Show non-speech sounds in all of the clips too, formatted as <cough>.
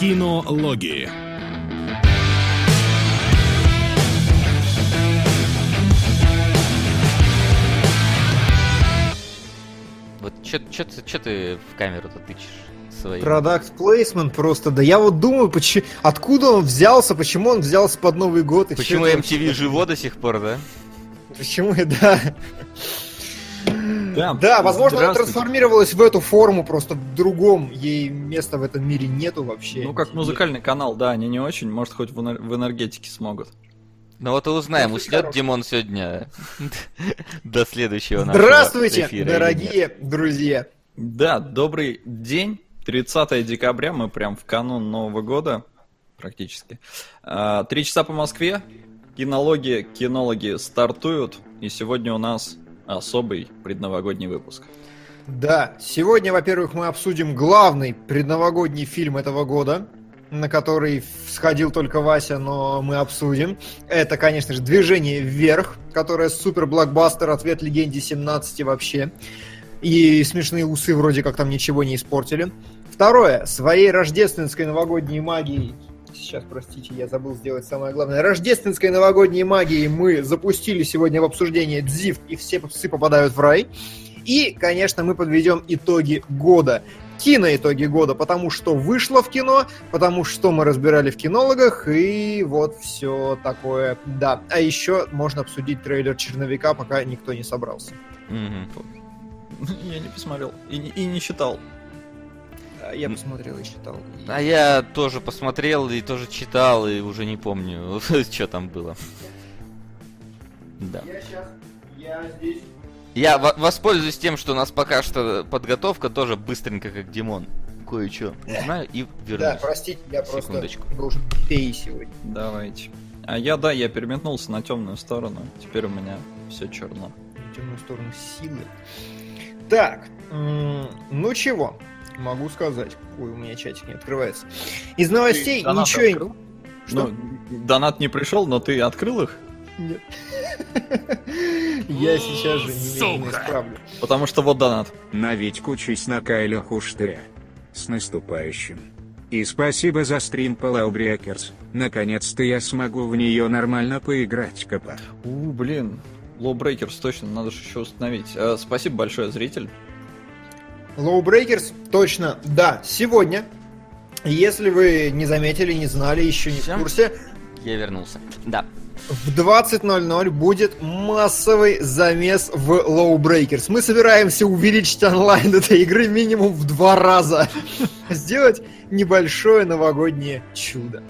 Кинологии. Вот что ты в камеру-то тычешь? своим. Продакт плейсмент просто, да я вот думаю, почему, откуда он взялся, почему он взялся под Новый год. И почему MTV живо до сих пор, да? Почему, <laughs> да. Да, да возможно, она трансформировалась в эту форму, просто в другом. Ей места в этом мире нету вообще. Ну, как музыкальный канал, да, они не очень, может, хоть в энергетике смогут. Ну вот и узнаем, уснет Димон сегодня <laughs> до следующего нашего Здравствуйте, эфира, дорогие друзья. Да, добрый день. 30 декабря, мы прям в канун Нового года практически. А, три часа по Москве. Кинологи, кинологи стартуют. И сегодня у нас особый предновогодний выпуск. Да, сегодня, во-первых, мы обсудим главный предновогодний фильм этого года, на который сходил только Вася, но мы обсудим. Это, конечно же, «Движение вверх», которое супер блокбастер, ответ легенде 17 вообще. И смешные усы вроде как там ничего не испортили. Второе. Своей рождественской новогодней магией Сейчас, простите, я забыл сделать самое главное. Рождественской новогодней магией мы запустили сегодня в обсуждение Дзифт, и все псы попадают в рай. И, конечно, мы подведем итоги года. Киноитоги года, потому что вышло в кино, потому что мы разбирали в кинологах, и вот все такое. Да. А еще можно обсудить трейлер черновика, пока никто не собрался. Я не посмотрел и и не читал. А я посмотрел и читал. А я тоже посмотрел и тоже читал, и уже не помню, <laughs> что там было. Да. Я сейчас, я здесь. Я воспользуюсь тем, что у нас пока что подготовка тоже быстренько, как Димон. Кое-что знаю и вернусь. Да, простите, я Секундочку. просто должен пей сегодня. Давайте. А я, да, я переметнулся на темную сторону. Теперь у меня все черно. На темную сторону силы. Так, ну чего, могу сказать. Ой, у меня чатик не открывается. Из новостей ты ничего... Открыл? Что? Ну, донат не пришел, но ты открыл их? Нет. Я сейчас же немедленно исправлю. Потому что вот донат. На Витьку на Кайля Хуштыря. С наступающим. И спасибо за стрим по Lawbreakers. Наконец-то я смогу в нее нормально поиграть, капа. У, блин. Lawbreakers точно, надо же еще установить. А, спасибо большое, зритель. Lowbreakers, точно, да, сегодня. Если вы не заметили, не знали, еще не Все? в курсе. Я вернулся. Да. В 20.00 будет массовый замес в Lowbreakers. Мы собираемся увеличить онлайн этой игры минимум в два раза. <laughs> Сделать небольшое новогоднее чудо.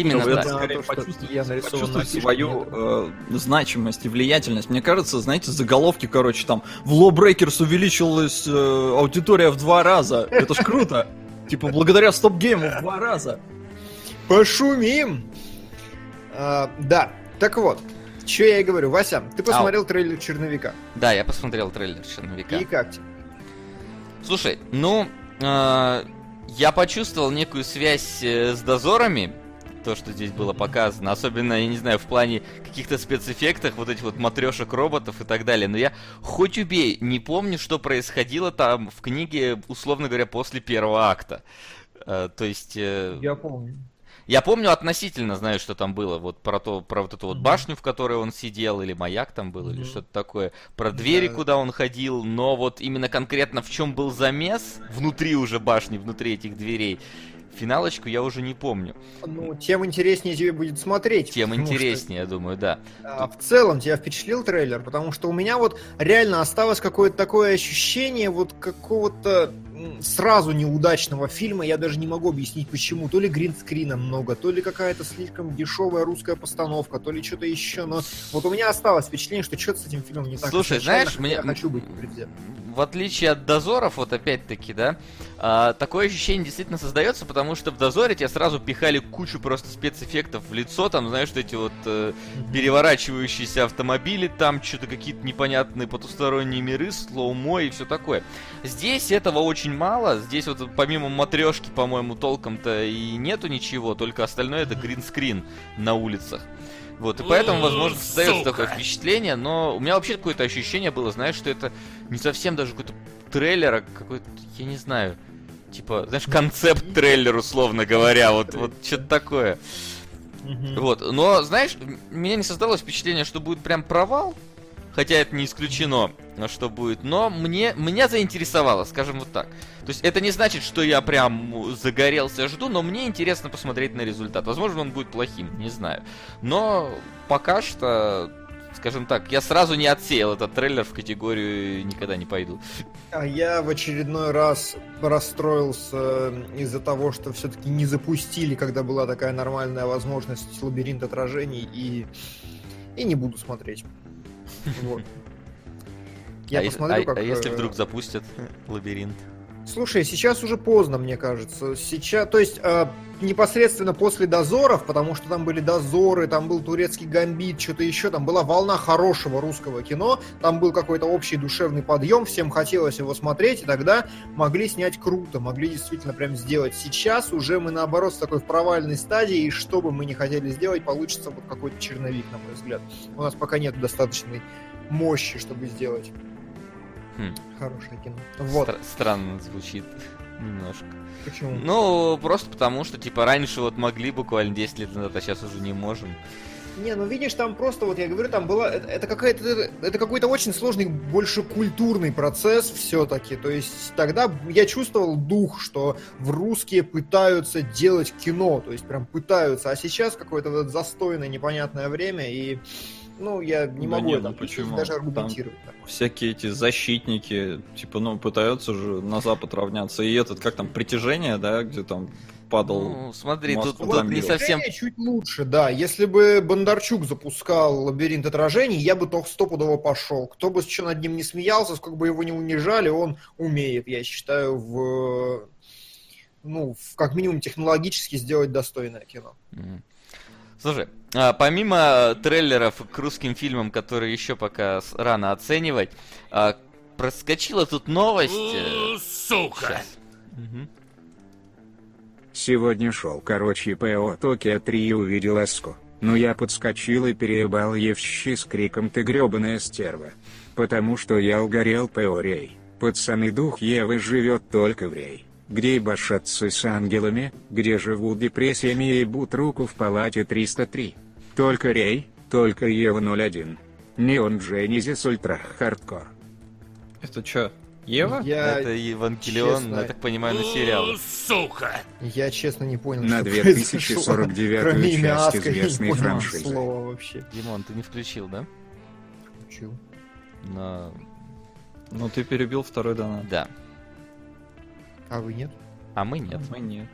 Именно Чтобы так. скорее то, почувствовать, я почувствовать свою э, значимость и влиятельность. Мне кажется, знаете, заголовки, короче, там в Lawbreakers увеличилась э, аудитория в два раза. Это ж круто. <laughs> Типа, благодаря стоп-гейму в два раза. Пошумим! А, да, так вот, что я и говорю. Вася, ты посмотрел Ау. трейлер Черновика? Да, я посмотрел трейлер Черновика. И как тебе? Слушай, ну, э, я почувствовал некую связь э, с дозорами, то, что здесь было показано. Особенно, я не знаю, в плане каких-то спецэффектах, вот этих вот матрешек роботов и так далее. Но я хоть убей, не помню, что происходило там в книге, условно говоря, после первого акта. Э, то есть... Э... Я помню. Я помню относительно, знаю, что там было, вот про то, про вот эту вот башню, в которой он сидел, или маяк там был, или что-то такое, про двери, да. куда он ходил, но вот именно конкретно в чем был замес внутри уже башни, внутри этих дверей, Финалочку я уже не помню. Ну, тем интереснее тебе будет смотреть. Тем интереснее, что... я думаю, да. А, в целом тебя впечатлил трейлер, потому что у меня вот реально осталось какое-то такое ощущение вот какого-то сразу неудачного фильма, я даже не могу объяснить почему. То ли гринскрина много, то ли какая-то слишком дешевая русская постановка, то ли что-то еще. Но вот у меня осталось впечатление, что что-то с этим фильмом не так. Слушай, знаешь, мне... я хочу быть. В отличие от дозоров, вот опять-таки, да, а, такое ощущение действительно создается, потому что в дозоре тебе сразу пихали кучу просто спецэффектов в лицо, там, знаешь, эти вот э, переворачивающиеся автомобили, там что-то какие-то непонятные потусторонние миры, слоумо и все такое. Здесь этого очень мало. Здесь вот помимо матрешки, по-моему, толком-то и нету ничего, только остальное это гринскрин на улицах. Вот, и поэтому, возможно, создается такое впечатление, но у меня вообще какое-то ощущение было, знаешь, что это не совсем даже какой-то трейлер, а какой-то, я не знаю, Типа, знаешь, концепт-трейлер, условно говоря, вот, вот что-то такое. Вот, но, знаешь, меня не создалось впечатление, что будет прям провал, хотя это не исключено, что будет, но мне, меня заинтересовало, скажем вот так. То есть это не значит, что я прям загорелся, жду, но мне интересно посмотреть на результат. Возможно, он будет плохим, не знаю. Но пока что скажем так, я сразу не отсеял этот трейлер в категорию «никогда не пойду». А я в очередной раз расстроился из-за того, что все-таки не запустили, когда была такая нормальная возможность лабиринт отражений, и, и не буду смотреть. Вот. <laughs> Я а посмотрю, а, как... А если вдруг запустят лабиринт? Слушай, сейчас уже поздно, мне кажется. Сейчас, то есть э, непосредственно после дозоров, потому что там были дозоры, там был турецкий гамбит, что-то еще, там была волна хорошего русского кино, там был какой-то общий душевный подъем, всем хотелось его смотреть, и тогда могли снять круто, могли действительно прям сделать. Сейчас уже мы наоборот с такой в провальной стадии, и что бы мы не хотели сделать, получится вот какой-то черновик, на мой взгляд. У нас пока нет достаточной мощи, чтобы сделать. Хм. Хорошее кино. Вот. Стр- странно звучит <laughs> немножко. Почему? Ну, просто потому что, типа, раньше вот могли буквально 10 лет назад, а сейчас уже не можем. Не, ну видишь, там просто, вот я говорю, там была, это, это какая-то, это какой-то очень сложный, больше культурный процесс все-таки. То есть тогда я чувствовал дух, что в русские пытаются делать кино, то есть прям пытаются, а сейчас какое-то вот застойное, непонятное время, и ну, я не да могу нет, это ну почему? даже аргументировать. Там всякие эти защитники, типа, ну, пытаются же на Запад равняться. И этот, как там, притяжение, да, где там падал. Ну, смотри, тут, тут не совсем... Чуть лучше, да. Если бы Бондарчук запускал лабиринт отражений, я бы только стопудово пошел. Кто бы еще над ним не смеялся, сколько бы его не унижали, он умеет, я считаю, в ну, в, как минимум технологически сделать достойное кино. Mm. Слушай, а, помимо трейлеров к русским фильмам, которые еще пока рано оценивать, а, проскочила тут новость. Э, сука! Сегодня шел, короче, ПО Токио 3 и увидел Эску. Но я подскочил и переебал Евщи с криком «Ты гребаная стерва!» Потому что я угорел ПО Рей. Пацаны дух Евы живет только в Рей где ебашатся с ангелами, где живут депрессиями и ебут руку в палате 303. Только Рей, только Ева 01. Неон Дженизис Ультра Хардкор. Это чё, Ева? Я... Это Евангелион, честно... я так понимаю, на сериал. Сука! Я честно не понял, На 2049 часть известной франшизы. Слова вообще. Димон, ты не включил, да? Включил. На... Ну ты перебил второй донат. Да. А вы нет? А мы нет. Мы нет.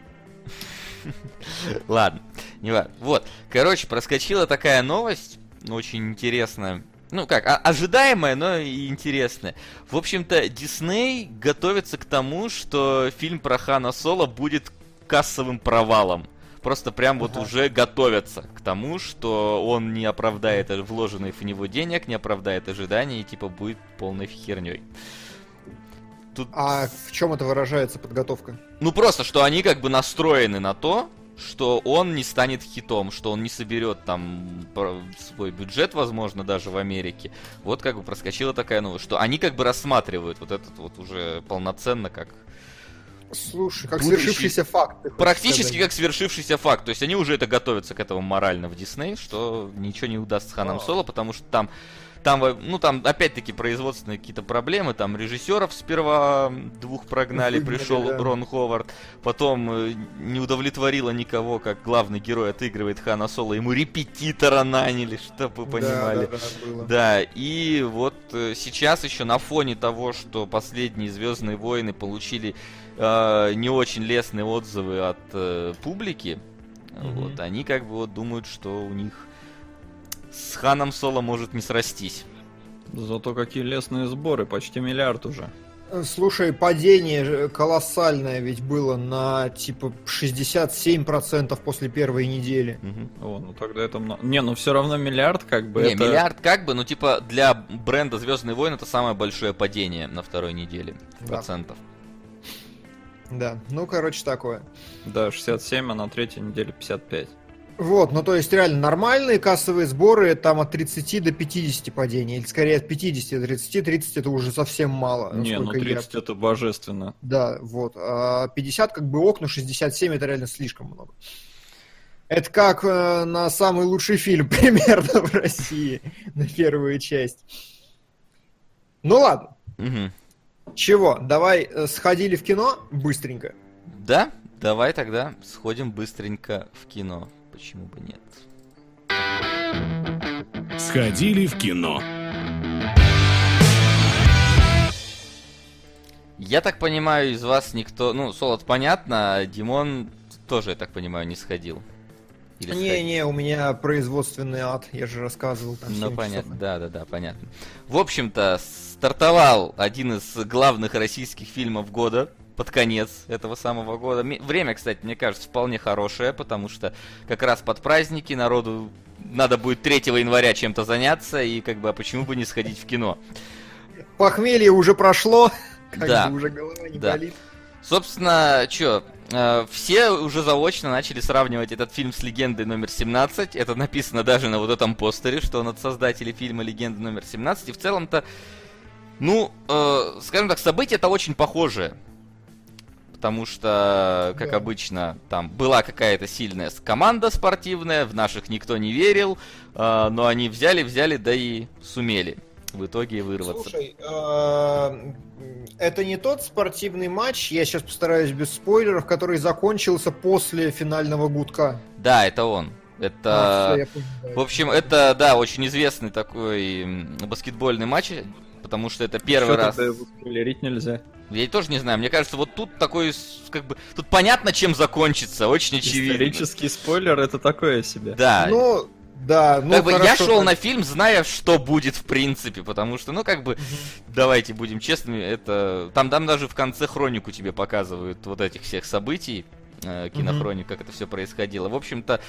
<laughs> Ладно, не важно. Вот, короче, проскочила такая новость, очень интересная. Ну как, а, ожидаемая, но и интересная. В общем-то, Дисней готовится к тому, что фильм про Хана Соло будет кассовым провалом. Просто прям ага. вот уже готовятся к тому, что он не оправдает вложенных в него денег, не оправдает ожиданий и типа будет полной херней. Тут... А в чем это выражается подготовка? Ну просто, что они как бы настроены на то, что он не станет хитом, что он не соберет там свой бюджет, возможно, даже в Америке. Вот как бы проскочила такая новость, что они как бы рассматривают вот этот вот уже полноценно как Слушай, как будущий... свершившийся факт. Практически сказать. как свершившийся факт. То есть они уже это готовятся к этому морально в Дисней, что ничего не удастся Ханом Соло, потому что там там, ну, там, опять-таки, производственные какие-то проблемы. Там режиссеров сперва двух прогнали, <laughs> пришел. Рон Ховард. Потом э, не удовлетворило никого, как главный герой отыгрывает Хана Соло. Ему репетитора наняли, чтобы вы понимали. Да, да, да, да, и вот э, сейчас еще на фоне того, что последние Звездные войны получили э, не очень лестные отзывы от э, публики, mm-hmm. вот, они как бы вот думают, что у них с Ханом Соло может не срастись. Зато какие лестные сборы, почти миллиард уже. Слушай, падение колоссальное ведь было на типа 67% после первой недели. Угу. О, ну тогда это много. Не, ну все равно миллиард как бы. Не, это... миллиард как бы, ну типа для бренда Звездный войн это самое большое падение на второй неделе да. процентов. Да, ну короче такое. Да, 67, а на третьей неделе 55. Вот, ну то есть реально нормальные кассовые сборы там от 30 до 50 падений, или скорее от 50 до 30, 30 это уже совсем мало. Не, ну 30 я... это божественно. Да, вот, а 50 как бы окна, 67 это реально слишком много. Это как э, на самый лучший фильм <laughs> примерно в России, на первую часть. Ну ладно. Угу. Чего, давай э, сходили в кино быстренько? Да, давай тогда сходим быстренько в кино почему бы нет? Сходили в кино. Я так понимаю, из вас никто... Ну, Солод, понятно, а Димон тоже, я так понимаю, не сходил. Не-не, у меня производственный ад, я же рассказывал. Там ну, понятно, да-да-да, понятно. В общем-то, стартовал один из главных российских фильмов года, под конец этого самого года. Время, кстати, мне кажется, вполне хорошее, потому что как раз под праздники народу надо будет 3 января чем-то заняться, и как бы, а почему бы не сходить в кино? Похмелье уже прошло, <laughs> как да. бы уже голова не да. болит. Собственно, что, э, все уже заочно начали сравнивать этот фильм с «Легендой номер 17». Это написано даже на вот этом постере, что он от создателей фильма «Легенда номер 17». И в целом-то, ну, э, скажем так, события-то очень похожие потому что, как да. обычно, там была какая-то сильная команда спортивная, в наших никто не верил, э, но они взяли, взяли, да и сумели в итоге вырваться. Слушай, э, это не тот спортивный матч, я сейчас постараюсь без спойлеров, который закончился после финального гудка. Да, это он. Это, а, в общем, это, да, очень известный такой баскетбольный матч, потому что это первый Что раз. Спойлерить нельзя. Я тоже не знаю, мне кажется, вот тут такой, как бы, тут понятно, чем закончится, очень очевидно. Исторический спойлер это такое себе. Да. Ну, да, ну как бы я шел на фильм, зная, что будет в принципе, потому что, ну как бы, давайте будем честными, это там, там даже в конце хронику тебе показывают вот этих всех событий, э, кинохроник, как это все происходило. В общем-то,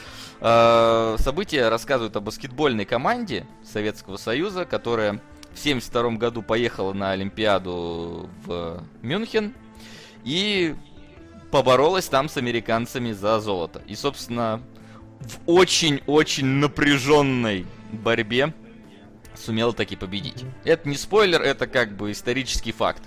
э, события рассказывают о баскетбольной команде Советского Союза, которая в 72 году поехала на Олимпиаду в Мюнхен и поборолась там с американцами за золото. И, собственно, в очень-очень напряженной борьбе сумела таки победить. Это не спойлер, это как бы исторический факт.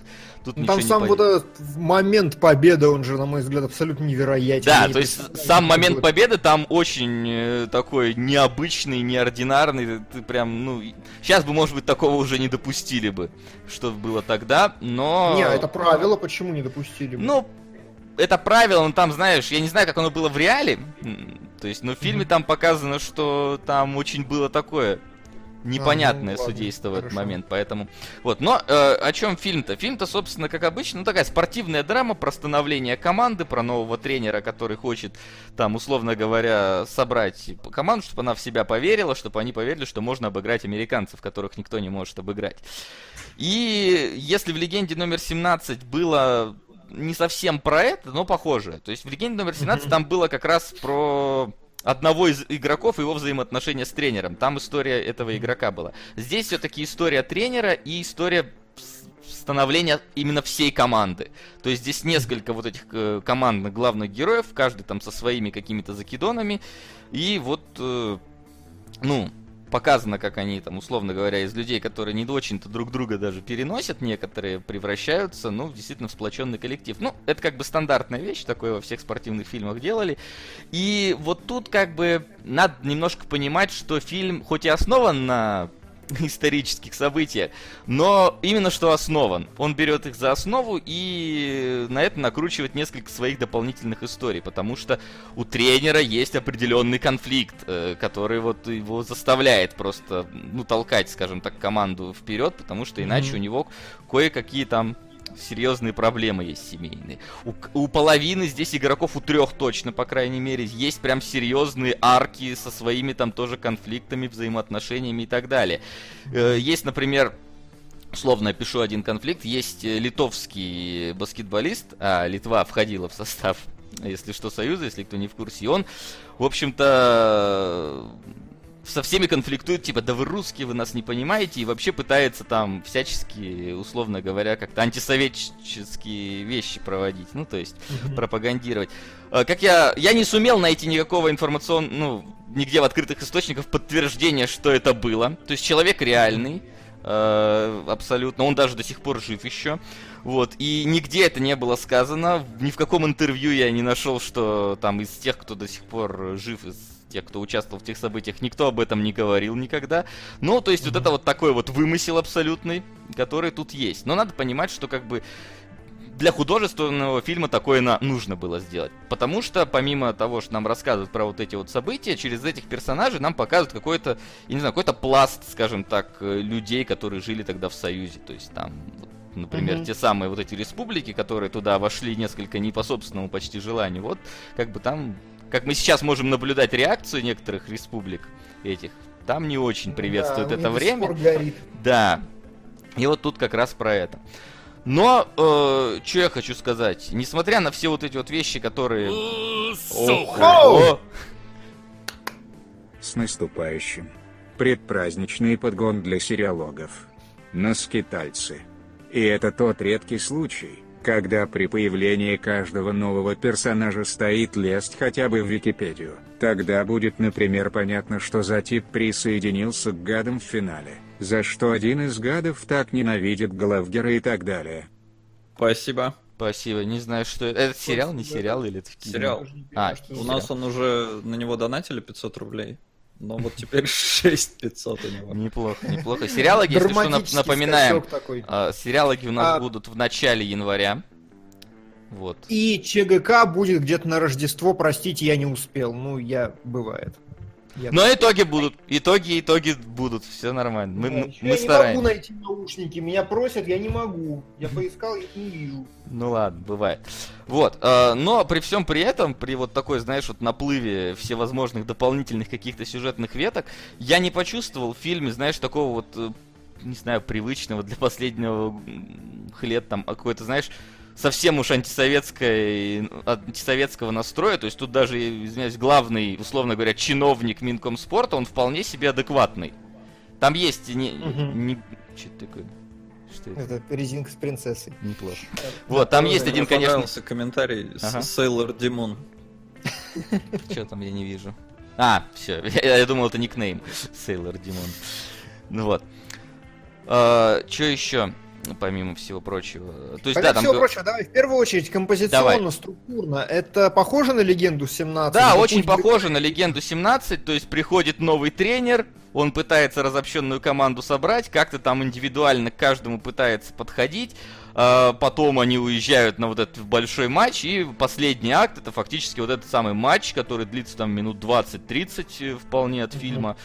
Тут ну, там сам не вот этот момент победы, он же, на мой взгляд, абсолютно невероятен. Да, то есть сам момент победы там очень э, такой необычный, неординарный. Ты прям, ну, сейчас бы, может быть, такого уже не допустили бы, что было тогда, но... Не, это правило, почему не допустили бы? Ну, это правило, но там, знаешь, я не знаю, как оно было в реале, то есть, но в фильме mm-hmm. там показано, что там очень было такое непонятное а, ну, судейство ладно, в этот хорошо. момент, поэтому... Вот, но э, о чем фильм-то? Фильм-то, собственно, как обычно, ну такая спортивная драма про становление команды, про нового тренера, который хочет, там, условно говоря, собрать команду, чтобы она в себя поверила, чтобы они поверили, что можно обыграть американцев, которых никто не может обыграть. И если в «Легенде номер 17» было не совсем про это, но похоже. То есть в «Легенде номер 17» там было как раз про одного из игроков и его взаимоотношения с тренером. Там история этого игрока была. Здесь все-таки история тренера и история становления именно всей команды. То есть здесь несколько вот этих э, командных главных героев, каждый там со своими какими-то закидонами. И вот, э, ну, показано, как они там, условно говоря, из людей, которые не очень-то друг друга даже переносят, некоторые превращаются, ну, действительно в сплоченный коллектив. Ну, это как бы стандартная вещь, такое во всех спортивных фильмах делали. И вот тут как бы надо немножко понимать, что фильм хоть и основан на <laughs> исторических событиях, но именно что основан. Он берет их за основу и на это накручивает несколько своих дополнительных историй, потому что у тренера есть определенный конфликт, э, который вот его заставляет просто, ну, толкать, скажем так, команду вперед, потому что иначе mm-hmm. у него кое-какие там серьезные проблемы есть семейные. У, у половины здесь игроков, у трех точно, по крайней мере, есть прям серьезные арки со своими там тоже конфликтами, взаимоотношениями и так далее. Э, есть, например, условно опишу один конфликт. Есть э, литовский баскетболист, а Литва входила в состав, если что, Союза, если кто не в курсе. И он, в общем-то, со всеми конфликтует, типа, да вы русские, вы нас не понимаете, и вообще пытается там всячески, условно говоря, как-то антисоветческие вещи проводить, ну, то есть mm-hmm. пропагандировать. Э, как я, я не сумел найти никакого информационного, ну, нигде в открытых источниках подтверждения, что это было. То есть человек реальный, э, абсолютно, он даже до сих пор жив еще. Вот, и нигде это не было сказано, ни в каком интервью я не нашел, что там из тех, кто до сих пор жив, из тех, кто участвовал в тех событиях, никто об этом не говорил никогда. Ну, то есть вот это вот такой вот вымысел абсолютный, который тут есть. Но надо понимать, что как бы для художественного фильма такое на... нужно было сделать. Потому что, помимо того, что нам рассказывают про вот эти вот события, через этих персонажей нам показывают какой-то, я не знаю, какой-то пласт, скажем так, э, людей, которые жили тогда в Союзе. То есть там например, mm-hmm. те самые вот эти республики, которые туда вошли несколько не по собственному почти желанию, вот как бы там, как мы сейчас можем наблюдать реакцию некоторых республик этих, там не очень приветствуют да, это время. Горит. Да. И вот тут как раз про это. Но, э, что я хочу сказать, несмотря на все вот эти вот вещи, которые... Ого! С наступающим. Предпраздничный подгон для сериалогов. На скитальцы. И это тот редкий случай, когда при появлении каждого нового персонажа стоит лест хотя бы в Википедию. Тогда будет, например, понятно, что за тип присоединился к гадам в финале, за что один из гадов так ненавидит Главгера и так далее. Спасибо. Спасибо. Не знаю, что это. Это сериал, не сериал или это Сериал. А, у нас он уже на него донатили 500 рублей. Но вот теперь <laughs> 6500 у него. Неплохо, неплохо. Сериалоги, если что, напоминаем, а, сериалоги у нас а... будут в начале января. Вот. И ЧГК будет где-то на Рождество, простите, я не успел. Ну, я бывает. Я Но итоги будут. Итоги, итоги будут. Все нормально. Мы, да, мы я стараемся. не могу найти наушники. Меня просят, я не могу. Я поискал, их не вижу. Ну ладно, бывает. Вот. Э, но при всем при этом, при вот такой, знаешь, вот наплыве всевозможных дополнительных каких-то сюжетных веток, я не почувствовал в фильме, знаешь, такого вот, э, не знаю, привычного для последнего лет там, какой-то, знаешь, совсем уж антисоветской, антисоветского настроя. То есть тут даже, извиняюсь, главный, условно говоря, чиновник Минкомспорта, он вполне себе адекватный. Там есть не... Угу. не что это такое? Что это? это резинка с принцессой. Неплохо. Вот, там есть один, конечно... комментарий Сейлор Димон. <laughs> Что там я не вижу? А, все, <laughs> я, думал, это никнейм. Сейлор Димон. Ну вот. А, что еще? Помимо всего прочего. То есть, помимо да, там... всего прочего, давай в первую очередь композиционно, давай. структурно. Это похоже на легенду 17? Да, очень похоже на легенду 17. То есть приходит новый тренер, он пытается разобщенную команду собрать, как-то там индивидуально к каждому пытается подходить. А, потом они уезжают на вот этот большой матч, и последний акт это фактически вот этот самый матч, который длится там минут 20-30 э, вполне от фильма.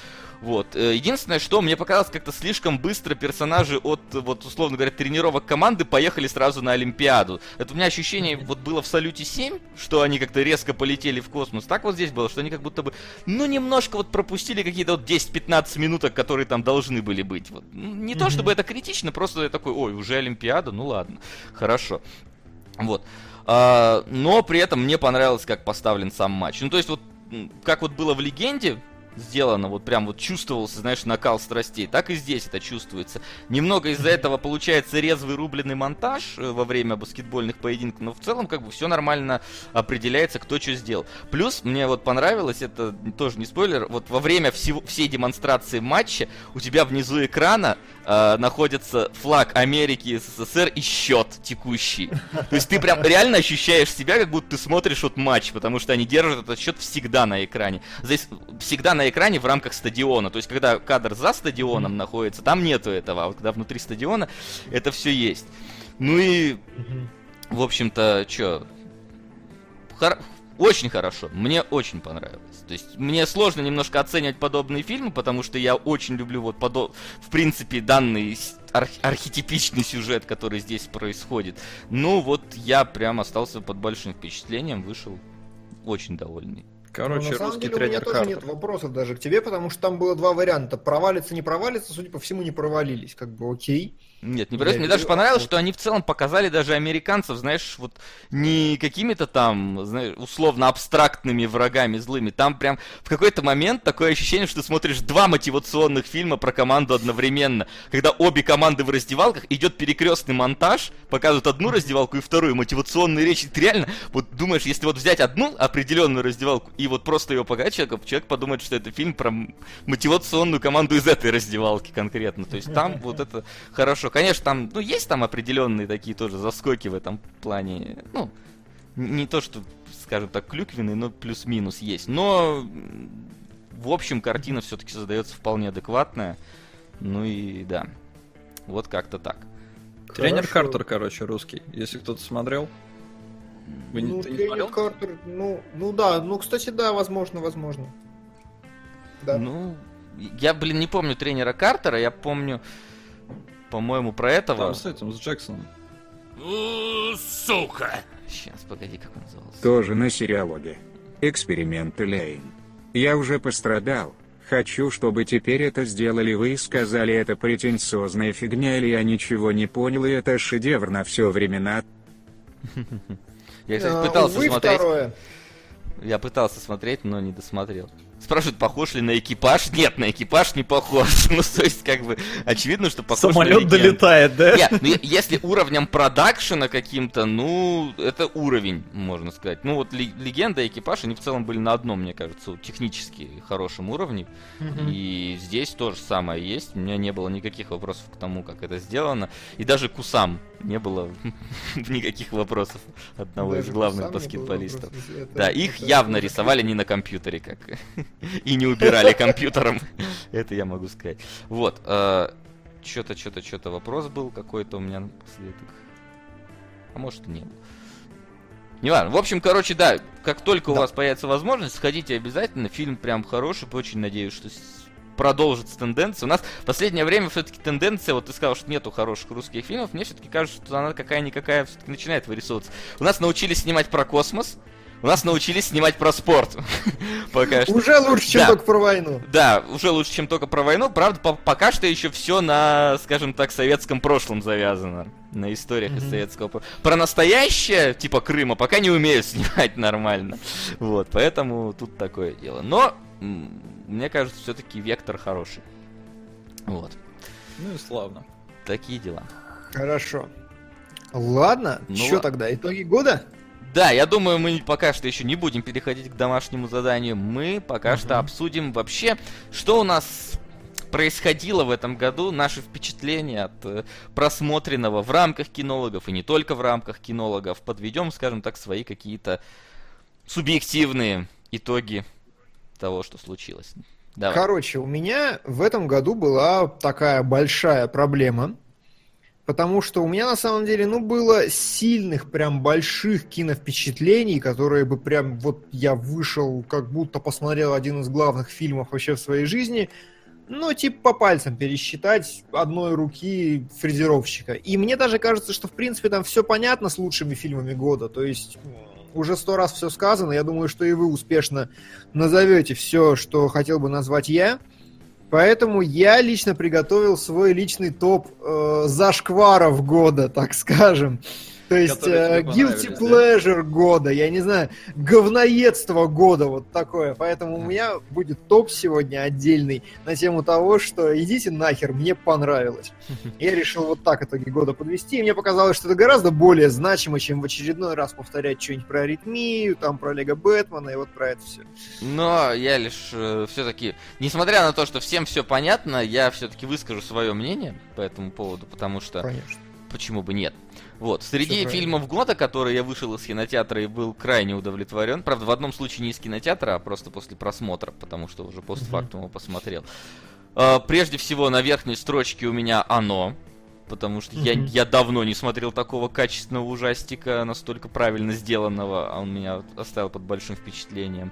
Вот. Э, единственное, что мне показалось как-то слишком быстро персонажи от, вот, условно говоря, тренировок команды поехали сразу на Олимпиаду. Это у меня ощущение вот было в Салюте 7, что они как-то резко полетели в космос. Так вот здесь было, что они как будто бы, ну, немножко вот пропустили какие-то вот 10-15 минуток, которые там должны были быть. Вот. Ну, не mm-hmm. то, чтобы это критично, просто я такой, ой, уже Олимпиада, ну ладно, хорошо. Вот. А, но при этом мне понравилось, как поставлен сам матч. Ну, то есть вот как вот было в легенде, сделано, вот прям вот чувствовался, знаешь, накал страстей. Так и здесь это чувствуется. Немного из-за этого получается резвый рубленый монтаж э, во время баскетбольных поединков, но в целом как бы все нормально определяется, кто что сделал. Плюс мне вот понравилось, это тоже не спойлер, вот во время всего, всей демонстрации матча у тебя внизу экрана э, находится флаг Америки СССР и счет текущий. То есть ты прям реально ощущаешь себя, как будто ты смотришь вот матч, потому что они держат этот счет всегда на экране. Здесь всегда на экране в рамках стадиона. То есть когда кадр за стадионом mm-hmm. находится, там нету этого. А вот когда внутри стадиона, это все есть. Ну и, mm-hmm. в общем-то, что, хор- очень хорошо. Мне очень понравилось. То есть мне сложно немножко оценивать подобные фильмы, потому что я очень люблю вот подо... в принципе данный ар... архетипичный сюжет, который здесь происходит. Ну вот я прям остался под большим впечатлением, вышел очень довольный. Короче, ну, на самом деле, у меня тоже нет вопросов даже к тебе, потому что там было два варианта. Провалится, не провалится, судя по всему, не провалились. Как бы окей. Нет, не просто. Мне даже понравилось, что они в целом показали даже американцев, знаешь, вот не какими-то там, знаешь, условно абстрактными врагами злыми. Там прям в какой-то момент такое ощущение, что ты смотришь два мотивационных фильма про команду одновременно. Когда обе команды в раздевалках, идет перекрестный монтаж, показывают одну раздевалку и вторую, мотивационные речи. Ты реально вот думаешь, если вот взять одну определенную раздевалку и вот просто ее показать человеку, человек подумает, что это фильм про мотивационную команду из этой раздевалки конкретно. То есть там вот это хорошо конечно, там, ну, есть там определенные такие тоже заскоки в этом плане. Ну, не то, что, скажем так, клюквенный, но плюс-минус есть. Но, в общем, картина все-таки создается вполне адекватная. Ну и да. Вот как-то так. Тренер Картер, короче, русский. Если кто-то смотрел. Вы ну, не, тренер смотрел? Картер, ну, ну да, ну, кстати, да, возможно, возможно. Да. Ну, я, блин, не помню тренера Картера, я помню по-моему, про этого. Там с этим, с Джексоном. Сука! Сейчас, погоди, как он назывался. Тоже на сериалоге. Эксперименты Лейн. Я уже пострадал. Хочу, чтобы теперь это сделали вы и сказали, это претенциозная фигня или я ничего не понял, и это шедевр на все времена. Я, кстати, пытался смотреть. Я пытался смотреть, но не досмотрел. Спрашивают, похож ли на экипаж? Нет, на экипаж не похож. <laughs> ну, то есть, как бы, очевидно, что похож Самолет на долетает, да? Нет, ну, если уровнем продакшена каким-то, ну, это уровень, можно сказать. Ну, вот легенда и экипаж, они в целом были на одном, мне кажется, технически хорошем уровне. И здесь то же самое есть. У меня не было никаких вопросов к тому, как это сделано. И даже Кусам не было <laughs> никаких вопросов одного из главных баскетболистов. Да, их явно рисовали не на компьютере, как <laughs> и не убирали компьютером. <laughs> Это я могу сказать. Вот. Э, что-то, что-то, что-то вопрос был какой-то у меня напоследок. А может и не был. Не важно. В общем, короче, да, как только да. у вас появится возможность, сходите обязательно. Фильм прям хороший, очень надеюсь, что продолжится тенденция. У нас в последнее время все-таки тенденция, вот ты сказал, что нету хороших русских фильмов, мне все-таки кажется, что она какая-никакая все-таки начинает вырисовываться. У нас научились снимать про космос, у нас научились снимать про спорт. <laughs> Пока что. Уже лучше, чем да. только про войну. Да, уже лучше, чем только про войну. Правда, по пока что еще все на, скажем так, советском прошлом завязано. На историях mm-hmm. из советского прошлого. Про настоящее, типа Крыма, пока не умеют <laughs> снимать нормально. Вот, поэтому тут такое дело. Но, мне кажется, все-таки вектор хороший. Вот. Ну и славно. Такие дела. Хорошо. Ладно, ну, что тогда, итоги года? Да, я думаю, мы пока что еще не будем переходить к домашнему заданию. Мы пока что обсудим вообще, что у нас происходило в этом году, наши впечатления от э, просмотренного в рамках кинологов и не только в рамках кинологов. Подведем, скажем так, свои какие-то субъективные итоги того, что случилось. Давай. Короче, у меня в этом году была такая большая проблема Потому что у меня на самом деле, ну, было сильных, прям больших киновпечатлений, которые бы прям вот я вышел, как будто посмотрел один из главных фильмов вообще в своей жизни. Ну, типа по пальцам пересчитать одной руки фрезеровщика. И мне даже кажется, что в принципе там все понятно с лучшими фильмами года. То есть уже сто раз все сказано. Я думаю, что и вы успешно назовете все, что хотел бы назвать я. Поэтому я лично приготовил свой личный топ э, зашкваров года, так скажем. То есть э, guilty pleasure да? года, я не знаю, говноедство года, вот такое. Поэтому у меня будет топ сегодня отдельный на тему того, что идите нахер, мне понравилось. <laughs> Я решил вот так итоги года подвести, и мне показалось, что это гораздо более значимо, чем в очередной раз повторять что-нибудь про аритмию, там про Лего Бэтмена и вот про это все. Но я лишь э, все-таки, несмотря на то, что всем все понятно, я все-таки выскажу свое мнение по этому поводу, потому что... Конечно. Почему бы нет? Вот. Среди фильмов года, которые я вышел из кинотеатра и был крайне удовлетворен, правда, в одном случае не из кинотеатра, а просто после просмотра, потому что уже постфактум его посмотрел. Uh, прежде всего, на верхней строчке у меня оно, потому что я, я давно не смотрел такого качественного ужастика, настолько правильно сделанного, а он меня оставил под большим впечатлением.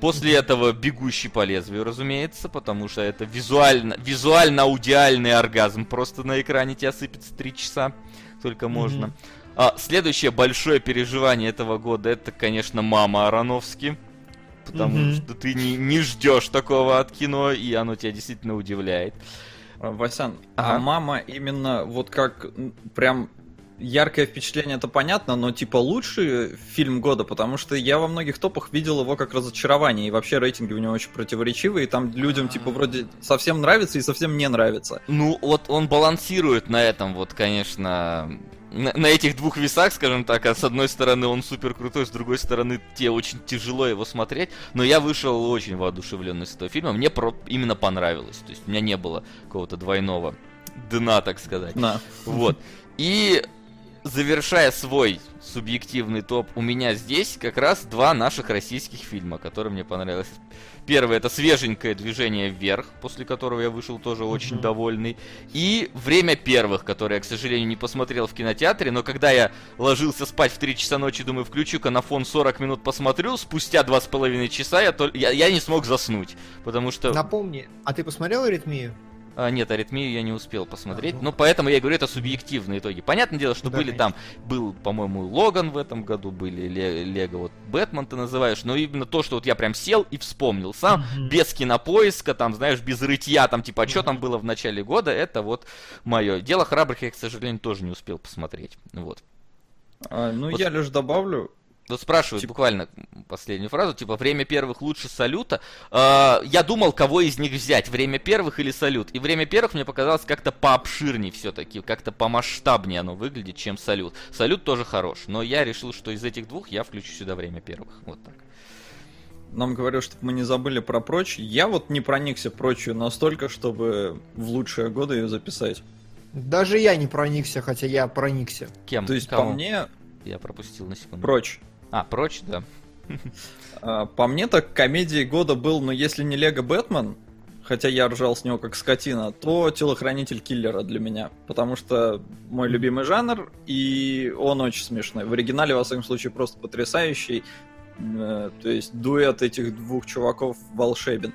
После этого бегущий по лезвию, разумеется, потому что это визуально, визуально-аудиальный оргазм. Просто на экране тебя сыпется три часа только можно. Mm-hmm. А, следующее большое переживание этого года это, конечно, мама Ароновски. потому mm-hmm. что ты не, не ждешь такого от кино, и оно тебя действительно удивляет. Васян, а ага. а мама именно вот как прям яркое впечатление, это понятно, но типа лучший фильм года, потому что я во многих топах видел его как разочарование, и вообще рейтинги у него очень противоречивые, и там людям типа вроде совсем нравится и совсем не нравится. Ну вот он балансирует на этом вот, конечно, на, на этих двух весах, скажем так, а с одной стороны он супер крутой, с другой стороны тебе очень тяжело его смотреть, но я вышел очень воодушевленный с этого фильма, мне про, именно понравилось, то есть у меня не было какого-то двойного дна, так сказать. На. Вот. И завершая свой субъективный топ, у меня здесь как раз два наших российских фильма, которые мне понравились. Первый это свеженькое движение вверх, после которого я вышел тоже очень mm-hmm. довольный. И время первых, которое я, к сожалению, не посмотрел в кинотеатре, но когда я ложился спать в 3 часа ночи, думаю, включу-ка на фон 40 минут посмотрю, спустя 2,5 часа я, то... я, я не смог заснуть, потому что... Напомни, а ты посмотрел «Аритмию»? А, нет, аритмию я не успел посмотреть. А, ну... Но поэтому я говорю, это субъективные итоги. Понятное дело, что да, были конечно. там, был, по-моему, Логан в этом году, были Лего, вот Бэтмен ты называешь, но именно то, что вот я прям сел и вспомнил сам, mm-hmm. без кинопоиска, там, знаешь, без рытья, там, типа, а что mm-hmm. там было в начале года, это вот мое. Дело храбрых я, к сожалению, тоже не успел посмотреть. Вот. А, ну, вот. я лишь добавлю, вот спрашивают типа... буквально последнюю фразу, типа время первых лучше салюта. Э, я думал, кого из них взять, время первых или салют. И время первых мне показалось как-то пообширнее все-таки, как-то помасштабнее оно выглядит, чем салют. Салют тоже хорош, но я решил, что из этих двух я включу сюда время первых. Вот так. Нам говорят, чтобы мы не забыли про прочь. Я вот не проникся прочью настолько, чтобы в лучшие годы ее записать. Даже я не проникся, хотя я проникся. Кем? То есть, Кому? по мне... Я пропустил на секунду. Прочь. А, прочь, да. А, по мне так комедией года был, ну если не Лего Бэтмен, хотя я ржал с него как скотина, то телохранитель киллера для меня. Потому что мой любимый жанр, и он очень смешной. В оригинале, во всяком случае, просто потрясающий. Э, то есть дуэт этих двух чуваков волшебен.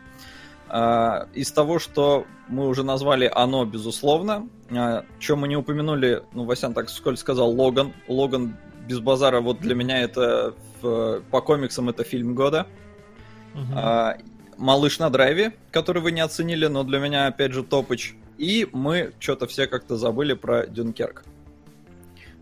А, из того, что мы уже назвали оно, безусловно. А, Чем мы не упомянули, ну, Васян так сколь сказал, Логан. Логан без базара, вот для меня это в, по комиксам это фильм года. Угу. А, Малыш на драйве, который вы не оценили, но для меня опять же топыч. И мы что-то все как-то забыли про Дюнкерк.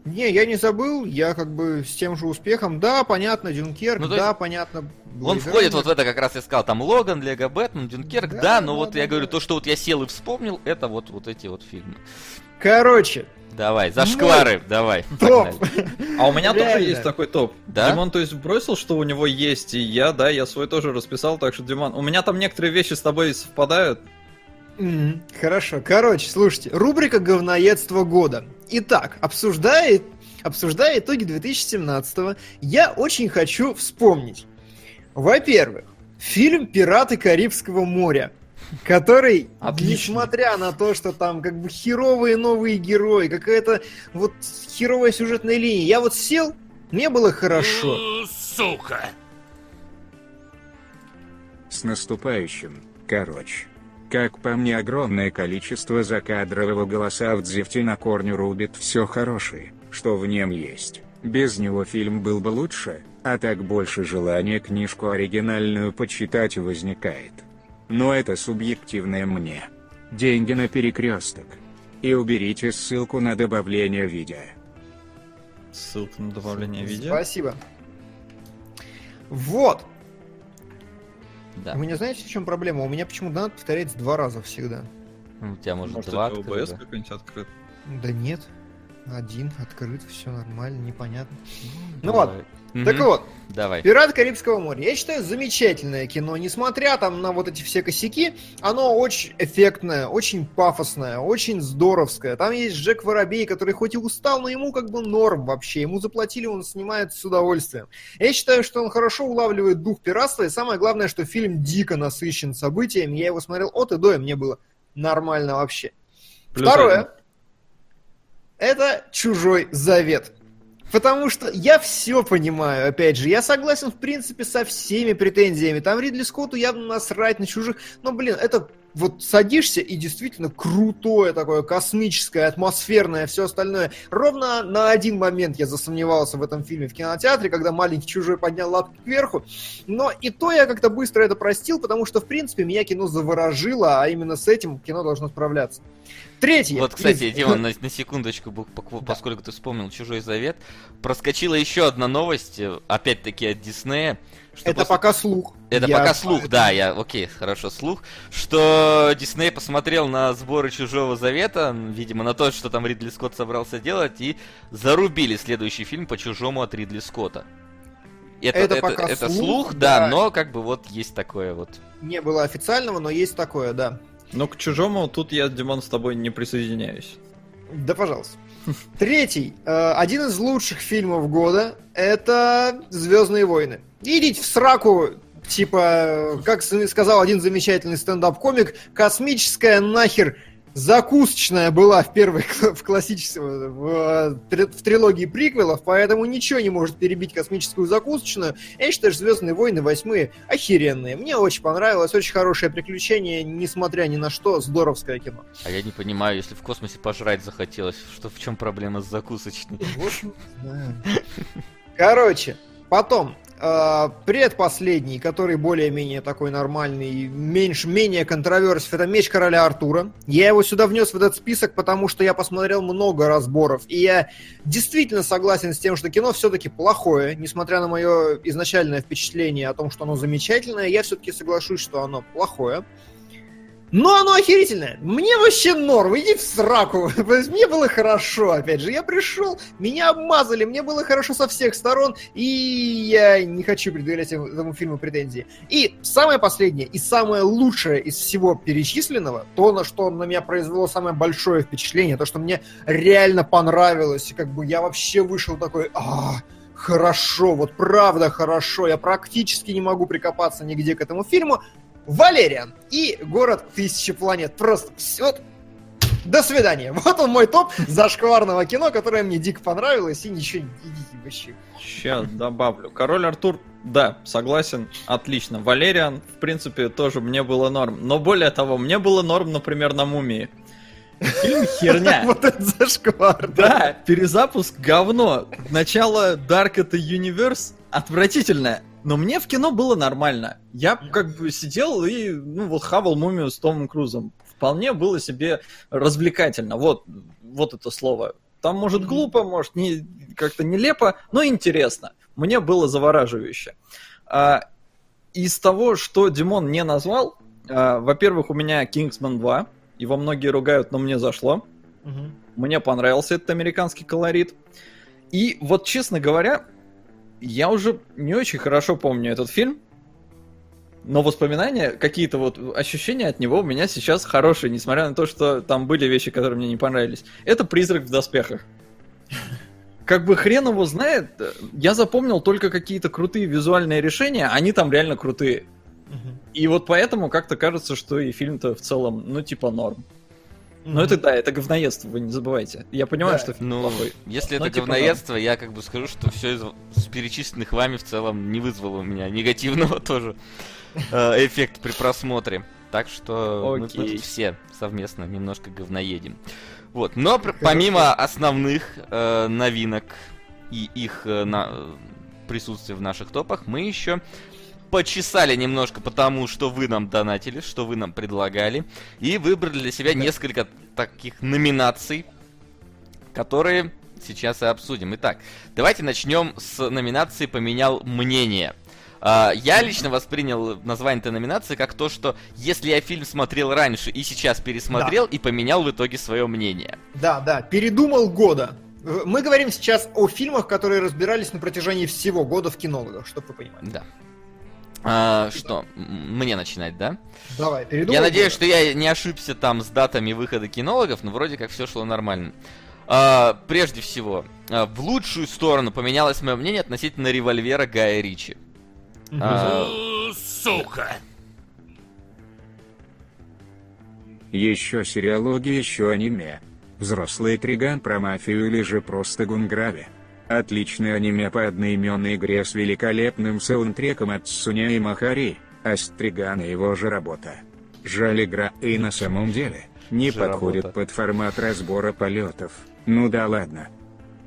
Не, я не забыл, я как бы с тем же успехом. Да, понятно, Дюнкерк, ну, да, есть... понятно. Он входит вот в это, как раз я сказал, там Логан, Лего Бэтмен, Дюнкерк, да, да но да, вот да, я да. говорю, то, что вот я сел и вспомнил, это вот, вот эти вот фильмы. Короче, Давай, зашквары, Мой давай. Топ. <laughs> А у меня Реально. тоже есть такой топ. Да? Димон, то есть, бросил, что у него есть, и я, да, я свой тоже расписал, так что, Димон, у меня там некоторые вещи с тобой совпадают. Mm, хорошо. Короче, слушайте, рубрика «Говноедство года». Итак, обсуждая, обсуждая итоги 2017 я очень хочу вспомнить. Во-первых, фильм «Пираты Карибского моря» который, Отлично. несмотря на то, что там как бы херовые новые герои, какая-то вот херовая сюжетная линия, я вот сел, мне было хорошо. Сука! С наступающим, короче. Как по мне, огромное количество закадрового голоса в Дзефте на корню рубит все хорошее, что в нем есть. Без него фильм был бы лучше, а так больше желания книжку оригинальную почитать возникает. Но это субъективное мне. Деньги на перекресток. И уберите ссылку на добавление видео. Ссылка на добавление видео? Спасибо. Вот. Да. У меня знаете, в чем проблема? У меня почему-то надо повторять два раза всегда. У тебя может, может два это OBS какой-нибудь открыт? Да нет. Один открыт, все нормально, непонятно. Ну, ну ладно. Угу. Так вот, Давай. «Пират Карибского моря». Я считаю, замечательное кино. Несмотря там на вот эти все косяки, оно очень эффектное, очень пафосное, очень здоровское. Там есть Джек Воробей, который хоть и устал, но ему как бы норм вообще. Ему заплатили, он снимает с удовольствием. Я считаю, что он хорошо улавливает дух пиратства. И самое главное, что фильм дико насыщен событиями. Я его смотрел от и до, и мне было нормально вообще. Плюс Второе. Один. Это «Чужой завет». Потому что я все понимаю, опять же, я согласен, в принципе, со всеми претензиями. Там Ридли Скотту явно насрать на чужих. Но, блин, это вот садишься и действительно крутое такое, космическое, атмосферное, все остальное. Ровно на один момент я засомневался в этом фильме в кинотеатре, когда маленький чужой поднял лапки кверху. Но и то я как-то быстро это простил, потому что, в принципе, меня кино заворожило, а именно с этим кино должно справляться. Третье. Вот, кстати, Дима, на, <laughs> на секундочку, поскольку ты вспомнил «Чужой завет», проскочила еще одна новость, э, опять-таки от Диснея. Это после... пока слух. Это я... пока слух, да, я, окей, хорошо, слух, что Дисней посмотрел на сборы Чужого Завета, видимо, на то, что там Ридли Скотт собрался делать, и зарубили следующий фильм по Чужому от Ридли Скотта. Это, это, это, пока это слух, слух да, да, но как бы вот есть такое вот. Не было официального, но есть такое, да. Но к чужому тут я, Димон, с тобой не присоединяюсь. Да, пожалуйста. <laughs> Третий. Э, один из лучших фильмов года — это «Звездные войны». Идите в сраку, типа, как сказал один замечательный стендап-комик, космическая нахер закусочная была в первой в классической в, в трилогии приквелов, поэтому ничего не может перебить космическую закусочную. Я считаю, что Звездные войны восьмые охеренные. Мне очень понравилось, очень хорошее приключение, несмотря ни на что, здоровское кино. А я не понимаю, если в космосе пожрать захотелось, что в чем проблема с закусочной? Короче, потом э, предпоследний, который более-менее такой нормальный, меньше, менее контроверсив, это Меч Короля Артура. Я его сюда внес в этот список, потому что я посмотрел много разборов, и я действительно согласен с тем, что кино все-таки плохое, несмотря на мое изначальное впечатление о том, что оно замечательное, я все-таки соглашусь, что оно плохое. Но оно охерительное. Мне вообще норм, иди в сраку. <laughs> Мне было хорошо, опять же. Я пришел, меня обмазали, мне было хорошо со всех сторон, и я не хочу предъявлять этому фильму претензии. И самое последнее, и самое лучшее из всего перечисленного, то, на что на меня произвело самое большое впечатление, то, что мне реально понравилось, как бы я вообще вышел такой, а, хорошо, вот правда хорошо, я практически не могу прикопаться нигде к этому фильму, Валериан и город Тысячи планет. Просто все. До свидания. <laughs> Вот он мой топ зашкварного кино, которое мне дико понравилось, и ничего не вообще. Сейчас добавлю. Король Артур, да, согласен, отлично. Валериан, в принципе, тоже мне было норм. Но более того, мне было норм, например, на Мумии. Фильм херня. <laughs> Вот это зашквар. Да, перезапуск говно. Начало Dark это Universe отвратительное. Но мне в кино было нормально. Я как бы сидел и, ну, вот хавал мумию с Томом Крузом. Вполне было себе развлекательно. Вот, вот это слово. Там, может, глупо, может, не, как-то нелепо, но интересно. Мне было завораживающе. А, из того, что Димон не назвал, а, во-первых, у меня Kingsman 2. Его многие ругают, но мне зашло. Угу. Мне понравился этот американский колорит. И вот, честно говоря, я уже не очень хорошо помню этот фильм, но воспоминания, какие-то вот ощущения от него у меня сейчас хорошие, несмотря на то, что там были вещи, которые мне не понравились. Это «Призрак в доспехах». <laughs> Как бы хрен его знает, я запомнил только какие-то крутые визуальные решения, они там реально крутые. И вот поэтому как-то кажется, что и фильм-то в целом, ну, типа норм. Но mm-hmm. это да, это говноедство, вы не забывайте. Я понимаю, да. что фильм ну, плохой. Если это типа, говноедство, да. я как бы скажу, что все из перечисленных вами в целом не вызвало у меня негативного <laughs> тоже э, эффекта при просмотре. Так что мы тут все совместно немножко говноедем. Вот, но помимо основных э, новинок и их э, на, присутствия в наших топах, мы еще почесали немножко потому, что вы нам донатили, что вы нам предлагали, и выбрали для себя несколько таких номинаций, которые сейчас и обсудим. Итак, давайте начнем с номинации «Поменял мнение». Uh, я лично воспринял название этой номинации как то, что если я фильм смотрел раньше и сейчас пересмотрел да. и поменял в итоге свое мнение. Да, да, передумал года. Мы говорим сейчас о фильмах, которые разбирались на протяжении всего года в кинологах, чтобы вы понимали. Да. А, что, мне начинать, да? Давай, передумай. Я надеюсь, что я не ошибся там с датами выхода кинологов, но вроде как все шло нормально. А, прежде всего, а, в лучшую сторону поменялось мое мнение относительно револьвера Гая Ричи. А... Сука! Еще сериалоги, еще аниме. Взрослый триган про мафию или же просто гунграви. Отличное аниме по одноименной игре с великолепным саундтреком от Суня и Махари, Астриган и его же работа. Жаль игра и на самом деле не Же подходит работа. под формат разбора полетов. Ну да ладно.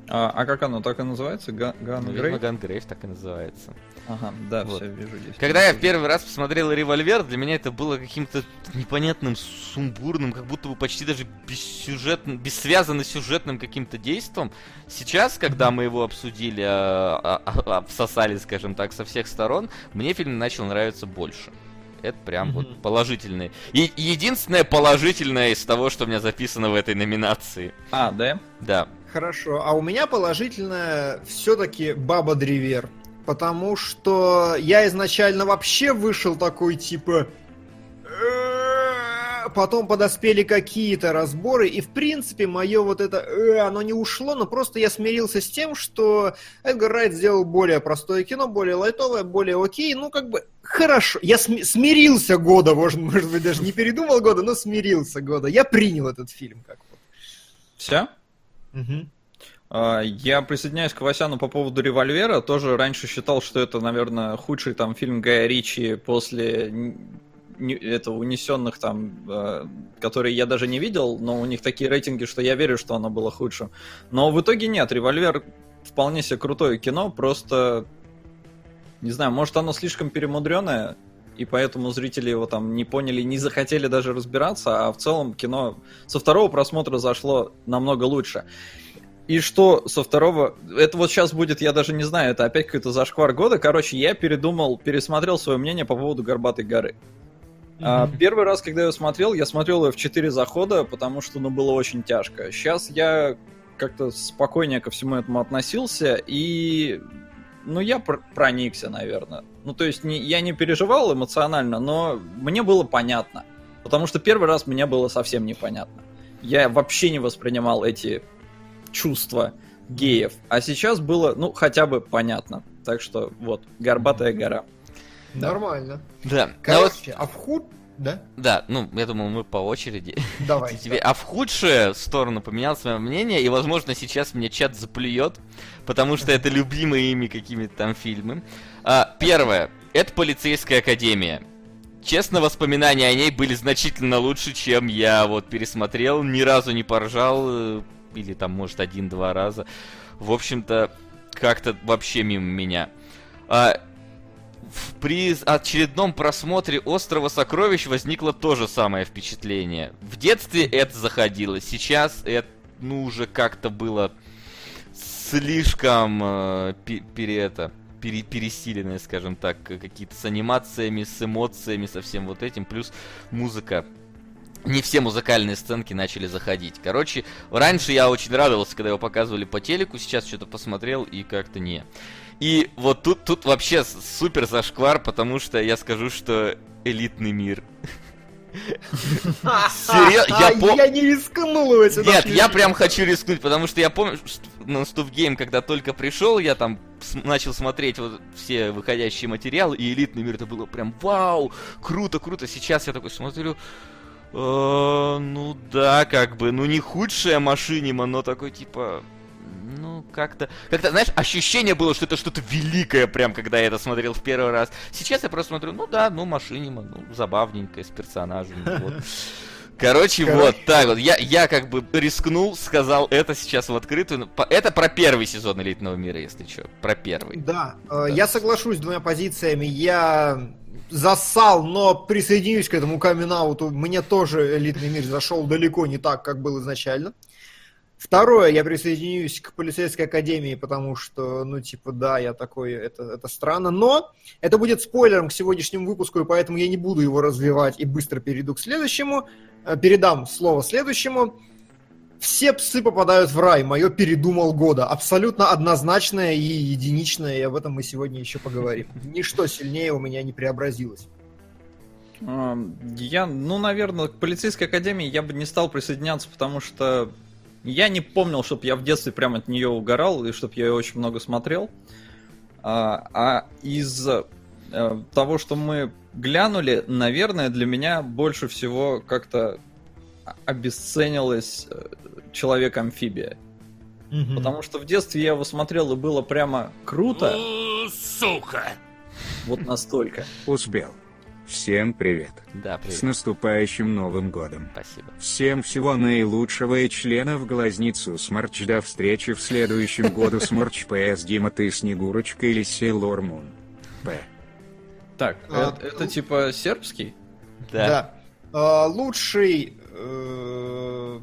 А, а как оно так и называется? Га- Ган Ну, Грей? видимо, Gungrave так и называется. Ага, да, Вот. все, вижу здесь. Когда я в первый раз посмотрел «Револьвер», для меня это было каким-то непонятным, сумбурным, как будто бы почти даже бессюжетным, бессвязанно сюжетным каким-то действом. Сейчас, когда мы его обсудили, а, а, а, обсосали, скажем так, со всех сторон, мне фильм начал нравиться больше. Это прям вот Мгм. положительный. И единственное положительное из того, что у меня записано в этой номинации. А, да? Да. Хорошо, а у меня положительно все-таки Баба Древер. Потому что я изначально вообще вышел такой типа... Потом подоспели какие-то разборы, и в принципе мое вот это оно не ушло, но просто я смирился с тем, что Эдгар Райт сделал более простое кино, более лайтовое, более окей, ну как бы хорошо. Я сми- смирился года, может, может быть даже не передумал года, но смирился года. Я принял этот фильм как вот. Все? Мгм. А, Я присоединяюсь к Васяну по поводу револьвера. Тоже раньше считал, что это, наверное, худший там фильм Гая Ричи после этого унесенных там, э, которые я даже не видел, но у них такие рейтинги, что я верю, что оно было худшим. Но в итоге нет, револьвер вполне себе крутое кино, просто не знаю, может оно слишком перемудреное, и поэтому зрители его там не поняли, не захотели даже разбираться, а в целом кино со второго просмотра зашло намного лучше. И что со второго... Это вот сейчас будет, я даже не знаю, это опять какой-то зашквар года. Короче, я передумал, пересмотрел свое мнение по поводу «Горбатой горы». А, Мгм. первый раз, когда я ее смотрел, я смотрел ее в 4 захода, потому что, ну, было очень тяжко. Сейчас я как-то спокойнее ко всему этому относился, и... Ну, я пр- проникся, наверное. Ну, то есть, не, я не переживал эмоционально, но мне было понятно. Потому что первый раз мне было совсем непонятно. Я вообще не воспринимал эти чувства геев. А сейчас было, ну, хотя бы понятно. Так что, вот, горбатая гора. Нормально. Да. Ну вот, Короче, а в худ... Да? да, ну, я думаю, мы по очереди. Давай. <laughs> Тебе, а в худшую сторону поменялось мое мнение, и, возможно, сейчас мне чат заплюет, потому что это любимые ими какими-то там фильмы. А, первое. Это полицейская академия. Честно, воспоминания о ней были значительно лучше, чем я вот пересмотрел. Ни разу не поржал, э, или там, может, один-два раза. В общем-то, как-то вообще мимо меня. А, при очередном просмотре Острова сокровищ возникло то же самое впечатление. В детстве это заходило, сейчас это, ну, уже как-то было слишком э, пе- пере это, пере- пересиленное, скажем так, какие-то с анимациями, с эмоциями, со всем вот этим, плюс музыка. Не все музыкальные сценки начали заходить. Короче, раньше я очень радовался, когда его показывали по телеку, сейчас что-то посмотрел и как-то не. И вот тут, тут вообще супер зашквар, потому что я скажу, что элитный мир. Я не рискнул его сюда Нет, я прям хочу рискнуть, потому что я помню, что на Stuff Game, когда только пришел, я там начал смотреть вот все выходящие материалы, и элитный мир это было прям вау, круто, круто. Сейчас я такой смотрю, «Э, ну да, как бы, ну не худшая машинима, но такой типа, ну как-то, как-то, знаешь, ощущение было, что это что-то великое, прям когда я это смотрел в первый раз. Сейчас я просто смотрю, ну да, ну машинима, ну забавненькая с персонажем, <laughs> вот. Короче, Короче. вот так вот. Я, я как бы рискнул, сказал это сейчас в открытую. Это про первый сезон элитного мира, если что. Про первый. Да, э, я соглашусь с двумя позициями. Я засал, но присоединюсь к этому камин Мне тоже элитный мир зашел далеко не так, как был изначально. Второе, я присоединюсь к полицейской академии, потому что, ну, типа, да, я такой, это, это странно. Но это будет спойлером к сегодняшнему выпуску, и поэтому я не буду его развивать и быстро перейду к следующему. Э, Передам слово следующему. Все псы попадают в рай. Мое передумал года. Абсолютно однозначное и единичное, и об этом мы сегодня еще поговорим. <laughs> Ничто сильнее у меня не преобразилось. Я, ну, наверное, к полицейской академии я бы не стал присоединяться, потому что я не помнил, чтобы я в детстве прям от нее угорал, и чтобы я ее очень много смотрел. А, а из э, того, что мы глянули, наверное, для меня больше всего как-то обесценилось э, Человек-амфибия. Потому что в детстве я его смотрел, и было прямо круто, Сука! вот настолько. Успел. Всем привет. Да, привет. С наступающим Новым Годом. Спасибо. Всем всего наилучшего и членов глазницу Смарч до встречи в следующем году Смарч ПС Дима ты Снегурочка или Сейлор Мун. П. Так, А, это, это типа сербский? Да. Да. А, лучший э,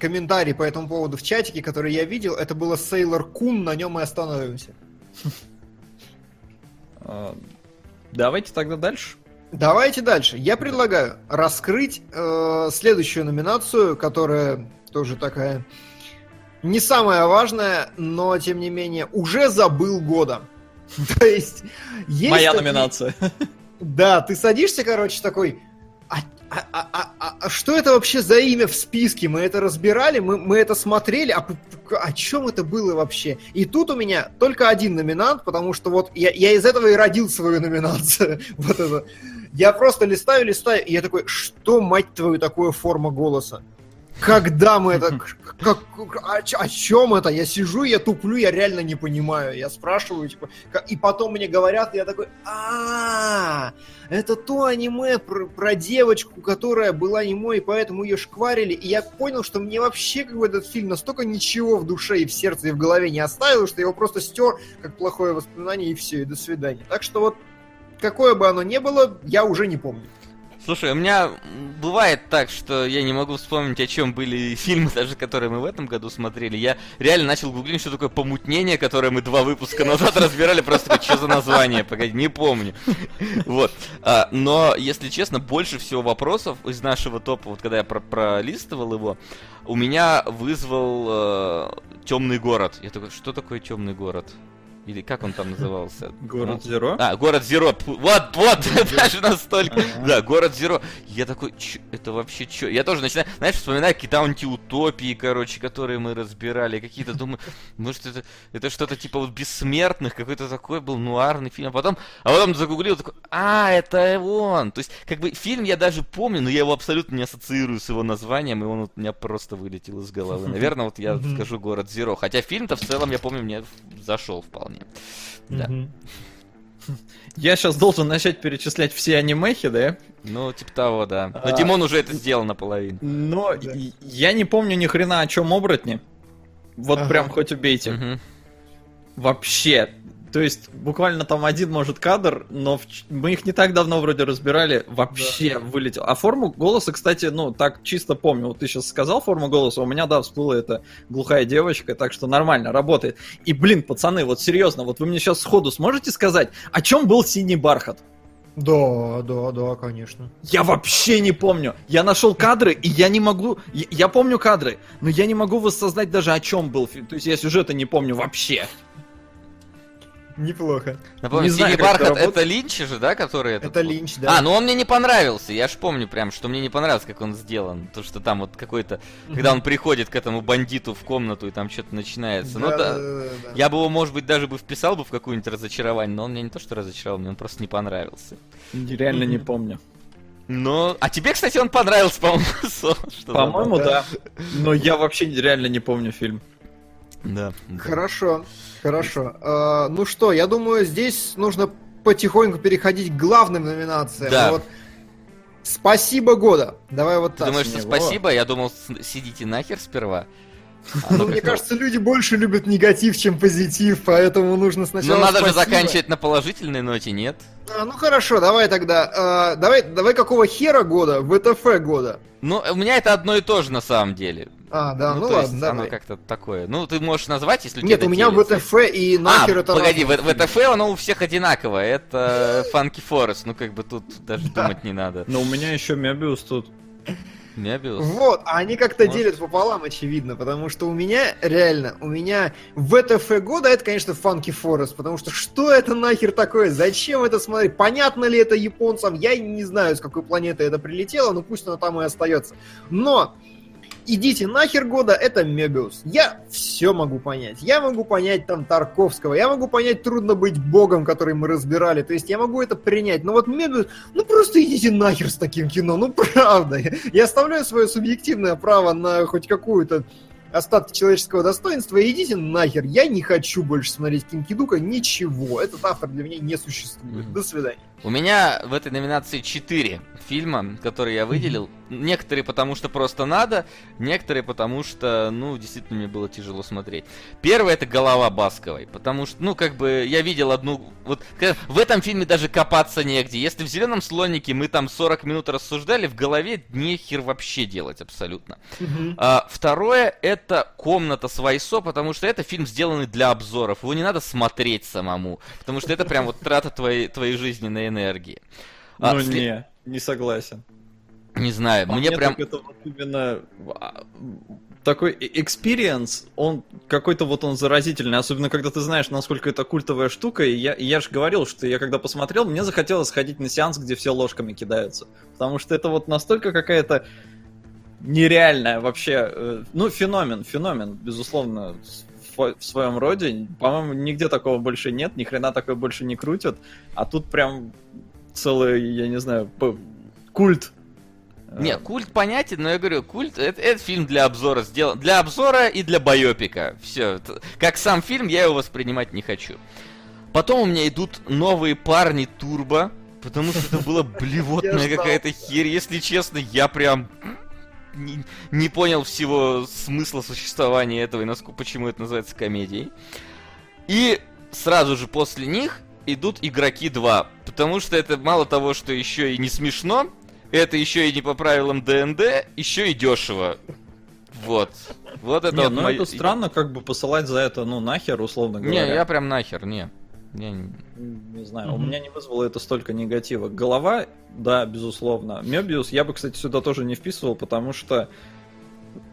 комментарий по этому поводу в чатике, который я видел, это было Сейлор Кун, на нем и остановимся. А, давайте тогда дальше. Давайте дальше. Я предлагаю раскрыть э, следующую номинацию, которая тоже такая не самая важная, но тем не менее уже забыл года. <laughs> То есть есть Моя такие- номинация. Да, ты садишься, короче, такой. А, а- а- а- а- а что это вообще за имя в списке? Мы это разбирали, мы, мы это смотрели, а о чем это было вообще? И тут у меня только один номинант, потому что вот я, я из этого и родил свою номинацию. <laughs> Вот это. Я просто листаю, листаю, и я такой, что, мать твою, такое форма голоса? Когда мы это... Как, о, о чем это? Я сижу, я туплю, я реально не понимаю. Я спрашиваю, типа... И потом мне говорят, и я такой... а это то аниме про, про девочку, которая была немой, и поэтому ее шкварили. И я понял, что мне вообще как бы этот фильм настолько ничего в душе и в сердце и в голове не оставил, что я его просто стер как плохое воспоминание, и все, и до свидания. Так что вот какое бы оно ни было, я уже не помню. Слушай, у меня бывает так, что я не могу вспомнить, о чем были <laughs> фильмы, даже которые мы в этом году смотрели. Я реально начал гуглить, что такое помутнение, которое мы два выпуска <laughs> назад разбирали. Просто что за название? Погоди, не помню. <laughs> Вот. А, но, если честно, больше всего вопросов из нашего топа, вот когда я про- пролистывал его, у меня вызвал темный город. Я такой, что такое темный город? Или как он там назывался? Город Ну, Зеро? а, город Зеро. Вот, вот, <laughs> даже настолько. Да, город Зеро. Я такой, чё, это вообще что? Я тоже начинаю, знаешь, вспоминаю какие-то антиутопии, короче, которые мы разбирали. Какие-то, думаю, может, это, это что-то типа вот бессмертных, какой-то такой был нуарный фильм. А потом, а потом загуглил, такой, а, это он. То есть, как бы, фильм я даже помню, но я его абсолютно не ассоциирую с его названием, и он у меня просто вылетел из головы. Наверное, вот я скажу город Зеро. Хотя фильм-то в целом, я помню, мне зашел вполне. Да. <laughs> Я сейчас должен начать перечислять все анимехи, да? Ну, типа того, да. Но А. Димон уже это сделал наполовину. Но Да. я не помню ни хрена о чем оборотни. Вот Ага. прям хоть убейте. Мгм. Вообще. То есть буквально там один может кадр, но в мы их не так давно вроде разбирали, вообще вылетел. А форму голоса, кстати, ну так чисто помню. Вот ты сейчас сказал форму голоса, у меня да всплыла эта глухая девочка, так что нормально работает. И блин, пацаны, вот серьезно, вот вы мне сейчас сходу сможете сказать, о чем был синий бархат? Да, да, да, конечно. Я вообще не помню. Я нашел кадры, и я не могу... Я, я помню кадры, но я не могу воссоздать даже о чем был фильм. То есть я сюжета не помню вообще. Неплохо. Напомню, Не Синий это бархат это. Линч же, да, который этот Это вот? Линч, да. А, ну он мне не понравился. Я ж помню прям, что мне не понравилось, как он сделан. То, что там вот какой-то... Когда он приходит к этому бандиту в комнату, и там что-то начинается. Ну да, я бы его, может быть, даже бы вписал бы в какую-нибудь разочарование, но он мне не то, что разочаровал, мне он просто не понравился. Реально не помню. Но... А тебе, кстати, он понравился, <laughs> по-моему, По-моему, да. Но я вообще реально не помню фильм. Да. да. Хорошо, хорошо. А, ну что, я думаю, здесь нужно потихоньку переходить к главным номинациям. Да. Вот Спасибо года. Давай вот Ты так. думаешь, что спасибо? Я думал, сидите нахер сперва. <laughs> А, Ну, ну, мне кажется, люди больше любят негатив, чем позитив, поэтому нужно Ну, сначала надо же спасибо. заканчивать на положительной ноте, нет? А, ну хорошо, давай тогда. а, давай, давай какого хера года? ВТФ года. Ну, у меня это одно и то же на самом деле. А, да, ну, то ладно, есть оно давай. как-то такое. Ну, ты можешь назвать, если Нет, у меня. ВТФ и нахер а, это погоди, в, ВТФ оно у всех одинаково. Это <laughs> Funky Forest. Ну, как бы тут даже думать не надо. Но у меня еще Мебиус тут. Мебиус. Вот, а они как-то Может. делят пополам, очевидно, потому что у меня, реально, у меня ВТФ года это, конечно, Funky Forest, потому что что это нахер такое, зачем это смотреть, понятно ли это японцам, я не знаю, с какой планеты это прилетело, но пусть оно там и остается. Но идите нахер года, это Мебиус. Я все могу понять. Я могу понять там Тарковского, я могу понять трудно быть богом, который мы разбирали, то есть я могу это принять, но вот Мебиус, ну просто идите нахер с таким кино, ну правда. Я оставляю свое субъективное право на хоть какую-то остатки человеческого достоинства, и идите нахер. Я не хочу больше смотреть Кинкидука, ничего. Этот автор для меня не существует. До свидания. У меня в этой номинации 4 фильма, которые я выделил. Некоторые потому что просто надо, некоторые потому что, ну, действительно мне было тяжело смотреть. Первый это «Голова Басковой», потому что, ну, как бы, я видел одну... Вот в этом фильме даже копаться негде. Если в «Зеленом слонике» мы там 40 минут рассуждали, в голове нехер вообще делать абсолютно. А, второе это «Комната» Вайсо, потому что это фильм, сделанный для обзоров. Его не надо смотреть самому, потому что это прям вот трата твоей, твоей жизненной энергии. А, ну, след... не, не согласен. Не знаю, мне, мне прям... Это вот именно а, такой experience, он какой-то вот он заразительный, особенно когда ты знаешь, насколько это культовая штука, и я, и я же говорил, что я когда посмотрел, мне захотелось сходить на сеанс, где все ложками кидаются, потому что это вот настолько какая-то нереальная вообще, э, ну, феномен, феномен, безусловно, в своем роде, по-моему, нигде такого больше нет, ни хрена такое больше не крутят, а тут прям целый, я не знаю, культ не, культ понятен, но я говорю, культ это, это фильм для обзора сделан. Для обзора и для байопика. Все. Как сам фильм, я его воспринимать не хочу. Потом у меня идут новые парни Турбо, потому что это была блевотная какая-то херь. Если честно, я прям не, не понял всего смысла существования этого и насколько, почему это называется комедией. И сразу же после них идут Игроки 2. Потому что это мало того, что еще и не смешно, это еще и не по правилам ДНД, еще и дешево. Вот. Вот это не, вот ну мой... это странно, как бы посылать за это, ну, нахер, условно говоря. Не, я прям нахер, не. Я не... не знаю, mm-hmm. у меня не вызвало это столько негатива. Голова, да, безусловно. Мебиус я бы, кстати, сюда тоже не вписывал, потому что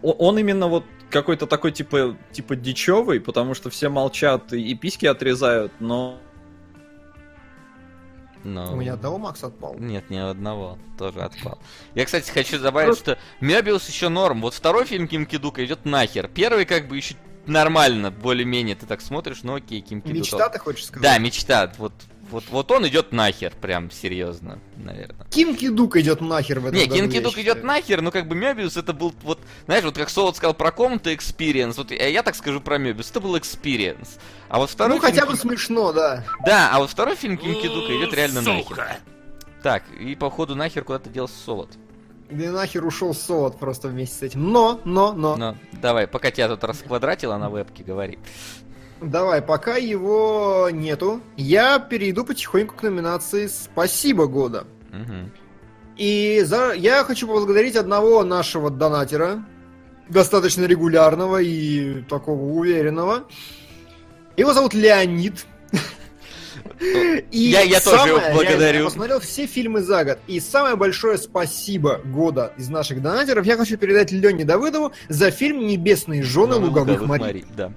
он именно вот какой-то такой типа, типа дичевый, потому что все молчат и письки отрезают, но но... У меня одного Макс отпал. Нет, ни одного. Тоже отпал. Я, кстати, хочу добавить, что Мебиус еще норм. Вот второй фильм Ким Кидука идет нахер. Первый как бы еще нормально, более-менее ты так смотришь, ну окей, Ким Кидука. Мечта ты хочешь сказать? Да, мечта. Вот вот, вот он идет нахер, прям серьезно, наверное. Ким Ки Дук идет нахер в этом Не, Ким Ки Дук идет нахер, но как бы Мебиус это был вот, знаешь, вот как Солод сказал про комнату experience, вот я, я так скажу про Мебиус, это был experience. А вот второй Ну фильм... хотя бы смешно, да. Да, а вот второй фильм Ким Ки Дука идет реально нахер. Так, и походу нахер куда-то делся Солод. Да и нахер ушел Солод просто вместе с этим. Но, но, но. Но, давай, пока тебя тут расквадратила на вебке, говори. Давай, пока его нету, я перейду потихоньку к номинации «Спасибо года». Угу. И за... я хочу поблагодарить одного нашего донатера, достаточно регулярного и такого уверенного. Его зовут Леонид. <laughs> И я, я тоже его благодарю. Я посмотрел все фильмы за год. И самое большое спасибо года из наших донатеров я хочу передать Лене Давыдову за фильм «Небесные жены луговых, луговых морей». Да.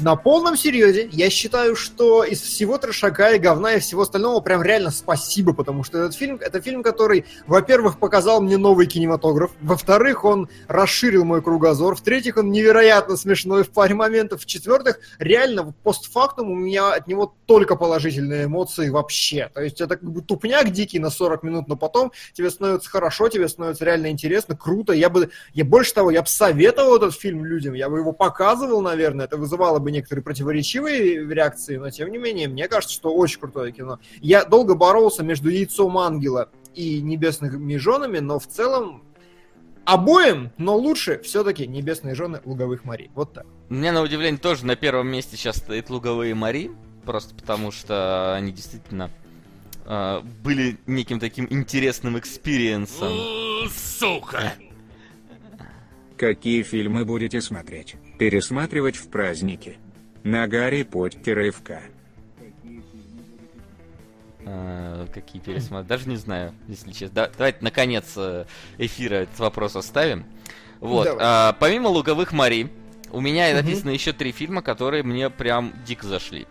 На полном серьезе, я считаю, что из всего трешака и говна и всего остального прям реально спасибо, потому что этот фильм, это фильм, который, во-первых, показал мне новый кинематограф, во-вторых, он расширил мой кругозор, в-третьих, он невероятно смешной в паре моментов, в-четвертых, реально постфактум у меня от него только положительные эмоции вообще. То есть это как бы тупняк дикий на 40 минут, но потом тебе становится хорошо, тебе становится реально интересно, круто. Я бы, я больше того, я бы советовал этот фильм людям, я бы его показывал, наверное, это вызывало бы бы некоторые противоречивые реакции, но тем не менее, мне кажется, что очень крутое кино. Я долго боролся между яйцом ангела и небесными женами, но в целом обоим, но лучше все-таки небесные жены луговых морей. Вот так. Меня на удивление тоже на первом месте сейчас стоит луговые морей, просто потому что они действительно э, были неким таким интересным experience ом. Сука! Какие фильмы будете смотреть? Пересматривать в праздники? На Гарри Поттера и ФК. А, какие пересмотры? Даже не знаю, если честно. Да, давайте наконец э, эфира этот вопрос оставим. Вот. А, помимо луговых морей, у меня написано еще три фильма, которые мне прям дико зашли.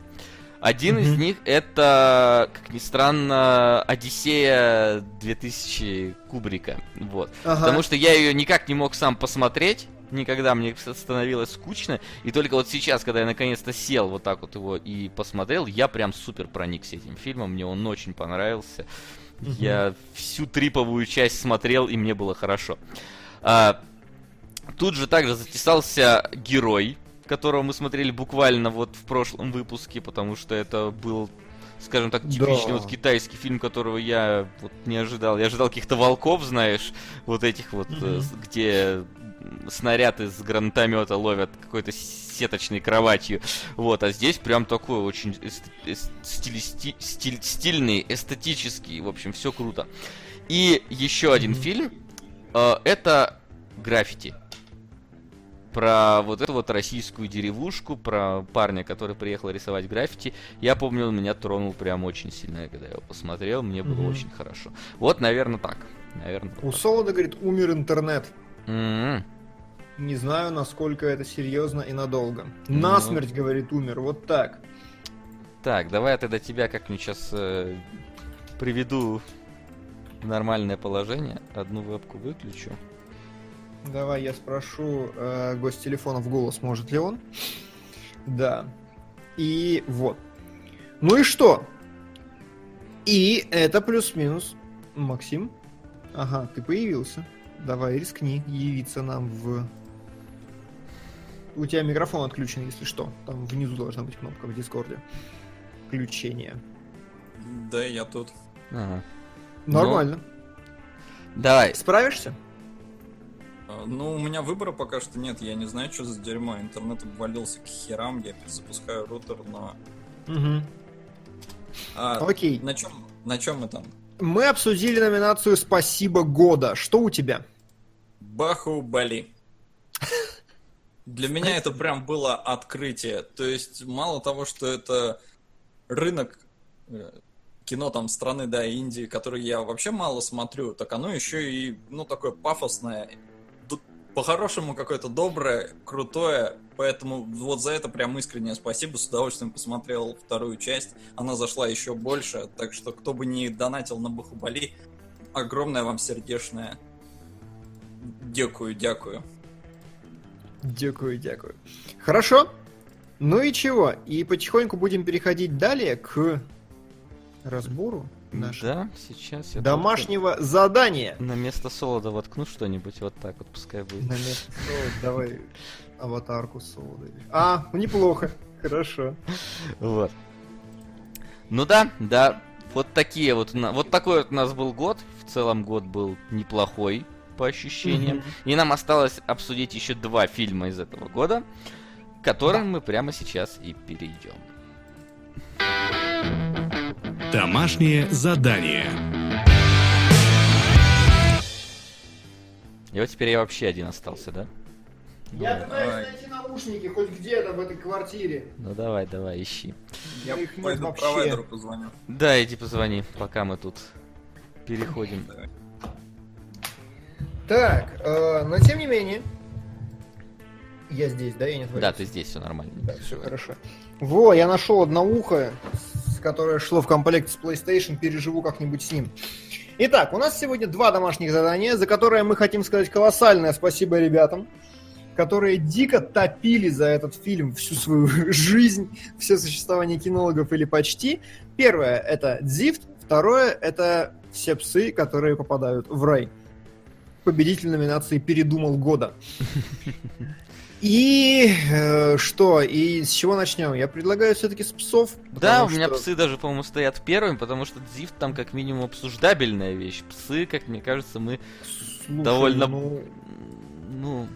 Один mm-hmm. из них это, как ни странно, Одиссея 2000 Кубрика. Вот. Ага. Потому что я ее никак не мог сам посмотреть. Никогда мне становилось скучно. И только вот сейчас, когда я наконец-то сел вот так вот его и посмотрел, я прям супер проникся этим фильмом. Мне он очень понравился. Я всю триповую часть смотрел, и мне было хорошо. А, Тут же также затесался герой, которого мы смотрели буквально вот в прошлом выпуске, потому что это был скажем так, типичный да. вот китайский фильм, которого я вот не ожидал. Я ожидал каких-то волков, знаешь, вот этих вот, mm-hmm. где снаряд из гранатомета ловят какой-то сеточной кроватью. Вот, а здесь прям такой очень стилисти... стиль... стильный, эстетический, в общем, все круто. И еще один фильм, э, это граффити про вот эту вот российскую деревушку, про парня, который приехал рисовать граффити. Я помню, он меня тронул прям очень сильно, когда я его посмотрел, мне было mm-hmm. очень хорошо. Вот, наверное, так. Наверное, У так. Солода, говорит, умер интернет. Mm-hmm. Не знаю, насколько это серьезно и надолго. Mm-hmm. Насмерть, говорит, умер. Вот так. Так, давай я тогда тебя как-нибудь сейчас э, приведу в нормальное положение. Одну вебку выключу. Давай я спрошу э, гость телефона в голос, может ли он. Да. И вот. Ну и что? И это плюс-минус. Максим? Ага, ты появился. Давай рискни явиться нам в... У тебя микрофон отключен, если что. Там внизу должна быть кнопка в Дискорде. Включение. Да, я тут. Ага. Нормально. Ну, давай. Справишься? А, ну, у меня выбора пока что нет. Я не знаю, что за дерьмо. Интернет обвалился к херам. Я перезапускаю рутер, но... Угу. А, Окей. На чем, на чем мы там? Мы обсудили номинацию «Спасибо года». Что у тебя? Баху Бали. <laughs> Для меня это прям было открытие. То есть, мало того, что это рынок э, кино там страны, да, Индии, который я вообще мало смотрю, так оно еще и, ну, такое пафосное, по-хорошему какое-то доброе, крутое, поэтому вот за это прям искреннее спасибо, с удовольствием посмотрел вторую часть, она зашла еще больше, так что кто бы не донатил на Бахубали, огромное вам сердечное дякую, дякую. Дякую, дякую. Хорошо. Ну и чего? И потихоньку будем переходить далее к разбору нашего да, сейчас я домашнего задания. На место солода воткну что-нибудь вот так вот, пускай будет. На место <laughs> солода, давай аватарку солода. А, неплохо, хорошо. Вот. Ну да, да, вот такие вот, вот такой вот у нас был год. В целом год был неплохой по ощущениям. И нам осталось обсудить еще два фильма из этого года, к которым мы прямо сейчас и перейдем. Домашнее задание. И вот теперь я вообще один остался, да? Я пытаюсь найти наушники хоть где-то в этой квартире. Ну давай, давай, ищи. Я их пойду вообще. провайдеру позвоню. Да, иди позвони, пока мы тут переходим. Так, э, но тем не менее, я здесь, да, я не Да, ты здесь, все нормально. Да, все хорошо. Во, я нашел одно ухо, которое шло в комплект с PlayStation, переживу как-нибудь с ним. Итак, у нас сегодня два домашних задания, за которые мы хотим сказать колоссальное спасибо ребятам, которые дико топили за этот фильм всю свою <laughs> жизнь, все существование кинологов или почти. Первое — это Дзифт, второе — это все псы, которые попадают в рай. Победитель номинации «Передумал года». <laughs> И э, что? И с чего начнем? Я предлагаю все-таки с псов. Да, у меня псы даже, по-моему, стоят первыми, потому что Дзифт там как минимум обсуждабельная вещь. Псы, как мне кажется, мы Слушай, довольно... Ну... ну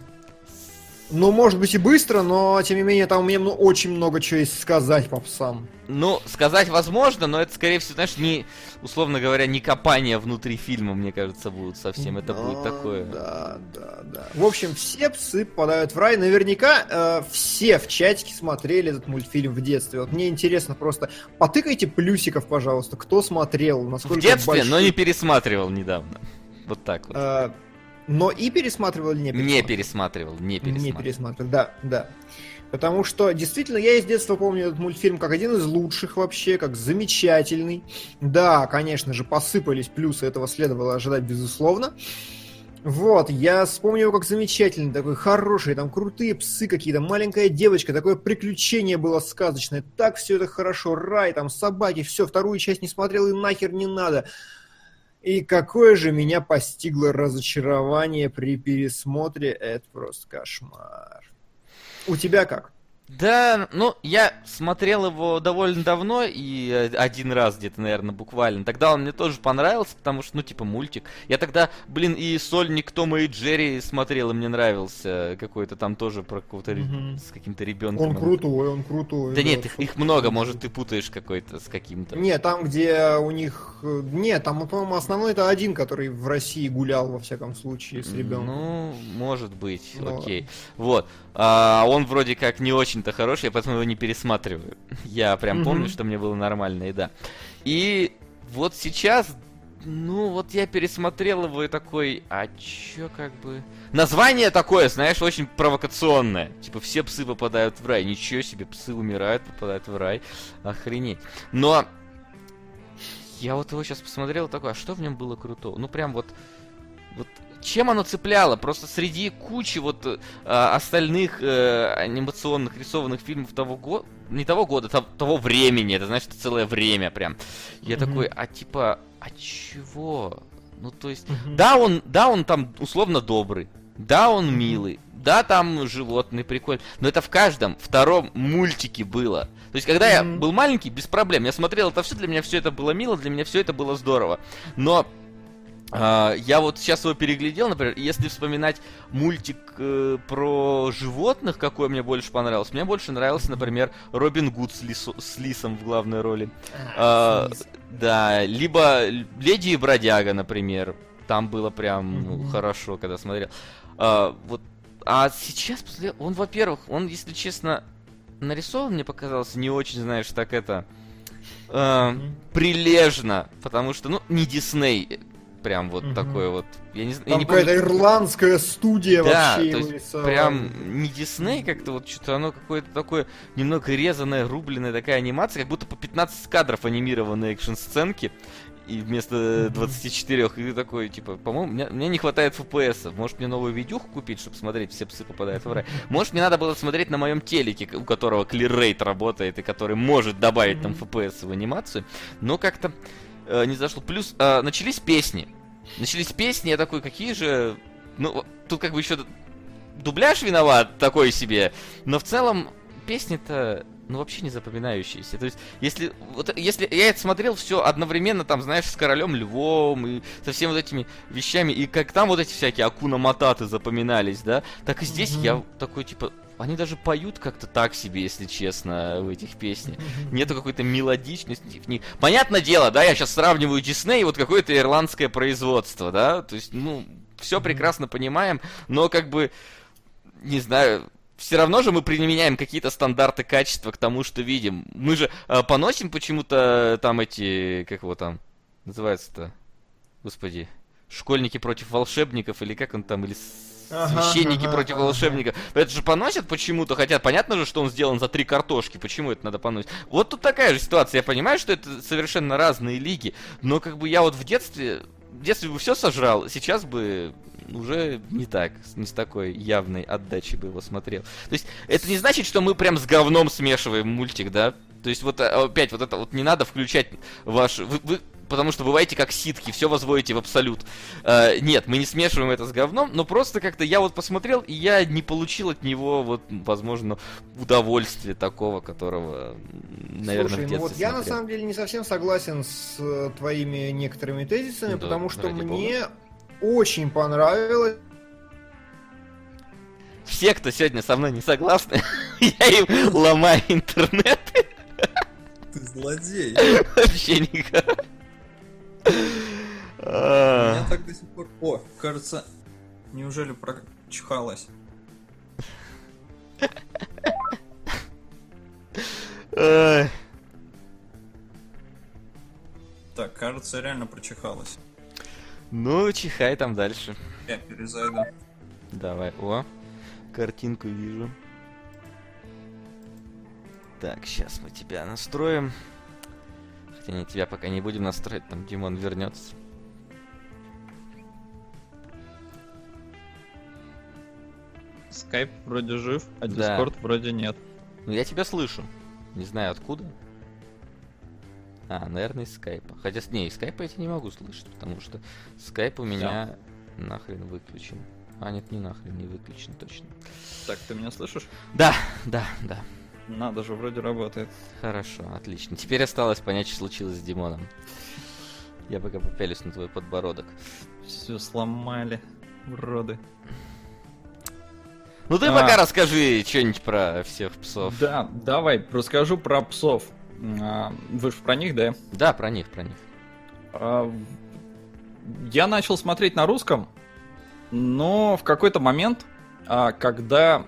ну, может быть и быстро, но тем не менее там у меня ну, очень много чего есть сказать по псам. Ну, сказать возможно, но это, скорее всего, знаешь, не, условно говоря, не копание внутри фильма, мне кажется, будут совсем. Это да, будет такое. Да, да, да. В общем, все псы попадают в рай. Наверняка э, все в чатике смотрели этот мультфильм в детстве. Вот мне интересно просто, потыкайте плюсиков, пожалуйста, кто смотрел, насколько В детстве, большой... но не пересматривал недавно. Вот так вот. Э, но и пересматривал или не пересматривал? Не пересматривал, не пересматривал. Не пересматривал, да, да. Потому что, действительно, я из детства помню этот мультфильм как один из лучших вообще, как замечательный. Да, конечно же, посыпались плюсы, этого следовало ожидать, безусловно. Вот, я вспомнил его как замечательный, такой хороший, там крутые псы какие-то, маленькая девочка, такое приключение было сказочное, так все это хорошо, рай, там собаки, все, вторую часть не смотрел и нахер не надо. И какое же меня постигло разочарование при пересмотре, это просто кошмар. У тебя как? Да, ну, я смотрел его довольно давно, и один раз где-то, наверное, буквально. Тогда он мне тоже понравился, потому что, ну, типа, мультик. Я тогда, блин, и Сольник Тома и Джерри смотрел, и мне нравился какой-то там тоже про какого-то mm-hmm. с каким-то ребенком. Он крутой, он крутой. Да, нет, их, их много, может, ты путаешь какой-то с каким-то. Нет, там, где у них... Нет, там, по-моему, основной это один, который в России гулял, во всяком случае, с ребенком. Ну, может быть, ну, окей. Вот. А, он вроде как не очень-то хороший, я поэтому его не пересматриваю. <laughs> Я прям mm-hmm. помню, что мне было нормально, и да. И вот сейчас, ну вот я пересмотрел его и такой, а чё как бы... Название такое, знаешь, очень провокационное. Типа все псы попадают в рай. Ничего себе, псы умирают, попадают в рай. Охренеть. Но я вот его сейчас посмотрел такой, а что в нем было крутого? Ну прям вот вот чем оно цепляло? Просто среди кучи вот э, остальных э, анимационных рисованных фильмов того года, не того года, того, того времени, это значит целое время прям. Я mm-hmm. такой, а типа, а чего? Ну то есть, mm-hmm. да он, да он там условно добрый, да он милый, да там животный прикольный, но это в каждом втором мультике было. То есть, когда mm-hmm. я был маленький, без проблем, я смотрел это все, для меня все это было мило, для меня все это было здорово. Но я вот сейчас его переглядел, например, если вспоминать мультик э, про животных, какой мне больше понравился, мне больше нравился, например, Робин Гуд с, лисо, с Лисом в главной роли. А, uh, да, либо Леди и Бродяга, например. Там было прям ну, хорошо, когда смотрел. Uh, вот. А сейчас, он, во-первых, он, если честно, нарисован, мне показался не очень, знаешь, так это... Uh, прилежно, потому что, ну, не Дисней, прям вот угу. такой вот. Я не, Там какая-то ирландская студия да, вообще. То есть прям не Дисней, как-то вот что-то оно какое-то такое немного резаное, рубленная такая анимация, как будто по 15 кадров анимированные экшн-сценки. И вместо 24 и ты такой, типа, по-моему, мне, мне не хватает FPS. Может, мне новую видюху купить, чтобы смотреть, все псы попадают в рай. Может, мне надо было смотреть на моем телеке, у которого клиррейт работает, и который может добавить там FPS в анимацию. Но как-то э, не зашло. Плюс э, начались песни. Начались песни, я такой, какие же... Ну, тут как бы еще дубляж виноват такой себе. Но в целом песни-то ну вообще не запоминающиеся. То есть, если, вот, если я это смотрел все одновременно, там, знаешь, с королем львом и со всеми вот этими вещами, и как там вот эти всякие акуна мататы запоминались, да, так и здесь mm-hmm. я такой, типа, они даже поют как-то так себе, если честно, в этих песнях. Нету какой-то мелодичности в них. Понятное дело, да, я сейчас сравниваю Дисней и вот какое-то ирландское производство, да, то есть, ну, все прекрасно понимаем, но как бы, не знаю, все равно же мы применяем какие-то стандарты качества к тому, что видим. Мы же э, поносим почему-то там эти, как его там называется-то, господи, школьники против волшебников или как он там, или священники ага, против ага, волшебников. Ага. Это же поносят почему-то, хотя понятно же, что он сделан за три картошки, почему это надо поносить. Вот тут такая же ситуация, я понимаю, что это совершенно разные лиги, но как бы я вот в детстве, в детстве бы все сожрал, сейчас бы уже не так, не с такой явной отдачей бы его смотрел. То есть это не значит, что мы прям с говном смешиваем мультик, да? То есть вот опять вот это вот не надо включать ваш... Вы, вы потому что бываете как ситки, все возводите в абсолют. Э, нет, мы не смешиваем это с говном, но просто как-то я вот посмотрел, и я не получил от него, вот, возможно, удовольствия такого, которого, наверное, Слушай, в ну вот я на самом деле не совсем согласен с э, твоими некоторыми тезисами, ну, да, потому что мне бога. очень понравилось все, кто сегодня со мной не согласны, <laughs> я им ломаю интернет. Ты злодей. <laughs> Вообще никак. Меня так до сих пор... О, кажется, неужели прочихалась? Так, кажется, реально прочихалась. Ну, чихай там дальше. Я перезайду. Давай, о, картинку вижу. Так, сейчас мы тебя настроим. Хотя не, тебя пока не будем настроить, там Димон вернется. Скайп вроде жив, а Дискорд да. вроде нет. Ну я тебя слышу. Не знаю откуда. А, наверное, из скайпа. Хотя, не, из скайпа я тебя не могу слышать, потому что скайп у меня да. нахрен выключен. А, нет, не нахрен, не выключен точно. Так, ты меня слышишь? Да, да, да. Надо же, вроде работает. Хорошо, отлично. Теперь осталось понять, что случилось с Димоном. Я пока попялюсь на твой подбородок. Все сломали, уроды. Ну ты а... пока расскажи что-нибудь про всех псов. Да, давай, расскажу про псов. А, вы же про них, да? Да, про них, про них. А, я начал смотреть на русском, но в какой-то момент, а, когда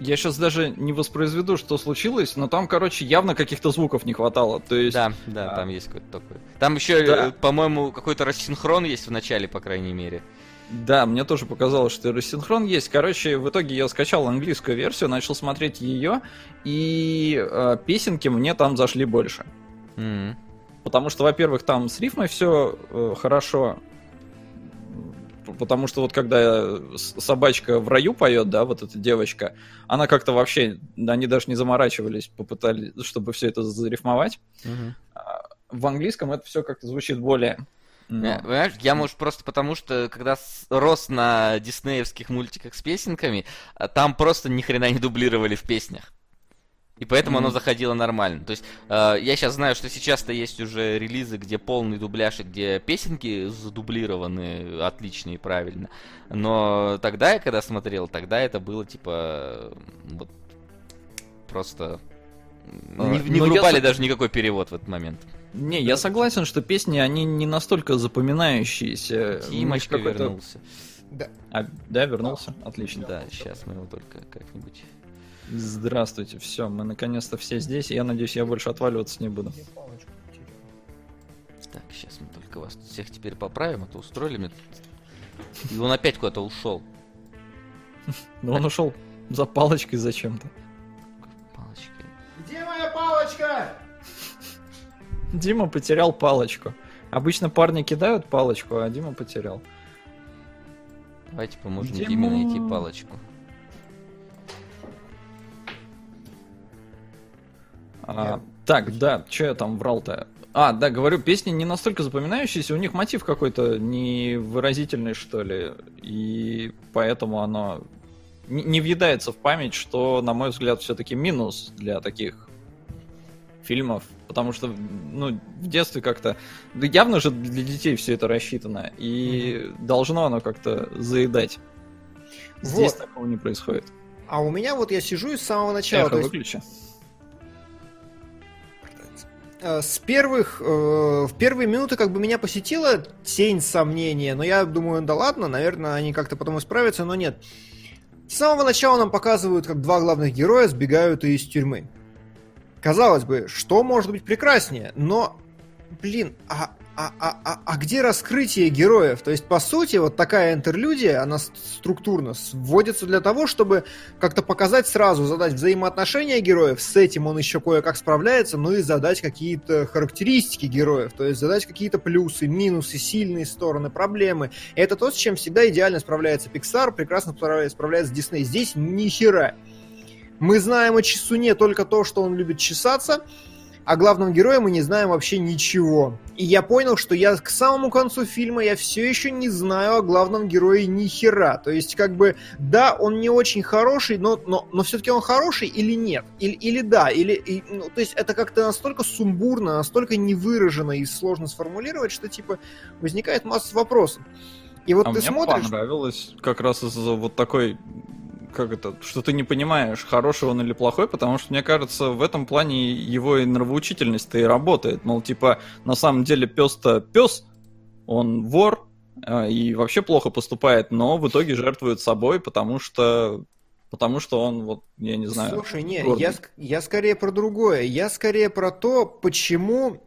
я сейчас даже не воспроизведу, что случилось, но там, короче, явно каких-то звуков не хватало. То есть. Да, да, а... там есть какой-то такой. Там еще, да. Э, по-моему, какой-то рассинхрон есть в начале, по крайней мере. Да, мне тоже показалось, что рассинхрон есть. Короче, в итоге я скачал английскую версию, начал смотреть ее, и э, песенки мне там зашли больше. Mm-hmm. Потому что, во-первых, там с рифмой все э, хорошо. Потому что вот когда собачка в раю поет, да, вот эта девочка, она как-то вообще, они даже не заморачивались, попытались, чтобы все это зарифмовать. Mm-hmm. В английском это все как-то звучит более но... Понимаешь, я, может, просто потому, что когда рос на диснеевских мультиках с песенками, а, там просто ни хрена не дублировали в песнях. И поэтому mm-hmm. оно заходило нормально. То есть э, я сейчас знаю, что сейчас-то есть уже релизы, где полный дубляж и где песенки задублированы отлично и правильно. Но тогда я когда смотрел, тогда это было типа вот просто а, не, не врубали я... даже никакой перевод в этот момент. Не, я согласен, что песни, они не настолько запоминающиеся. Тимочка вернулся. Да. А, да, вернулся? Отлично. Да, сейчас мы его только как-нибудь... Здравствуйте, все, мы наконец-то все здесь, я надеюсь, я больше отваливаться не буду. Так, сейчас мы только вас всех теперь поправим, а то устроили мне... И он опять куда-то ушел. <laughs> Ну он ушел за палочкой зачем-то. Палочкой. Где моя палочка? Дима потерял палочку. Обычно парни кидают палочку, а Дима потерял. Давайте поможем Дима... Диме найти палочку. А, так, да, что я там врал-то? А, да, говорю, песни не настолько запоминающиеся, у них мотив какой-то невыразительный, что ли, и поэтому оно не въедается в память, что, на мой взгляд, все-таки минус для таких фильмов, потому что, ну, в детстве как-то, да явно же для детей все это рассчитано, и mm-hmm. должно оно как-то заедать. Здесь вот. такого не происходит. А у меня вот я сижу и с самого начала. Эхо, выключи. Есть... Э, с первых, э, в первые минуты как бы меня посетила тень сомнения, но я думаю, да ладно, наверное, они как-то потом исправятся, но нет. С самого начала нам показывают, как два главных героя сбегают из тюрьмы. Казалось бы, что может быть прекраснее? Но, блин, а, а, а, а, а где раскрытие героев? То есть, по сути, вот такая интерлюдия, она структурно сводится для того, чтобы как-то показать сразу, задать взаимоотношения героев, с этим он еще кое-как справляется, ну и задать какие-то характеристики героев, то есть задать какие-то плюсы, минусы, сильные стороны, проблемы. Это то, с чем всегда идеально справляется Pixar, прекрасно справляется Disney. Здесь ни хера. Мы знаем о Чесуне только то, что он любит чесаться, а главном герое мы не знаем вообще ничего. И я понял, что я к самому концу фильма я все еще не знаю о главном герое ни хера. То есть, как бы, да, он не очень хороший, но, но, но все-таки он хороший или нет? Или, или да, или... И, ну, то есть, это как-то настолько сумбурно, настолько невыражено и сложно сформулировать, что, типа, возникает масса вопросов. И вот а ты мне смотришь... понравилось как раз из-за вот такой как это, что ты не понимаешь, хороший он или плохой, потому что, мне кажется, в этом плане его и нравоучительность-то и работает. Мол, типа, на самом деле пес-то пес, он вор, а, и вообще плохо поступает, но в итоге жертвует собой, потому что Потому что он, вот, я не знаю. Слушай, не, я, я скорее про другое. Я скорее про то, почему.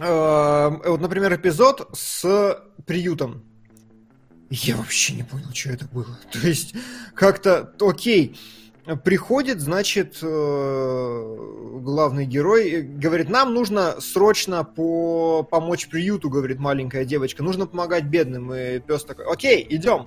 Э, вот, например, эпизод с приютом. Я вообще не понял, что это было. <laughs> То есть, как-то, окей, приходит, значит, э, главный герой, говорит, нам нужно срочно по помочь приюту, говорит маленькая девочка, нужно помогать бедным. И пес такой, окей, идем.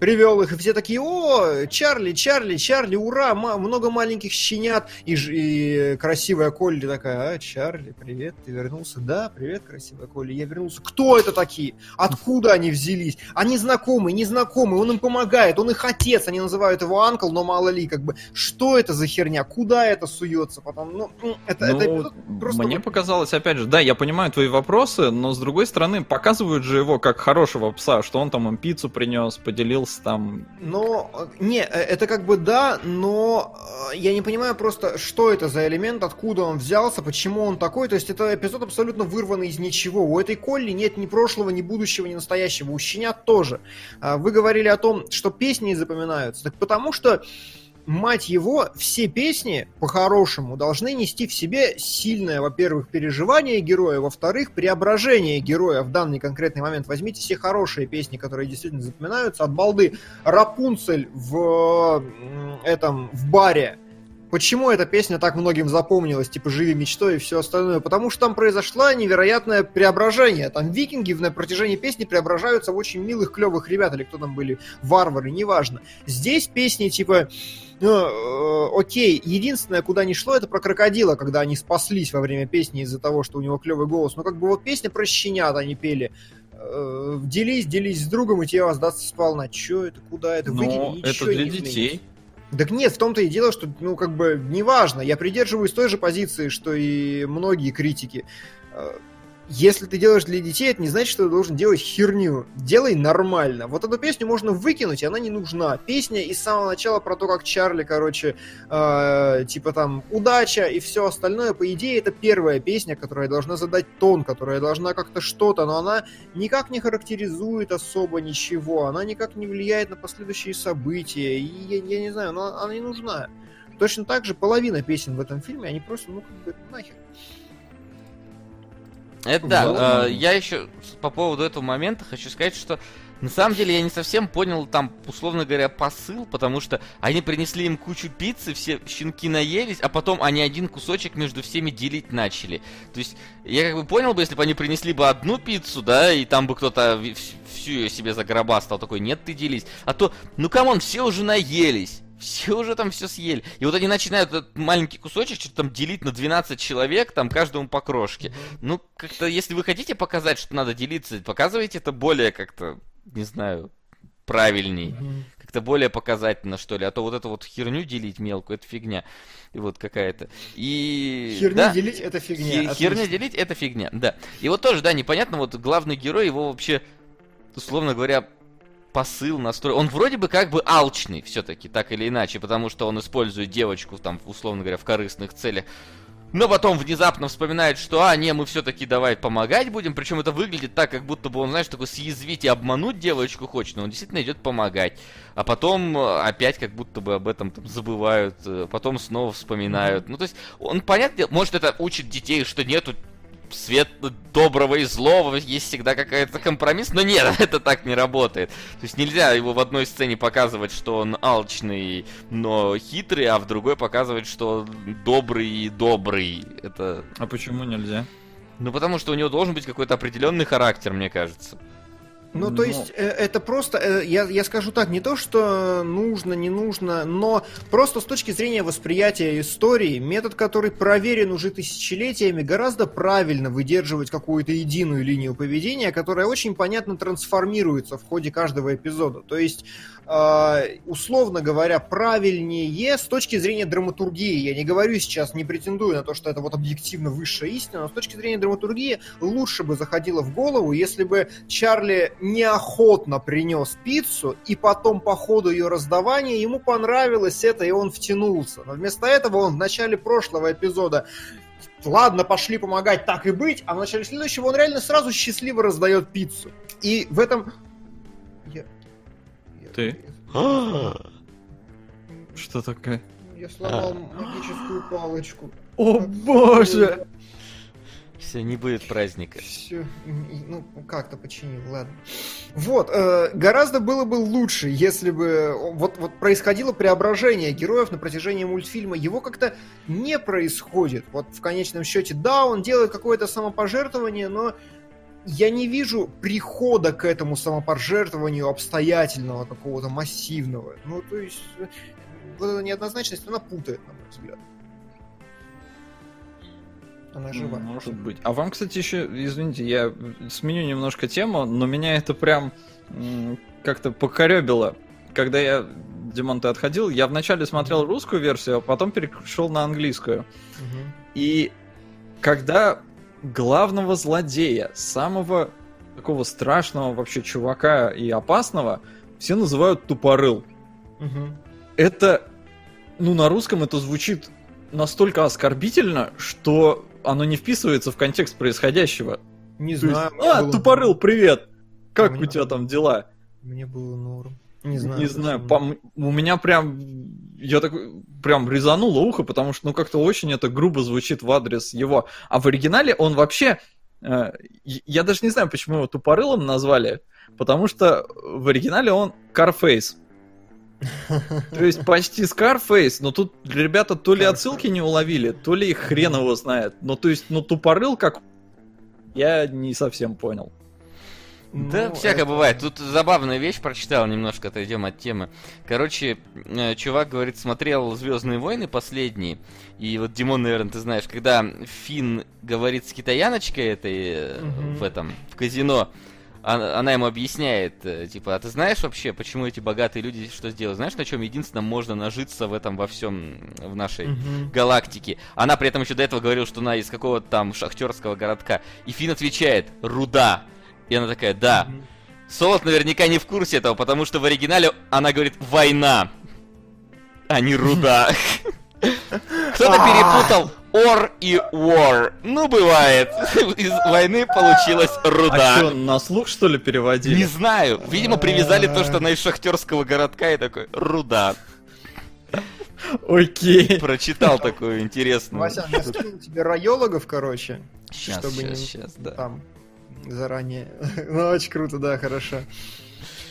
Привел их, и все такие, о, Чарли, Чарли, Чарли, ура, много маленьких щенят, и, и красивая Колли такая, а, Чарли, привет, ты вернулся? Да, привет, красивая Колли, я вернулся. Кто это такие? Откуда они взялись? Они знакомые, незнакомые, он им помогает, он их отец, они называют его Анкл, но мало ли, как бы, что это за херня, куда это суется потом, ну, это, ну, это просто... Мне показалось, опять же, да, я понимаю твои вопросы, но с другой стороны, показывают же его как хорошего пса, что он там им пиццу принес, поделился там. Но, не, э, это как бы да, но э, я не понимаю просто, что это за элемент, откуда он взялся, почему он такой. То есть это эпизод абсолютно вырванный из ничего. У этой Колли нет ни прошлого, ни будущего, ни настоящего. У щенят тоже. А вы говорили о том, что песни запоминаются. Так потому что мать его, все песни, по-хорошему, должны нести в себе сильное, во-первых, переживание героя, во-вторых, преображение героя в данный конкретный момент. Возьмите все хорошие песни, которые действительно запоминаются, от балды Рапунцель в этом, в баре, Почему эта песня так многим запомнилась, типа «Живи мечтой» и все остальное? Потому что там произошло невероятное преображение. Там викинги на протяжении песни преображаются в очень милых, клевых ребят, или кто там были, варвары, неважно. Здесь песни типа ну, э, окей, единственное, куда не шло, это про крокодила, когда они спаслись во время песни из-за того, что у него клевый голос. Но как бы вот песня про щенят они пели. Э, делись, делись с другом, и тебе воздастся сполна. Че это, куда это, выкини, это для детей. Так нет, в том-то и дело, что, ну, как бы, неважно. Я придерживаюсь той же позиции, что и многие критики. Если ты делаешь для детей, это не значит, что ты должен делать херню. Делай нормально. Вот эту песню можно выкинуть, она не нужна. Песня из самого начала про то, как Чарли, короче, э, типа там удача и все остальное, по идее, это первая песня, которая должна задать тон, которая должна как-то что-то, но она никак не характеризует особо ничего, она никак не влияет на последующие события, и я, я не знаю, она, она не нужна. Точно так же половина песен в этом фильме, они просто, ну, как бы, нахер. Это да, э, я еще по поводу этого момента хочу сказать, что на самом деле я не совсем понял там, условно говоря, посыл, потому что они принесли им кучу пиццы, все щенки наелись, а потом они один кусочек между всеми делить начали. То есть я как бы понял бы, если бы они принесли бы одну пиццу, да, и там бы кто-то всю ее себе загробастал, такой, нет, ты делись. А то, ну come on, все уже наелись. Все уже там все съели. И вот они начинают этот маленький кусочек что-то там делить на 12 человек, там каждому по крошке. Ну, как-то, если вы хотите показать, что надо делиться, показывайте это более как-то, не знаю, правильней. Mm-hmm. Как-то более показательно, что ли. А то вот эту вот херню делить мелкую, это фигня. И вот какая-то. И... Херню да, делить это фигня. Херню делить это фигня, да. И вот тоже, да, непонятно, вот главный герой, его вообще, условно говоря, посыл, настрой. Он вроде бы как бы алчный все-таки, так или иначе, потому что он использует девочку, там, условно говоря, в корыстных целях. Но потом внезапно вспоминает, что, а, не, мы все-таки давай помогать будем. Причем это выглядит так, как будто бы он, знаешь, такой съязвить и обмануть девочку хочет, но он действительно идет помогать. А потом э, опять как будто бы об этом там забывают, э, потом снова вспоминают. Ну, то есть, он, понятно, может, это учит детей, что нету свет доброго и злого, есть всегда какая-то компромисс, но нет, <laughs> это так не работает. То есть нельзя его в одной сцене показывать, что он алчный, но хитрый, а в другой показывать, что он добрый и добрый. Это... А почему нельзя? Ну, потому что у него должен быть какой-то определенный характер, мне кажется. Ну, то но... есть, э, это просто, э, я, я скажу так, не то, что нужно, не нужно, но просто с точки зрения восприятия истории, метод, который проверен уже тысячелетиями, гораздо правильно выдерживать какую-то единую линию поведения, которая очень понятно трансформируется в ходе каждого эпизода. То есть, условно говоря, правильнее с точки зрения драматургии, я не говорю сейчас, не претендую на то, что это вот объективно высшая истина, но с точки зрения драматургии лучше бы заходило в голову, если бы Чарли неохотно принес пиццу, и потом по ходу ее раздавания ему понравилось это, и он втянулся. Но вместо этого он в начале прошлого эпизода ладно, пошли помогать, так и быть, а в начале следующего он реально сразу счастливо раздает пиццу. И в этом... Я... Ты? Что такое? Я сломал магическую палочку. О боже! Все, не будет праздника. Все, ну, как-то починил, ладно. Вот, э, гораздо было бы лучше, если бы вот, вот происходило преображение героев на протяжении мультфильма. Его как-то не происходит. Вот в конечном счете, да, он делает какое-то самопожертвование, но я не вижу прихода к этому самопожертвованию обстоятельного, какого-то массивного. Ну, то есть, э, вот эта неоднозначность, она путает, на мой взгляд. Она жива. Может быть. А вам, кстати, еще, извините, я сменю немножко тему, но меня это прям как-то покоребило. Когда я, Димон, ты отходил, я вначале смотрел русскую версию, а потом перешел на английскую. Угу. И когда главного злодея, самого такого страшного вообще чувака и опасного, все называют тупорыл. Угу. Это, ну, на русском это звучит настолько оскорбительно, что оно не вписывается в контекст происходящего. Не То знаю. Есть, а, было... тупорыл, привет! Как у, у тебя там дела? Мне было норм. Не знаю. Не знаю, по, у меня прям, я так прям резануло ухо, потому что, ну, как-то очень это грубо звучит в адрес его. А в оригинале он вообще, э, я даже не знаю, почему его тупорылом назвали, потому что в оригинале он Carface. <laughs> То есть почти Scarface, но тут ребята то ли отсылки не уловили, то ли их хрен его знает. Ну, то есть, ну, тупорыл как... Я не совсем понял. Да, ну, всякое это... бывает. Тут забавная вещь прочитал, немножко отойдем от темы. Короче, э, чувак говорит, смотрел Звездные войны последние. И вот Димон, наверное, ты знаешь, когда Финн говорит с китаяночкой этой угу. в этом, в казино, а, она ему объясняет, э, типа, а ты знаешь вообще, почему эти богатые люди что сделали? Знаешь, на чем единственное можно нажиться в этом во всем, в нашей mm-hmm. галактике? Она при этом еще до этого говорила, что она из какого-то там шахтерского городка. И Финн отвечает, руда. И она такая, да. Mm-hmm. Солод наверняка не в курсе этого, потому что в оригинале она говорит «война», а не «руда». <laughs> Кто-то перепутал Ор и War. Ну, бывает. Из войны получилась руда. А что, на слух, что ли, переводили? Не знаю. Видимо, привязали то, что она из шахтерского городка и такой, руда. Окей. Прочитал такую интересную. Вася, я скинул тебе райологов, короче. Сейчас, чтобы сейчас, не... сейчас, да. Там заранее. <laughs> ну, очень круто, да, хорошо.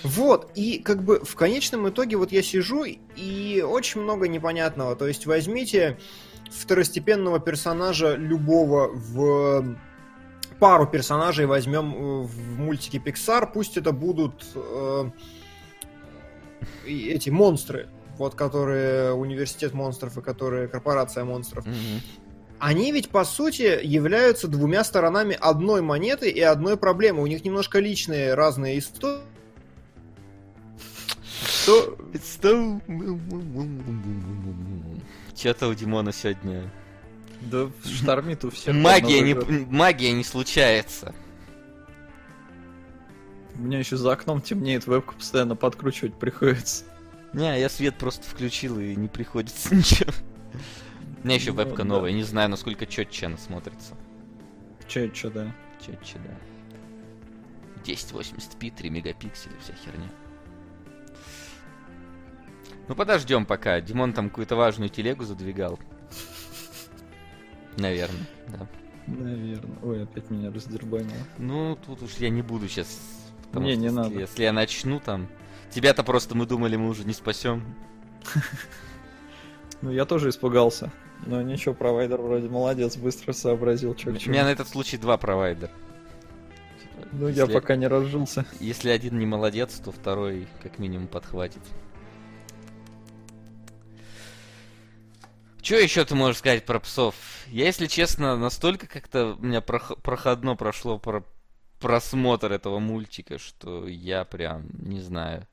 Вот, и как бы в конечном итоге вот я сижу, и очень много непонятного. То есть возьмите второстепенного персонажа любого в пару персонажей возьмем э, в мультике Pixar, пусть это будут э, эти монстры, вот которые университет монстров и которые корпорация монстров. Mm-hmm. Они ведь по сути являются двумя сторонами одной монеты и одной проблемы. У них немножко личные разные истории что? Что? Что-то у Димона сегодня... Да штормит у всех. Магия не, магия не случается. У меня еще за окном темнеет, вебку постоянно подкручивать приходится. Не, я свет просто включил и не приходится <laughs> ничего. У меня еще вебка ну, новая, да. не знаю, насколько четче она смотрится. Четче, да. Четче, да. 1080p, 3 мегапикселя, вся херня. Ну подождем пока. Димон там какую-то важную телегу задвигал. Наверное, да. Наверное. Ой, опять меня раздербанило. Ну, тут уж я не буду сейчас. Не, не если, надо. Если я начну там... Тебя-то просто мы думали, мы уже не спасем. Ну, я тоже испугался. Но ничего, провайдер вроде молодец, быстро сообразил, что У меня на этот случай два провайдера. Ну, я пока не разжился. Если один не молодец, то второй как минимум подхватит. Что еще ты можешь сказать про псов? Я, если честно, настолько как-то у меня проходно прошло про просмотр этого мультика, что я прям не знаю.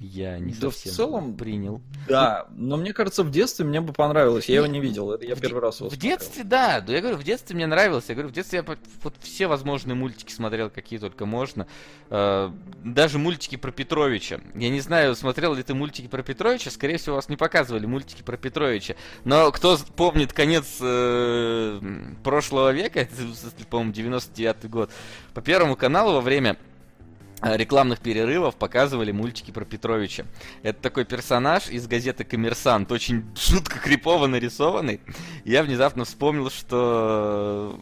Я не да совсем в целом принял. Да, но мне кажется, в детстве мне бы понравилось. Я его не видел, это я в первый раз его В детстве, да, я говорю, в детстве мне нравилось. Я говорю, в детстве я вот все возможные мультики смотрел, какие только можно. Э, даже мультики про Петровича. Я не знаю, смотрел ли ты мультики про Петровича, скорее всего, вас не показывали мультики про Петровича. Но кто помнит конец э, прошлого века, <laughs> по-моему, 99 год, по Первому каналу во время рекламных перерывов показывали мультики про Петровича. Это такой персонаж из газеты «Коммерсант», очень жутко крипово нарисованный. Я внезапно вспомнил, что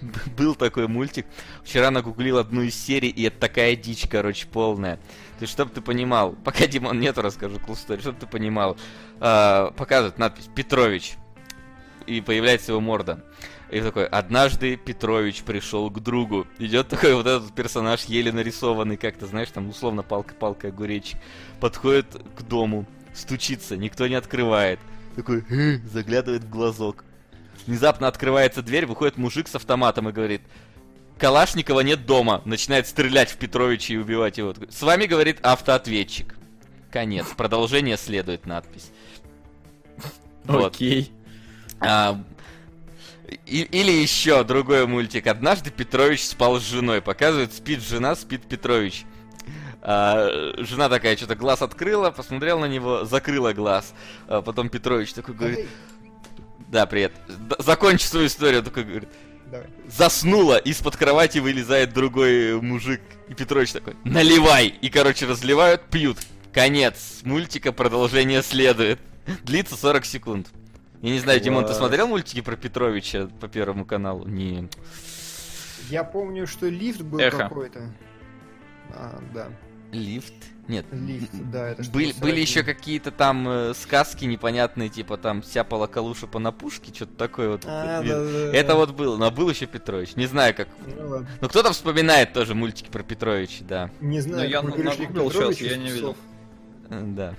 <laughs> был такой мультик. Вчера нагуглил одну из серий, и это такая дичь, короче, полная. То есть, чтобы ты понимал, <laughs> пока Димон нету, расскажу story, чтобы ты понимал. Э, показывают надпись «Петрович». и появляется его морда. И такой, однажды Петрович пришел к другу. Идет такой вот этот персонаж, еле нарисованный, как-то, знаешь, там условно палка-палка огуречек. Подходит к дому, стучится, никто не открывает. Такой, «Э», заглядывает в глазок. Внезапно открывается дверь, выходит мужик с автоматом и говорит, Калашникова нет дома. Начинает стрелять в Петровича и убивать его. С вами, говорит, автоответчик. Конец. Продолжение следует надпись. Вот. Окей. А, и, или еще другой мультик. Однажды Петрович спал с женой. Показывает, спит жена, спит Петрович. А, жена такая что-то глаз открыла, посмотрела на него, закрыла глаз. А потом Петрович такой говорит... Да, привет. Закончи свою историю, такой говорит. Давай. Заснула, из-под кровати вылезает другой мужик. И Петрович такой, наливай! И, короче, разливают, пьют. Конец. Мультика продолжение следует. Длится 40 секунд. Я не знаю, Димон, ты смотрел мультики про Петровича по Первому каналу? Не. Я помню, что лифт был какой-то. А, да. Лифт? Нет. Лифт, да, это Были, были еще какие-то там э, сказки непонятные, типа там сяпала калуша по напушке, что-то такое вот. А, да, да, это да. вот было, но был еще Петрович. Не знаю, как. Ну, ну кто-то вспоминает тоже мультики про Петровича, да. Не знаю, но я нагуглил сейчас, я не видел. Э, да.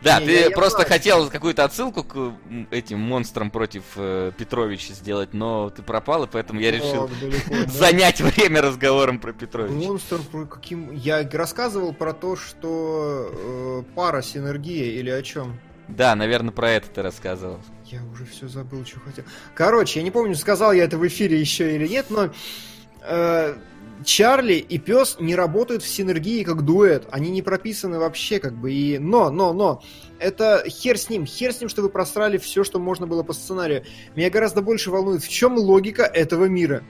Да, не, ты я, просто я хотел какую-то отсылку к этим монстрам против э, Петровича сделать, но ты пропал, и поэтому я решил далеко, <laughs> занять время разговором про Петровича. Монстр про каким... Я рассказывал про то, что э, пара синергия или о чем? Да, наверное, про это ты рассказывал. Я уже все забыл, что хотел. Короче, я не помню, сказал я это в эфире еще или нет, но э, Чарли и пес не работают в синергии как дуэт. Они не прописаны вообще, как бы. И... Но, но, но. Это хер с ним. Хер с ним, что вы просрали все, что можно было по сценарию. Меня гораздо больше волнует, в чем логика этого мира.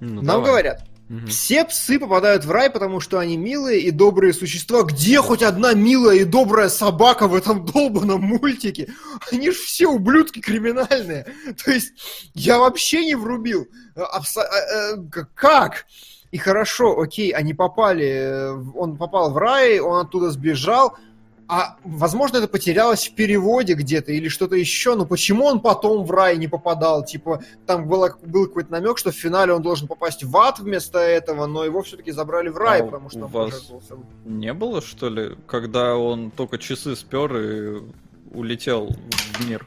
Ну, Нам давай. говорят, Угу. Все псы попадают в рай, потому что они милые и добрые существа. Где хоть одна милая и добрая собака в этом долбанном мультике? Они же все ублюдки криминальные. <laughs> То есть я вообще не врубил. Абсо... Э, э, как? И хорошо, окей, они попали, э, он попал в рай, он оттуда сбежал, а возможно это потерялось в переводе где-то или что-то еще, но почему он потом в рай не попадал? Типа, там было, был какой-то намек, что в финале он должен попасть в ад вместо этого, но его все-таки забрали в рай, а потому что у вас не было, что ли, когда он только часы спер и улетел в мир?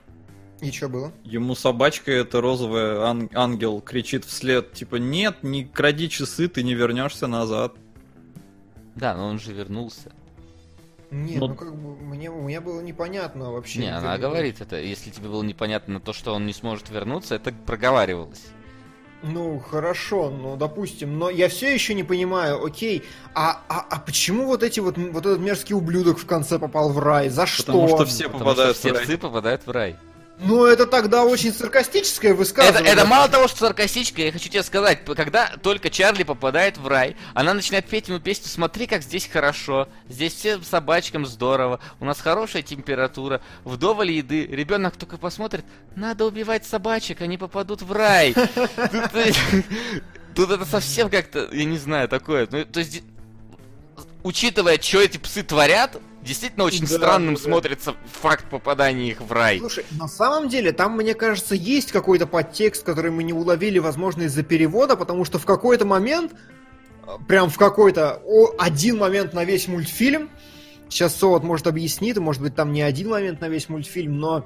И что было? Ему собачка, это розовая ан- ангел, кричит вслед, типа, нет, не кради часы, ты не вернешься назад. Да, но он же вернулся. Не, Но... ну как бы мне, мне было непонятно вообще. Не, она говорит это. Если тебе было непонятно то, что он не сможет вернуться, это проговаривалось. Ну, хорошо, ну, допустим, но я все еще не понимаю, окей, а, а, а почему вот эти вот, вот этот мерзкий ублюдок в конце попал в рай? За что? Потому что все Потому попадают что все в рай. псы попадают в рай. Ну, это тогда очень саркастическое высказывание. Это, это мало того, что саркастическое, я хочу тебе сказать, когда только Чарли попадает в рай, она начинает петь ему песню «Смотри, как здесь хорошо, здесь всем собачкам здорово, у нас хорошая температура, вдоволь еды, ребенок только посмотрит, надо убивать собачек, они попадут в рай». <laughs> Тут это совсем как-то, я не знаю, такое. Ну, то есть, учитывая, что эти псы творят, Действительно очень да, странным да. смотрится факт попадания их в рай. Слушай, на самом деле там, мне кажется, есть какой-то подтекст, который мы не уловили, возможно, из-за перевода, потому что в какой-то момент, э, прям в какой-то один момент на весь мультфильм, сейчас Совод может объяснит, может быть, там не один момент на весь мультфильм, но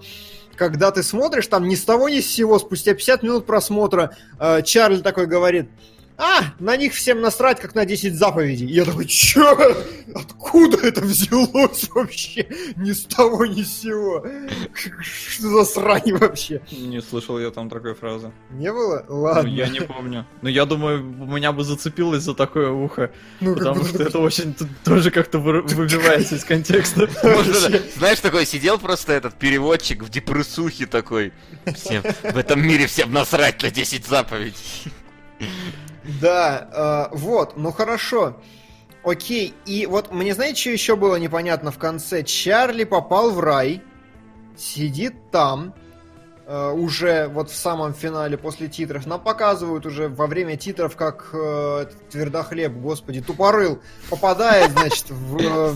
когда ты смотришь, там ни с того ни с сего, спустя 50 минут просмотра, э, Чарли такой говорит, а, на них всем насрать, как на 10 заповедей. я такой, чё? Откуда это взялось вообще? Ни с того, ни с сего. Что за срань вообще? Не слышал я там такой фразы. Не было? Ладно. Ну, я не помню. Но я думаю, у меня бы зацепилось за такое ухо. Ну, потому что это очень тоже как-то выбивается из контекста. <laughs> Знаешь, такой сидел просто этот переводчик в депрессухе такой. Всем, в этом мире всем насрать на 10 заповедей. Да, э, вот, ну хорошо. Окей, и вот мне знаете, что еще было непонятно в конце? Чарли попал в рай, сидит там, э, уже вот в самом финале после титров. Нам показывают уже во время титров, как э, твердохлеб, господи, тупорыл, попадает, значит, в э,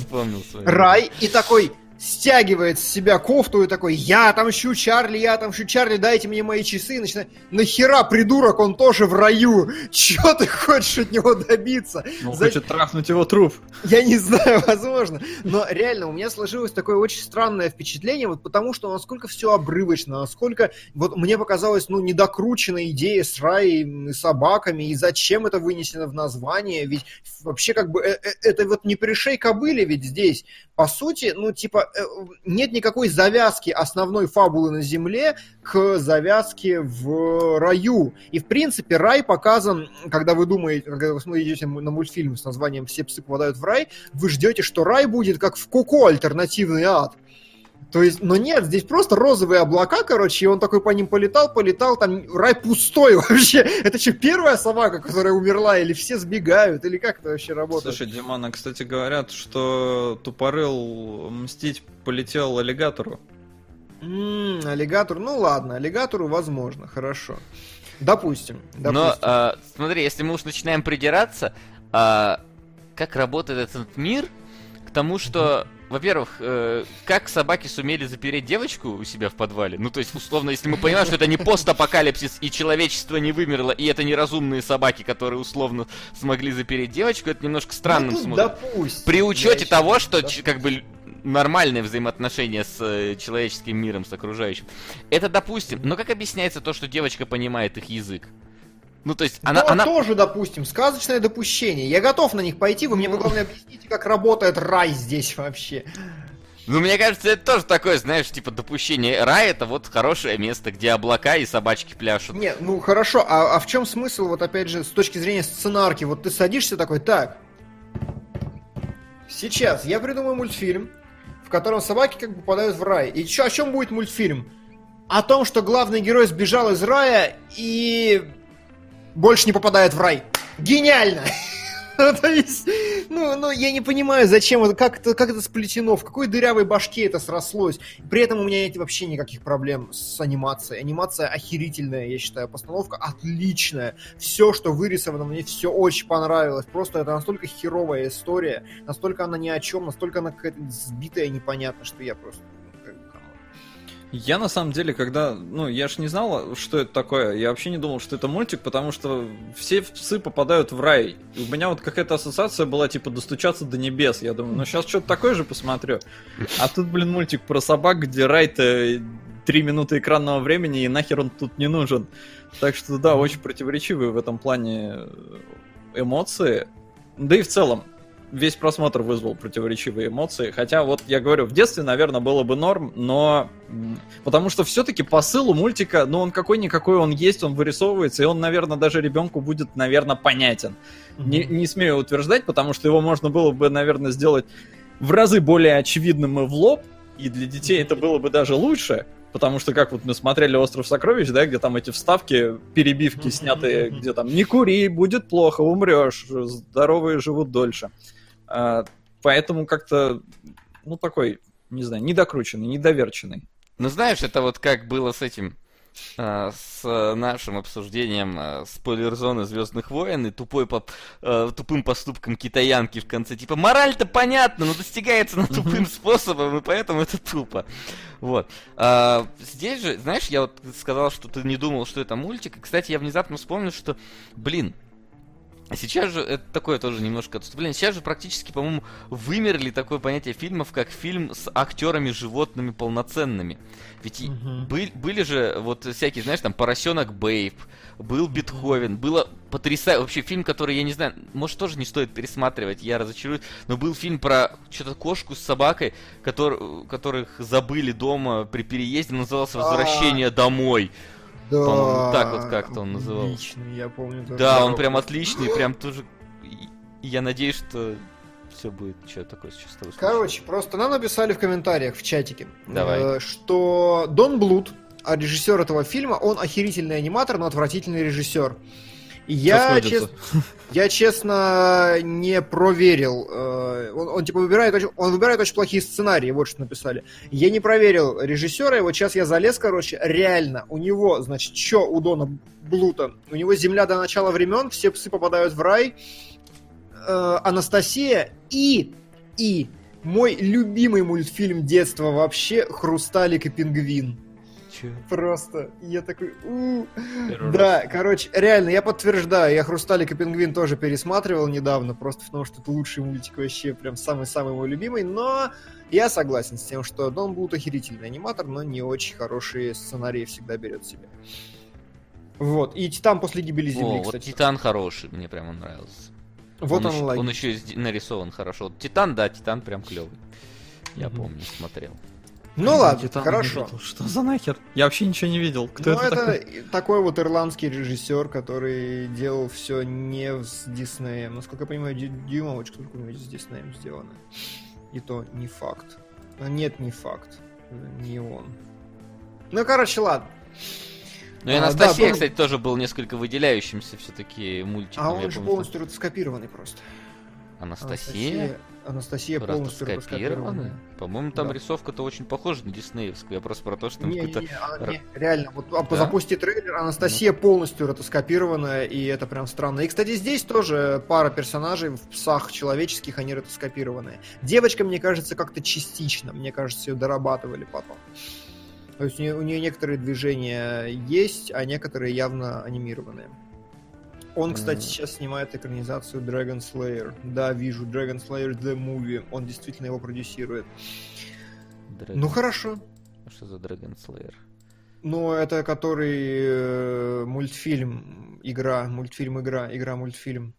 рай и такой стягивает с себя кофту и такой, я отомщу Чарли, я отомщу Чарли, дайте мне мои часы. И начинает, нахера, придурок, он тоже в раю. <laughs> Чего ты хочешь от него добиться? Он За... хочет трахнуть его труп. Я не знаю, <laughs> возможно. Но реально, у меня сложилось такое очень странное впечатление, вот потому что насколько все обрывочно, насколько вот мне показалось, ну, недокрученная идея с раем и собаками, и зачем это вынесено в название, ведь вообще как бы э, э, это вот не пришей кобыли ведь здесь. По сути, ну, типа, нет никакой завязки основной фабулы на Земле к завязке в раю. И, в принципе, рай показан, когда вы думаете, когда вы смотрите на мультфильм с названием «Все псы попадают в рай», вы ждете, что рай будет как в Коко альтернативный ад. То есть, но нет, здесь просто розовые облака, короче, и он такой по ним полетал, полетал, там рай пустой <laughs> вообще. Это что, первая собака, которая умерла, или все сбегают, или как это вообще работает? Слушай, Димана, кстати, говорят, что тупорыл мстить полетел аллигатору. Ммм, аллигатор, ну ладно, аллигатору возможно, хорошо. Допустим. допустим. Но, а, смотри, если мы уж начинаем придираться, а, как работает этот мир, к тому, что во-первых, э, как собаки сумели запереть девочку у себя в подвале? Ну, то есть, условно, если мы понимаем, что это не постапокалипсис, и человечество не вымерло, и это неразумные собаки, которые условно смогли запереть девочку, это немножко странным ну, смотрит. Допустим. При учете того, что, допустим. как бы, нормальные взаимоотношения с э, человеческим миром, с окружающим. Это допустим. Но как объясняется то, что девочка понимает их язык? Ну, то есть, она, она... тоже, допустим, сказочное допущение. Я готов на них пойти, вы мне, главное, объясните, как работает рай здесь вообще. Ну, мне кажется, это тоже такое, знаешь, типа допущение. Рай это вот хорошее место, где облака и собачки пляшут. Не, ну хорошо, а, а в чем смысл, вот опять же, с точки зрения сценарки? Вот ты садишься такой, так, сейчас я придумаю мультфильм, в котором собаки как бы попадают в рай. И чё, о чем будет мультфильм? О том, что главный герой сбежал из рая и больше не попадает в рай. Гениально! <laughs> То есть, ну, ну, я не понимаю, зачем это, как это, как это сплетено, в какой дырявой башке это срослось. При этом у меня нет вообще никаких проблем с анимацией. Анимация охерительная, я считаю, постановка отличная. Все, что вырисовано, мне все очень понравилось. Просто это настолько херовая история, настолько она ни о чем, настолько она какая-то сбитая, непонятно, что я просто я на самом деле, когда, ну, я ж не знал, что это такое, я вообще не думал, что это мультик, потому что все псы попадают в рай. И у меня вот какая-то ассоциация была, типа, достучаться до небес. Я думаю, ну сейчас что-то такое же посмотрю. А тут, блин, мультик про собак, где рай-то три минуты экранного времени, и нахер он тут не нужен. Так что, да, очень противоречивые в этом плане эмоции. Да и в целом, весь просмотр вызвал противоречивые эмоции. Хотя, вот я говорю, в детстве, наверное, было бы норм, но... Потому что все-таки посыл у мультика, ну, он какой-никакой, он есть, он вырисовывается, и он, наверное, даже ребенку будет, наверное, понятен. Mm-hmm. Не, не смею утверждать, потому что его можно было бы, наверное, сделать в разы более очевидным и в лоб, и для детей это было бы даже лучше, Потому что, как вот мы смотрели «Остров сокровищ», да, где там эти вставки, перебивки снятые, где там «Не кури, будет плохо, умрешь, здоровые живут дольше». А, поэтому как-то, ну, такой, не знаю, недокрученный, недоверченный. Ну, знаешь, это вот как было с этим, а, с нашим обсуждением а, спойлер-зоны Звездных войн и тупой по, тупым поступком китаянки в конце. Типа, мораль-то понятна, но достигается на тупым способом, и поэтому это тупо. Вот. А, здесь же, знаешь, я вот сказал, что ты не думал, что это мультик. И, кстати, я внезапно вспомнил, что, блин, а сейчас же, это такое тоже немножко отступление, сейчас же практически, по-моему, вымерли такое понятие фильмов, как фильм с актерами животными полноценными. Ведь угу. были, были же вот всякие, знаешь, там Поросенок Бейб, был Бетховен, было потрясающе. Вообще фильм, который, я не знаю, может тоже не стоит пересматривать, я разочаруюсь, но был фильм про что-то кошку с собакой, который, которых забыли дома при переезде, назывался «Возвращение домой». Да. По-моему, так вот как-то он назывался. Отличный, я помню. Да, он прям отличный, прям тоже... Я надеюсь, что все будет что такое сейчас с Короче, просто нам написали в комментариях в чатике, Давай. Э, что Дон Блуд, а режиссер этого фильма, он охерительный аниматор, но отвратительный режиссер. Я, чест... я честно не проверил. Э, он, он типа выбирает очень, он выбирает очень плохие сценарии, вот что написали. Я не проверил режиссера, и вот сейчас я залез, короче, реально, у него, значит, что у Дона Блута? У него земля до начала времен, все псы попадают в рай. Э, Анастасия и, и Мой любимый мультфильм детства вообще «Хрусталик и пингвин». Просто, я такой, у Да, короче, реально, я подтверждаю, я «Хрусталик и пингвин» тоже пересматривал недавно, просто потому что это лучший мультик вообще, прям самый-самый мой любимый, но я согласен с тем, что Дон Блут охерительный аниматор, но не очень хорошие сценарии всегда берет себе. Вот, и Титан после гибели Земли, О, вот кстати. Титан хороший, мне прям он нравился. Вот он, еще, он еще и сди- нарисован хорошо. Вот Титан, да, Титан прям клевый. Я Мгм. помню, смотрел. Ну ладно, Титана хорошо. видел. Что за нахер? Я вообще ничего не видел. Кто ну, это, это такой? такой вот ирландский режиссер, который делал все не с Диснеем. Насколько я понимаю, Дю- дюймовочка только у него с Диснеем сделана. И то не факт. А Нет, не факт. Не он. Ну, короче, ладно. Ну и А, Анастасия, да, Дон- кстати, тоже был несколько выделяющимся все-таки мультиком. А он же полностью ротоскопированный просто. что- Анастасия? Анастасия полностью скопированная? По-моему, там Да. рисовка-то очень похожа на диснеевскую. Я просто про то, что там Не, какой-то... не, а, не, реально, вот а, Да? запусти трейлер, Анастасия полностью ротоскопированная, и это прям странно. И, кстати, здесь тоже пара персонажей в псах человеческих, они ротоскопированные. Девочка, мне кажется, как-то частично, мне кажется, ее дорабатывали потом. То есть у нее, у нее некоторые движения есть, а некоторые явно анимированные. Он, кстати, сейчас снимает экранизацию Dragon Slayer. Да, вижу, Dragon Slayer The Movie. Он действительно его продюсирует. Dragon- Ну хорошо. Что за Dragon Slayer? Ну, это который э, мультфильм, игра, мультфильм, игра, игра, мультфильм.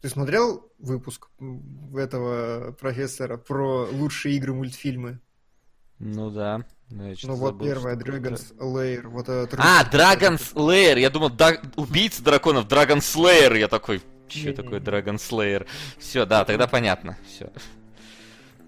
Ты смотрел выпуск этого профессора про лучшие игры мультфильмы? Ну да. Ну, Ну вот забыл, первая. Dragon's Lair. Вот это А, Dragon Slayer! Я думал, да, убийца драконов, Dragon Slayer! Я такой, что Не-не-не. такое Dragon Slayer? Все, да, тогда понятно. Все.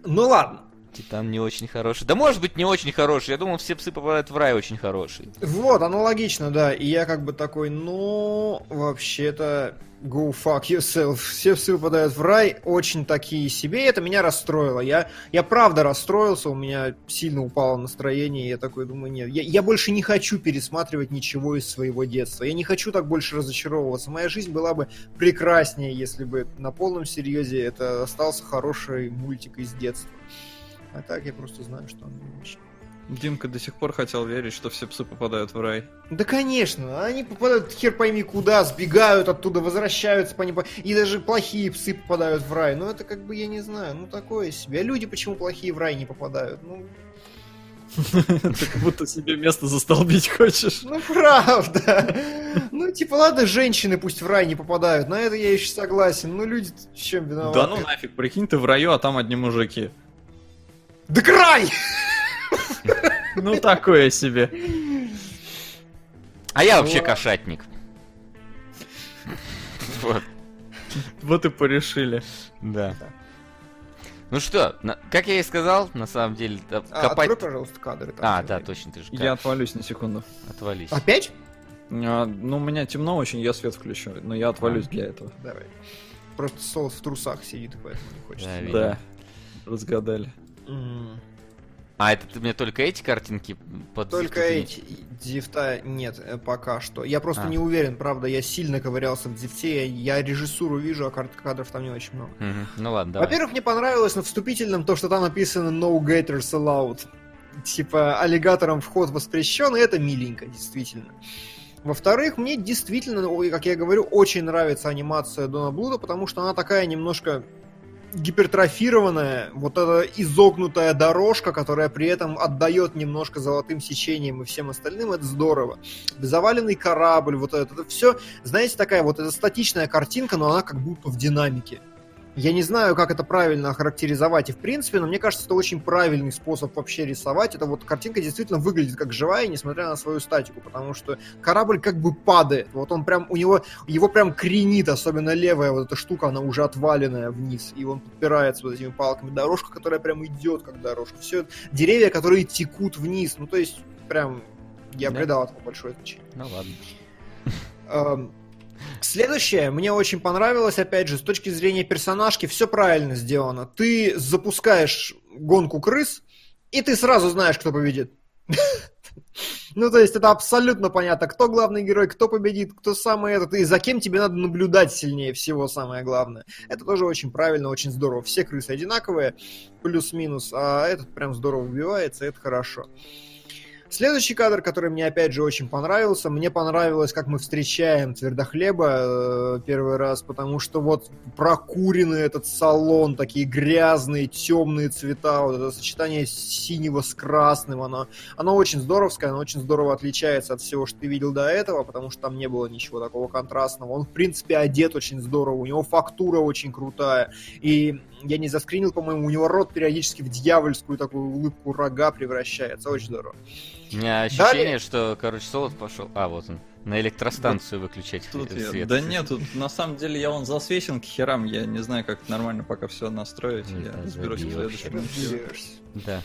Ну ладно. Титан не очень хороший. Да может быть не очень хороший. Я думал, все псы попадают в рай очень хороший. Вот, аналогично, да. И я как бы такой, ну, вообще-то, go fuck yourself. Все псы попадают в рай, очень такие себе. И это меня расстроило. Я, я правда расстроился, у меня сильно упало настроение. И я такой думаю, нет, я, я больше не хочу пересматривать ничего из своего детства. Я не хочу так больше разочаровываться. Моя жизнь была бы прекраснее, если бы на полном серьезе это остался хороший мультик из детства. А так я просто знаю, что он не очень. Димка до сих пор хотел верить, что все псы попадают в рай. Да, конечно, они попадают хер пойми куда, сбегают оттуда, возвращаются по ним, и даже плохие псы попадают в рай. Ну, это как бы, я не знаю, ну, такое себе. А люди почему плохие в рай не попадают? Ну, <laughs> Ты как будто себе место застолбить хочешь. ну правда. Ну, типа, ладно, женщины пусть в рай не попадают, на это я еще согласен. Ну, люди чем виноваты? Да ну нафиг, прикинь, ты в раю, а там одни мужики. Да край! Ну такое себе. А я вообще Ладно. кошатник. Вот, Вот и порешили. да. Ну что, на- как я и сказал, на самом деле, да, А, копать... открой, пожалуйста, кадры. там А, да, время. точно, ты же Я отвалюсь на секунду. отвались. Опять? А, ну, у меня темно очень, я свет включу, но я отвалюсь для этого. Давай. Просто Солод в трусах сидит, поэтому не хочется. Да, разгадали. А, это ты мне только эти картинки под Только эти. Дифта нет э, пока что. Я просто А. не уверен, правда, я сильно ковырялся в дифте, я режиссуру вижу, а кадров там не очень много. Мгм. Ну ладно, давай. Во-первых, мне понравилось на вступительном то, что там написано No Gators Allowed. Типа, аллигаторам вход воспрещен, и это миленько, действительно. Во-вторых, мне действительно, как я говорю, очень нравится анимация Дона Блуда, потому что она такая немножко гипертрофированная, вот эта изогнутая дорожка, которая при этом отдает немножко золотым сечением и всем остальным, это здорово. Заваленный корабль, вот это, это все, знаете, такая вот эта статичная картинка, но она как будто в динамике. Я не знаю, как это правильно охарактеризовать и в принципе, но мне кажется, это очень правильный способ вообще рисовать. Это вот картинка действительно выглядит как живая, несмотря на свою статику, потому что корабль как бы падает. Вот он прям, у него, его прям кренит, особенно левая вот эта штука, она уже отваленная вниз, и он подпирается вот этими палками. Дорожка, которая прям идет как дорожка. Все деревья, которые текут вниз. Ну, то есть, прям, я Да. придал этому большое значение. Ну ладно. Следующее, мне очень понравилось, опять же, с точки зрения персонажки, все правильно сделано. Ты запускаешь гонку крыс, и ты сразу знаешь, кто победит. <laughs> Ну, то есть это абсолютно понятно, кто главный герой, кто победит, кто самый этот, и за кем тебе надо наблюдать сильнее всего, самое главное. Это тоже очень правильно, очень здорово. Все крысы одинаковые, плюс-минус, а этот прям здорово убивается, это хорошо. Следующий кадр, который мне опять же очень понравился, мне понравилось, как мы встречаем Твердохлеба э, первый раз, потому что вот прокуренный этот салон, такие грязные, темные цвета, вот это сочетание синего с красным, оно, оно очень здоровское, оно очень здорово отличается от всего, что ты видел до этого, потому что там не было ничего такого контрастного. Он, в принципе, одет очень здорово, у него фактура очень крутая, и я не заскринил, по-моему, у него рот периодически в дьявольскую такую улыбку рога превращается, очень здорово. У меня ощущение, Далее... что, короче, Солод пошел. А, вот он. На электростанцию вот выключать тут свет. Я... Да нет, тут на самом деле я он засвечен к херам. Я не знаю, как нормально пока все настроить. Не я разберусь в следующем. Да.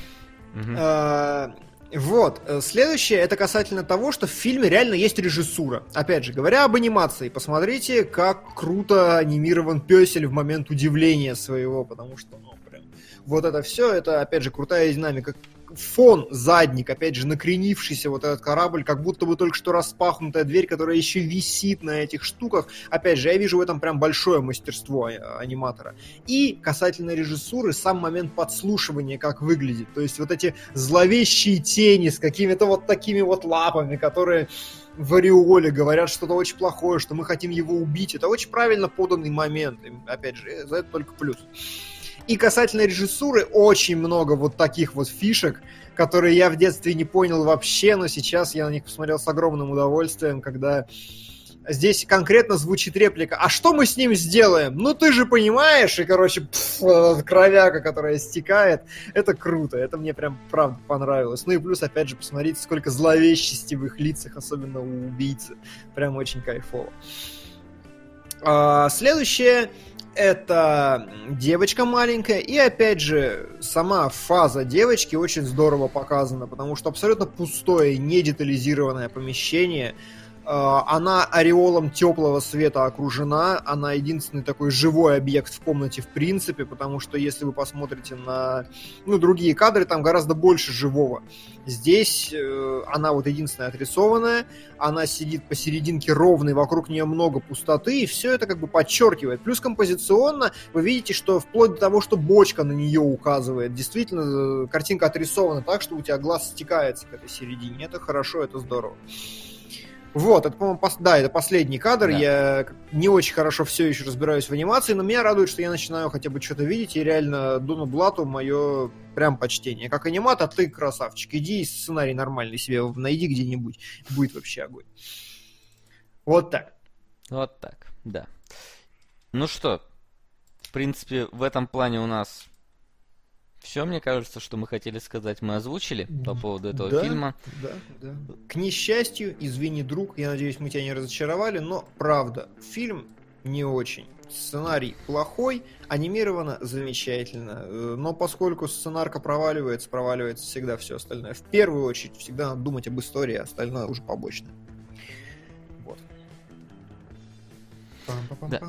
А, вот, следующее, это касательно того, что в фильме реально есть режиссура. Опять же, говоря об анимации, посмотрите, как круто анимирован песель в момент удивления своего, потому что, ну, прям, вот это все, это, опять же, крутая динамика фон, задник, опять же, накренившийся вот этот корабль, как будто бы только что распахнутая дверь, которая еще висит на этих штуках. Опять же, я вижу в этом прям большое мастерство э, аниматора. И касательно режиссуры, сам момент подслушивания, как выглядит. То есть вот эти зловещие тени с какими-то вот такими вот лапами, которые в ореоле говорят что-то очень плохое, что мы хотим его убить. Это очень правильно поданный момент. И, опять же, за это только плюс. И касательно режиссуры, очень много вот таких вот фишек, которые я в детстве не понял вообще, но сейчас я на них посмотрел с огромным удовольствием, когда здесь конкретно звучит реплика «А что мы с ним сделаем?» Ну ты же понимаешь, и, короче, пфф, кровяка, которая стекает, это круто, это мне прям правда понравилось. Ну и плюс, опять же, посмотрите, сколько зловещести в их лицах, особенно у убийцы. Прям очень кайфово. А, следующее это девочка маленькая, и опять же, сама фаза девочки очень здорово показана, потому что абсолютно пустое, недетализированное помещение, Э, она ореолом теплого света окружена, она единственный такой живой объект в комнате в принципе, потому что если вы посмотрите на ну, другие кадры, там гораздо больше живого. Здесь э, она вот единственная отрисованная, она сидит посерединке ровной, вокруг нее много пустоты, и все это как бы подчеркивает. Плюс композиционно вы видите, что вплоть до того, что бочка на нее указывает, действительно э, картинка отрисована так, что у тебя глаз стекается к этой середине. Это хорошо, это здорово. Вот, это, по-моему, пос... да, это последний кадр. Да. Я не очень хорошо все еще разбираюсь в анимации, но меня радует, что я начинаю хотя бы что-то видеть, и реально Дону Блату мое прям почтение. Как аниматор, ты красавчик. Иди сценарий нормальный себе найди где-нибудь. Будет вообще огонь. Вот так. Вот так, да. Ну что, в принципе, в этом плане у нас все, мне кажется, что мы хотели сказать, мы озвучили по поводу этого да, фильма. Да, да. К несчастью, извини, друг, я надеюсь, мы тебя не разочаровали, но правда, фильм не очень. Сценарий плохой, анимировано замечательно. Э, но поскольку сценарка проваливается, проваливается всегда все остальное. В первую очередь, всегда надо думать об истории, а остальное уже побочно. Вот. Да.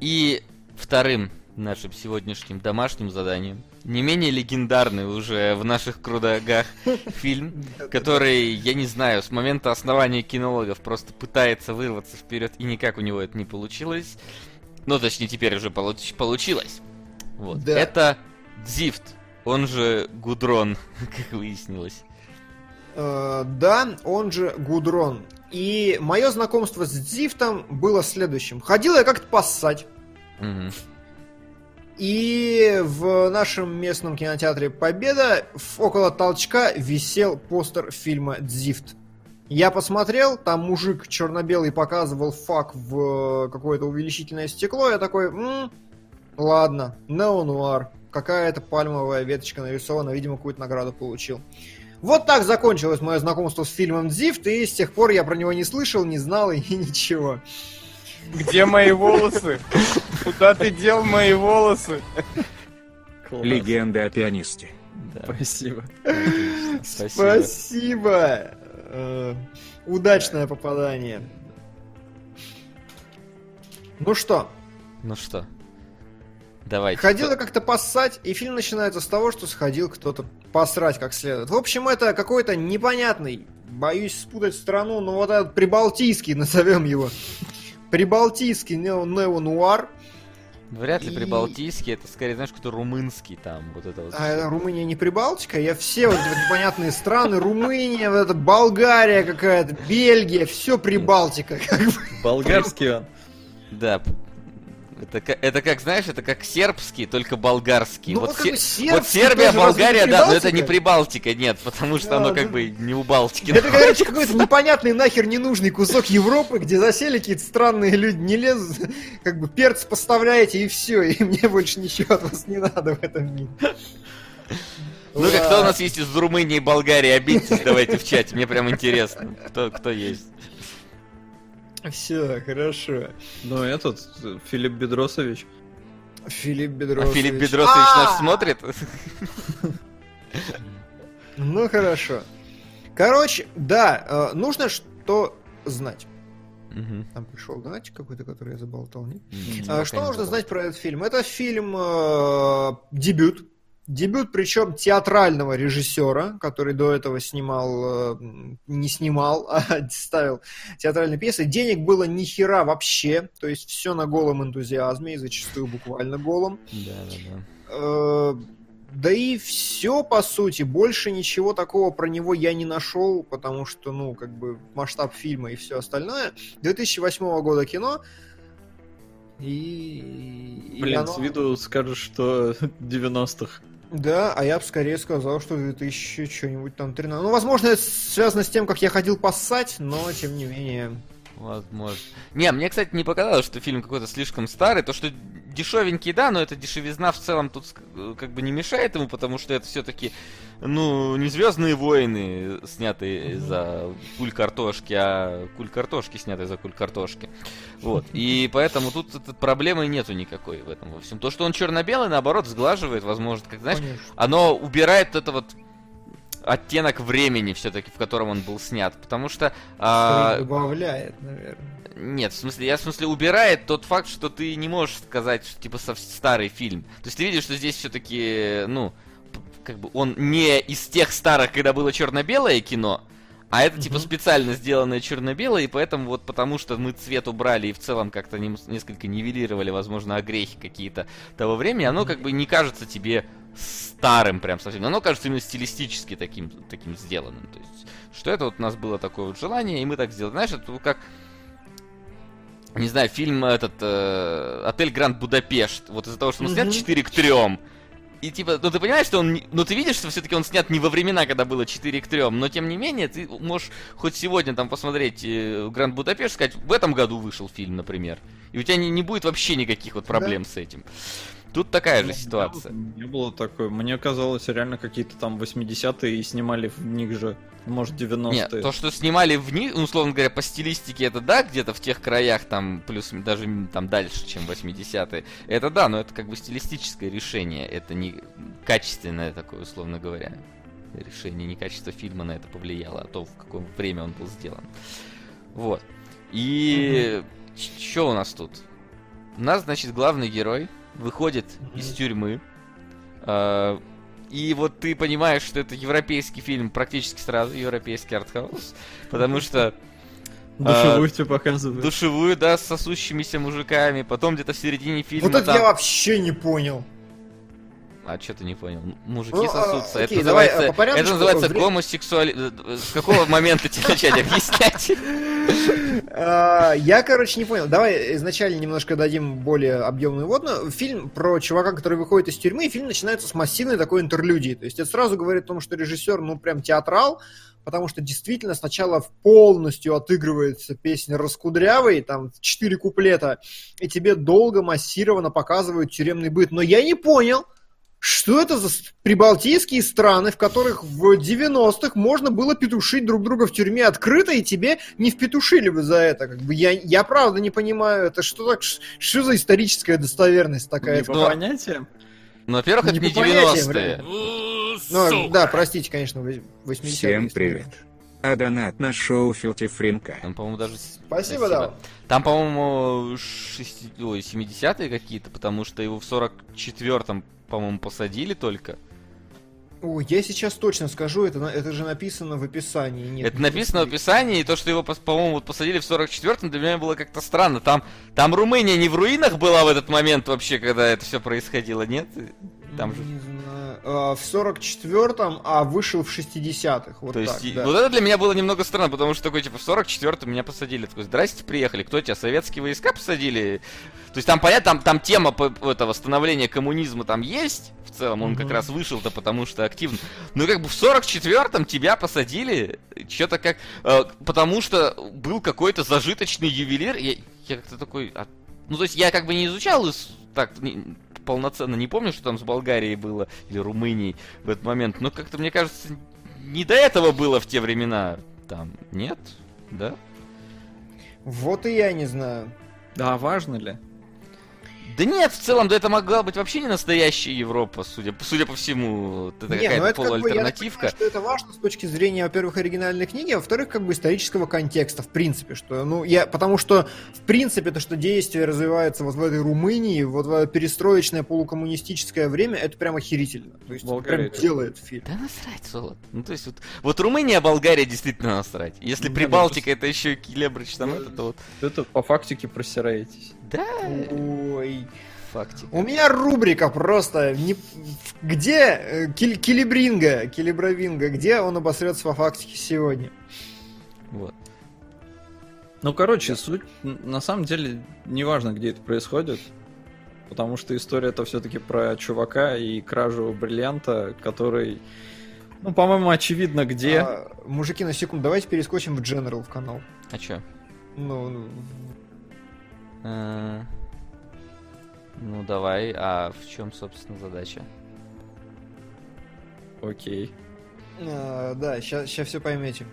И вторым нашим сегодняшним домашним заданием. Не менее легендарный уже в наших крудогах фильм, который, я не знаю, с момента основания кинологов просто пытается вырваться вперед, и никак у него это не получилось. Ну, точнее, теперь уже получ- получилось. Вот. Да. Это Дзифт, он же Гудрон, <laughs> как выяснилось. Uh, да, он же Гудрон. И мое знакомство с Дзифтом было следующим. Ходил я как-то поссать. Угу. И в нашем местном кинотеатре Победа около толчка висел постер фильма «Дзифт». Я посмотрел, там мужик черно-белый показывал фак в какое-то увеличительное стекло, я такой, м-м, ладно, неонуар, какая-то пальмовая веточка нарисована, видимо, какую-то награду получил. Вот так закончилось мое знакомство с фильмом «Дзифт», и с тех пор я про него не слышал, не знал и <laughs> ничего. Где мои волосы? Куда ты дел мои волосы? Легенда о пианисте. Да. Спасибо. Спасибо. Спасибо. Э, удачное попадание. Ну что? Ну что? Давайте. Ходил я как-то поссать, и фильм начинается с того, что сходил кто-то посрать как следует. В общем, это какой-то непонятный, боюсь спутать страну, но вот этот прибалтийский, <laughs> назовем его, прибалтийский нео-нуар, Вряд ли И- прибалтийский, это скорее, знаешь, какой-то румынский там, вот это вот. А это Румыния не Прибалтика, я все вот эти непонятные страны, Румыния, вот это Болгария какая-то, Бельгия, все Прибалтика. Болгарский он. Да. Это, это как, знаешь, это как сербский, только болгарский. Ну, вот, вот как Се- вот Сербия, Болгария, да, но это не Прибалтика? Нет, потому что Да, оно да. как бы не у Балтики. Это, короче, какой-то непонятный нахер ненужный кусок Европы, где засели какие-то странные люди, не лезут, как бы перц поставляете и все, и мне больше ничего от вас не надо в этом мире. Ну-ка, кто у нас есть из Румынии и Болгарии? Обидьтесь давайте в чате, мне прям интересно, кто, кто есть. <laughs> Все, хорошо. Ну, этот, Филипп Бедросович. Филипп А Бедросович. Филипп Бедросович А! наш смотрит? Ну хорошо. Короче, да, э, нужно что знать. Мгм. Там пришел донатчик какой-то, который я заболтал, нет? М, А, Что не нужно знать про этот фильм? Это фильм э, дебют. Дебют, причем театрального режиссера, который до этого снимал, э, не снимал, <laughs> а ставил театральные пьесы. Денег было ни хера вообще, то есть все на голом энтузиазме и зачастую буквально голом. Да, да, да. Да и все, по сути, больше ничего такого про него я не нашел, потому что, ну, как бы масштаб фильма и все остальное. 2008 года кино. И... и Блин, оно- с виду скажешь, что <laughs> 90-х. Да, а я бы скорее сказал, что 2000 что-нибудь там 13. Ну, возможно, это связано с тем, как я ходил поссать, но, тем не менее... Возможно. Не, мне, кстати, не показалось, что фильм какой-то слишком старый. То, что дешевенький, да, но эта дешевизна в целом тут ск- как бы не мешает ему, потому что это все-таки, ну, не Звездные войны, снятые за куль картошки, а куль картошки, снятые за куль картошки. Вот. И поэтому тут проблемы нету никакой в этом во всем. То, что он черно-белый, наоборот, сглаживает, возможно, как знаешь, Конечно. оно убирает это вот оттенок времени все-таки, в котором он был снят. Потому что а, Скорее добавляет, наверное. нет, в смысле, я в смысле убирает тот факт, что ты не можешь сказать, что типа старый фильм. То есть ты видишь, что здесь все-таки, ну, как бы он не из тех старых, когда было черно-белое кино, а это типа специально сделанное черно-белое, и поэтому вот потому что мы цвет убрали и в целом как-то нем- несколько нивелировали, возможно, огрехи какие-то того времени, оно как бы не кажется тебе старым прям совсем. Оно кажется именно стилистически таким, таким сделанным. То есть, что это вот у нас было такое вот желание, и мы так сделали. Знаешь, это как не знаю, фильм этот э, Отель Гранд Будапешт. Вот из-за того, что он снят Мгм. 4 к 3. И типа, ну ты понимаешь, что он. Ну ты видишь, что все-таки он снят не во времена, когда было 4 к 3, но тем не менее, ты можешь хоть сегодня там посмотреть э, Гранд Будапешт, сказать, в этом году вышел фильм, например. И у тебя не, не будет вообще никаких вот проблем с этим. Тут такая же ситуация. Не было такой. Мне казалось, реально какие-то там 80-е и снимали в них же, может, 90-е. Нет, то, что снимали в них, ну, условно говоря, по стилистике, это да, где-то в тех краях, там, плюс даже там дальше, чем 80-е. Это да, но это как бы стилистическое решение, это не качественное такое, условно говоря, решение, не качество фильма на это повлияло, а то, в какое время он был сделан. Вот. И что у нас тут? У нас, значит, главный герой выходит из тюрьмы, а, и вот ты понимаешь, что это европейский фильм практически сразу, европейский артхаус, <laughs> потому что Душевую а, тебе показывают. душевую, да, с сосущимися мужиками, потом где-то в середине фильма Вот это там... я вообще не понял. А что ты не понял? Мужики Ну, а, сосутся. это давай, называется, а, по порядку, это называется вре- гомосексуали... э, э, С какого момента тебе начать объяснять? <laughs> А, Я, короче, не понял. Давай изначально немножко дадим более объемную водную. Фильм про чувака, который выходит из тюрьмы, и фильм начинается с массивной такой интерлюдии. То есть это сразу говорит о том, что режиссер, ну, прям театрал, потому что действительно сначала полностью отыгрывается песня «Раскудрявый», там четыре куплета, и тебе долго массированно показывают тюремный быт. Но я не понял, что это за прибалтийские страны, в которых в 90-х можно было петушить друг друга в тюрьме открыто, и тебе не впетушили бы за это? Как бы я, я правда не понимаю, это что так, что за историческая достоверность такая? Не по понятиям? Ну, во-первых, это Не не по понятиям, 90-е. Ну, да, простите, конечно, 80-е. Всем привет. А донат на шоу Филти Фринка. Там, по-моему, даже... Спасибо, да. Там, по-моему, 6... Ой, 70-е какие-то, потому что его в 44-м, по-моему, посадили только. Ой, я сейчас точно скажу, это, это же написано в описании. Нет, Это написано в описании, и то, что его, по-моему, вот посадили в 44-м, для меня было как-то странно. Там, там Румыния не в руинах была в этот момент вообще, когда это все происходило, нет? Там же... Не знаю. В 44-м, а вышел в 60-х. Вот То есть, так, и- да. вот это для меня было немного странно, потому что такой, типа, в 44-м меня посадили. Такой, здрасте, приехали. Кто тебя, советские войска посадили? То есть там, понятно, там, там тема по- это, восстановления коммунизма там есть, в целом, он как Мгм. раз вышел-то потому что активно. Но как бы в 44-м тебя посадили, что-то как... э, потому что был какой-то зажиточный ювелир, я, я как-то такой... а- ну, то есть я как бы не изучал из- так не- полноценно, не помню, что там с Болгарией было, или Румынией в этот момент, но как-то, мне кажется, не до этого было в те времена. Там, нет? Да? Вот и я не знаю. Да, важно ли? Да нет, в целом, да это могла быть вообще не настоящая Европа, судя, судя по всему. Это Не, ну какая-то это как бы, я полуальтернативка. понимаю, что это важно с точки зрения, во-первых, оригинальной книги, а во-вторых, как бы исторического контекста, в принципе, что, ну, я, потому что, в принципе, то, что действие развивается вот в этой Румынии, вот в перестроечное полукоммунистическое время, это прям охерительно. То есть, это Болгария прям делает фильм. Да насрать, Солод. Ну, то есть, вот, вот Румыния, Болгария действительно насрать. Если Ну, Прибалтика это еще и Келебрич там это, то вот... Это по фактике просираетесь. Да, Ой. фактика. У меня рубрика просто не... где э, Киль- Килибринга, Килибровинга, где он обосрется по фактике сегодня? Вот. Ну, короче, суть, на самом деле, неважно, где это происходит, потому что история это все-таки про чувака и кражу бриллианта, который, ну, по-моему, очевидно, где. А, мужики, на секунду, давайте перескочим в General в канал. А чё? Ну, ну, Э, Ну, давай. А в чем, собственно, задача? Окей. А, да, сейчас все поймете.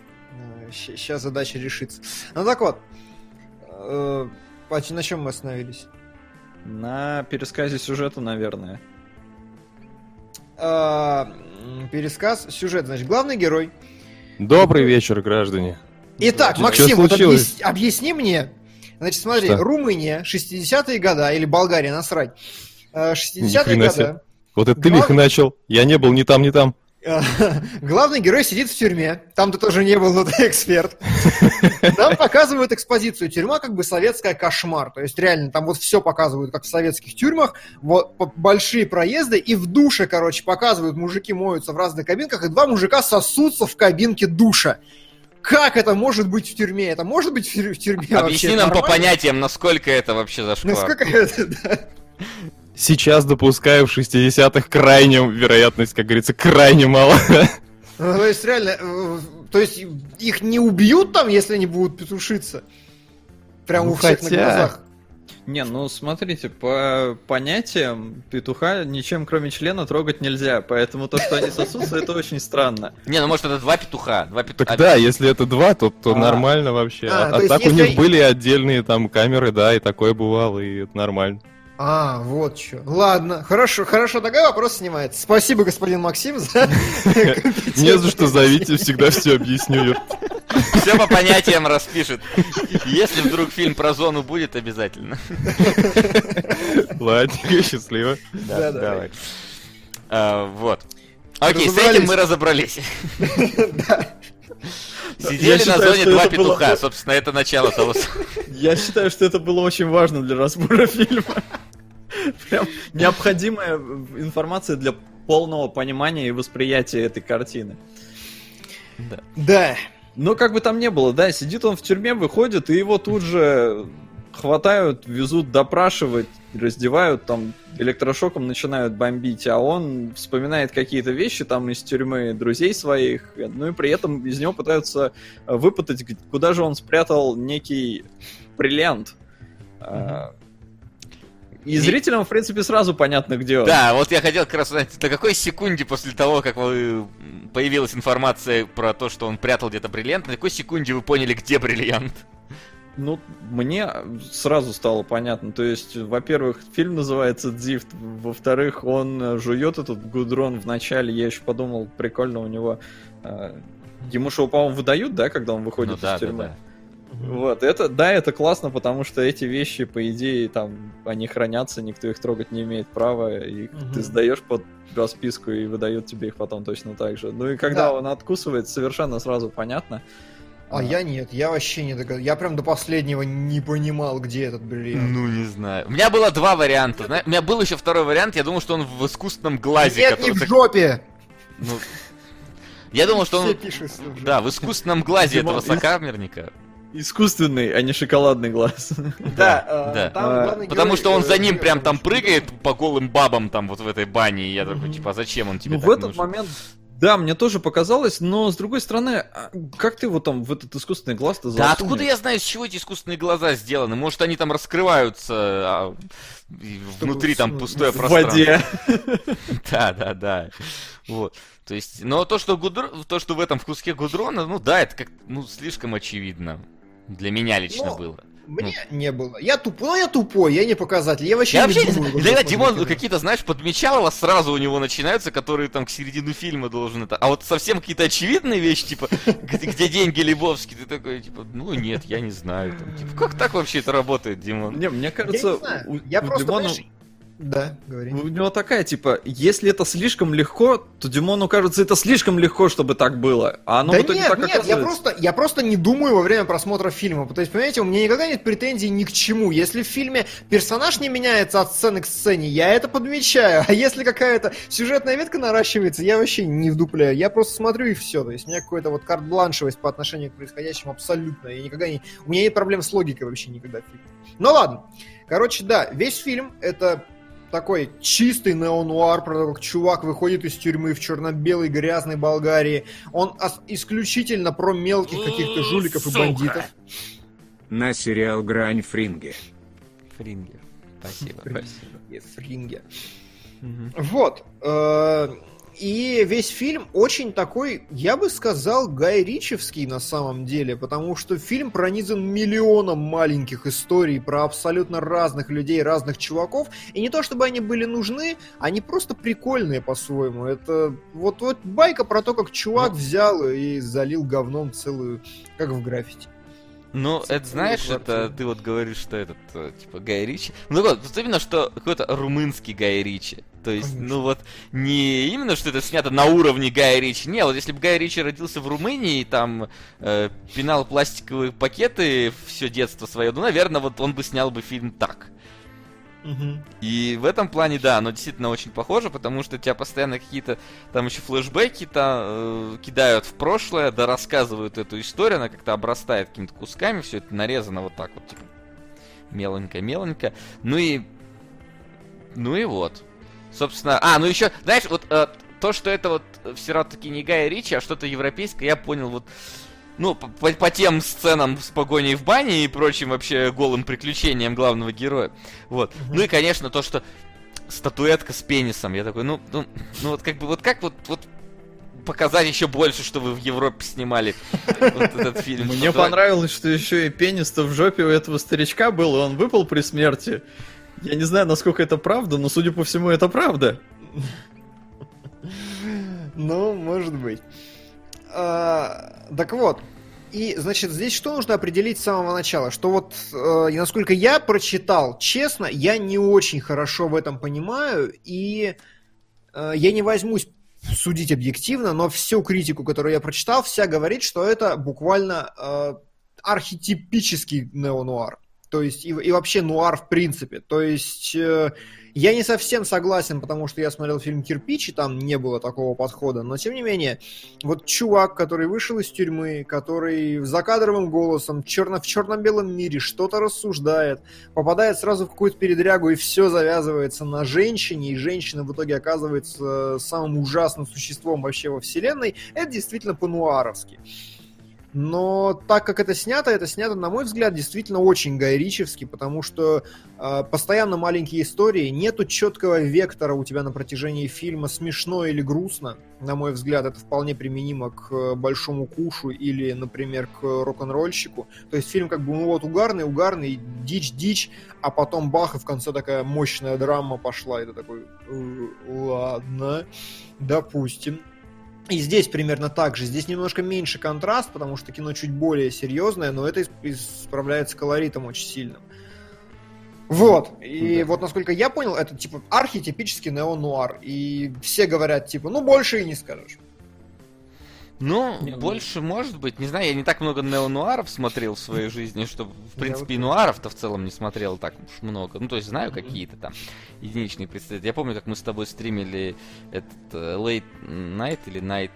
Сейчас задача решится. Ну так вот. э, Пати, на чем мы остановились? На пересказе сюжета, наверное. А, Пересказ, сюжет. Значит, главный герой. Добрый вечер, граждане. Итак, Максим, вот объясни мне. Значит, смотри, Что? Румыния, 60-е года, или Болгария, насрать. Э, 60-е Ни хрена себе. годы. Вот это ты Глав- лихо начал. Я не был ни там, ни там. Э, <laughs> Главный герой сидит в тюрьме. Там ты тоже не был, <laughs> но ты эксперт. Нам показывают экспозицию. Тюрьма как бы советская кошмар. То есть реально там вот все показывают, как в советских тюрьмах. Вот большие проезды. И в душе, короче, показывают, мужики моются в разных кабинках. И два мужика сосутся в кабинке душа. Как это может быть в тюрьме? Это может быть в тюр- в тюрьме вообще? Объясни нам по понятиям, насколько это вообще зашквар. Насколько это, да. Сейчас допускаю в 60-х крайне, вероятность, как говорится, крайне мало. Ну, то есть реально, э, то есть их не убьют там, если они будут петушиться? Прям Ну, у всех на хотя- глазах. Не, ну смотрите, по понятиям петуха ничем кроме члена трогать нельзя, поэтому то, что они сосутся, это очень странно. Не, ну может это два петуха. Два петуха. Так да, если это два, то, то А. нормально вообще. А, А, а так у них были отдельные там камеры, да, и такое бывало, и это нормально. А, вот что. Ладно, хорошо, хорошо, такой вопрос снимается. Спасибо, господин Максим, за <laughs> Не за что зовите, всегда все объясню. Все по понятиям распишет. Если вдруг фильм про зону будет, обязательно. <laughs> Ладненько, счастливо. Да, да. давай. А, Вот. Окей, с этим мы разобрались. <laughs> Я Сидели на считаю, зоне два было- петуха, собственно, это начало того. Я считаю, что это было очень важно для разбора фильма. Прям необходимая информация для полного понимания и восприятия этой картины. Да. Но как бы там не было, да, сидит он в тюрьме, выходит, и его тут же хватают, везут допрашивать, раздевают, там электрошоком начинают бомбить, а он вспоминает какие-то вещи там из тюрьмы друзей своих, ну и при этом из него пытаются э, выпытать, куда же он спрятал некий бриллиант. А, И И- зрителям, в принципе, сразу понятно, где он. Да, вот я хотел как раз узнать, на какой секунде после того, как вы появилась информация про то, что он прятал где-то бриллиант, на какой секунде вы поняли, где бриллиант? Ну, мне сразу стало понятно. То есть, во-первых, фильм называется Дзифт, во-вторых, он э, жует этот гудрон в начале. Я еще подумал, прикольно у него э, Ему что, по-моему, выдают, да, когда он выходит Ну из да, да, тюрьмы? да. Вот, это, да, это классно, потому что эти вещи, по идее, там, они хранятся, никто их трогать не имеет права, и Мгм. ты сдаешь под расписку и выдают тебе их потом точно так же. Ну и когда Да. он откусывает, совершенно сразу понятно. А я нет, я вообще не догадался. Я прям до последнего не понимал, где этот бриллиант. Ну, не знаю. У меня было два варианта. Зна- У меня был еще второй вариант. Я думал, что он в искусственном глазе. Нет, который не в жопе! ну, Я думал, что он... Да, в искусственном глазе этого сокамерника. Искусственный, а не шоколадный глаз. Да, э, да. там А, Потому что он э, за ним прям там прыгает по голым бабам там вот в этой бане. И я такой, типа, а зачем он тебе Ну, в этот момент, да, мне тоже показалось, но с другой стороны, а как ты вот там в этот искусственный глаз-то Да засунешь? откуда я знаю, с чего эти искусственные глаза сделаны? Может, они там раскрываются, а внутри там в- пустое в пространство. воде. <laughs> Да, да, да. Вот. То есть, но то, что гудро- то, что в этом в куске гудрона, ну да, это как, ну, слишком очевидно. Для меня лично Ну, было. Мне не было. Я тупой, ну я тупой, я не показатель. Я вообще Я не вообще не думаю, знаю, вот иногда Димон какие-то, знаешь, подмечал его, сразу у него начинаются, которые там к середину фильма должен это. А вот совсем какие-то очевидные вещи, типа, где, деньги Лебовский, ты такой, типа, ну нет, я не знаю. Там, типа, как так вообще это работает, Димон? Не, мне Я кажется, не знаю. у- Я у просто, Димона- понимаешь, Да, говори. У него такая, типа, если это слишком легко, то Димону кажется, это слишком легко, чтобы так было. А оно да в итоге нет, так нет, я оказывается. просто, я просто не думаю во время просмотра фильма. То есть, понимаете, у меня никогда нет претензий ни к чему. Если в фильме персонаж не меняется от сцены к сцене, я это подмечаю. <laughs> А если какая-то сюжетная ветка наращивается, я вообще не вдупляю. Я просто смотрю и все. То есть, у меня какой-то вот карт-бланшевость по отношению к происходящему абсолютно. Я никогда не... У меня нет проблем с логикой вообще никогда. Ну ладно. Короче, да, весь фильм это такой чистый неонуар про то, как чувак выходит из тюрьмы в черно-белой грязной Болгарии. Он исключительно про мелких каких-то жуликов и Сука. бандитов. На сериал «Грань Фринге». Фрингер. Спасибо. И Фринге. Вот. э, И весь фильм очень такой, я бы сказал, Гай Ричевский на самом деле, потому что фильм пронизан миллионом маленьких историй про абсолютно разных людей, разных чуваков, и не то чтобы они были нужны, они просто прикольные по-своему. Это вот, вот байка про то, как чувак взял и залил говном целую, как в граффити. Ну, это знаешь, это ты вот говоришь, что этот, э, типа, Гай Ричи. Ну вот, вот именно, что какой-то румынский Гай Ричи. То есть, Конечно. ну вот, не именно, что это снято на уровне Гая Ричи. Не, вот если бы Гай Ричи родился в Румынии и там э, пинал пластиковые пакеты все детство свое, ну, наверное, вот он бы снял бы фильм так. И в этом плане, да, оно действительно очень похоже, потому что тебя постоянно какие-то там еще флешбеки то кидают в прошлое, да рассказывают эту историю, она как-то обрастает какими-то кусками, все это нарезано вот так вот, типа, меленько-меленько. Ну и... Ну и вот. Собственно, а, ну еще, знаешь, вот э, то, что это вот все равно таки не Гая Ричи, а что-то европейское, я понял вот ну, по, по- по тем сценам с погоней в бане и прочим вообще голым приключениям главного героя. Вот. Ну и, конечно, то, что статуэтка с пенисом. Я такой, ну, ну, ну вот как бы, вот как вот, вот показать еще больше, что вы в Европе снимали вот этот фильм. Мне понравилось, что еще и пенис-то в жопе у этого старичка был, и он выпал при смерти. Я не знаю, насколько это правда, но, судя по всему, это правда. Ну, может быть. А, так вот, и, значит, здесь что нужно определить с самого начала? Что вот, э, насколько я прочитал, честно, я не очень хорошо в этом понимаю, и э, я не возьмусь судить объективно, но всю критику, которую я прочитал, вся говорит, что это буквально э, архетипический неонуар. То есть, и, и вообще нуар в принципе. То есть, э, я не совсем согласен, потому что я смотрел фильм «Кирпич», и там не было такого подхода, но тем не менее, вот чувак, который вышел из тюрьмы, который закадровым голосом черно, в черно-белом мире что-то рассуждает, попадает сразу в какую-то передрягу, и все завязывается на женщине, и женщина в итоге оказывается самым ужасным существом вообще во вселенной, это действительно по-нуаровски. Но так как это снято, это снято, на мой взгляд, действительно очень гайричевски, потому что э, постоянно маленькие истории, нету четкого вектора у тебя на протяжении фильма, смешно или грустно. На мой взгляд, это вполне применимо к э, Большому Кушу или, например, к рок-н-ролльщику. То есть фильм как бы, ну вот, угарный, угарный, дичь-дичь, а потом бах, и в конце такая мощная драма пошла, и ты такой, «Э, ладно, допустим. И здесь примерно так же. Здесь немножко меньше контраст, потому что кино чуть более серьезное, но это исправляется колоритом очень сильным. Вот. И да. вот насколько я понял, это типа архетипический неонуар. И все говорят, типа, ну больше и не скажешь. Ну, не, больше, может быть, не знаю, я не так много неонуаров смотрел в своей жизни, что, в принципе, и нуаров-то в целом не смотрел так уж много. Ну, то есть знаю какие-то там единичные представители. Я помню, как мы с тобой стримили этот uh, Late Night или Night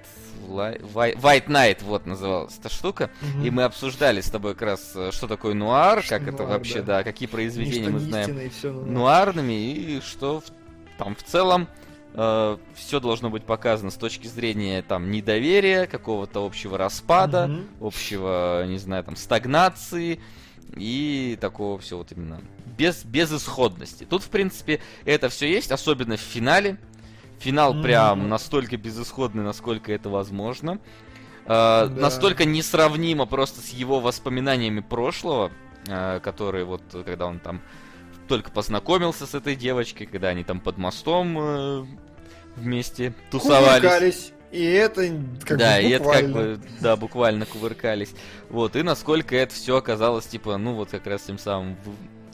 White Night, вот называлась эта штука, mm-hmm. и мы обсуждали с тобой как раз, э, что такое нуар, как нуар, это вообще, да. да, какие произведения Ничто мы знаем ну, нуарными, и что в, там в целом э, все должно быть показано с точки зрения там недоверия, какого-то общего распада, mm-hmm. общего, не знаю, там стагнации и такого все вот именно без безысходности. Тут в принципе это все есть, особенно в финале. Финал mm-hmm. прям настолько безысходный, насколько это возможно. Э, да. Настолько несравнимо просто с его воспоминаниями прошлого, э, которые вот когда он там только познакомился с этой девочкой, когда они там под мостом э, вместе тусовались. Кувыркались. И это как да, бы и это как бы, да, буквально кувыркались. Вот, и насколько это все оказалось, типа, ну вот как раз тем самым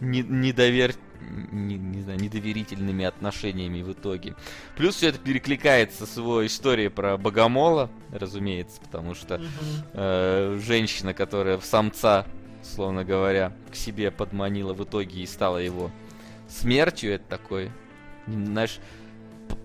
не, недовер... не, не знаю, недоверительными отношениями в итоге. Плюс все это перекликается с его историей про Богомола, разумеется, потому что угу. э, женщина, которая в самца словно говоря, к себе подманила в итоге и стала его смертью. Это такой, знаешь,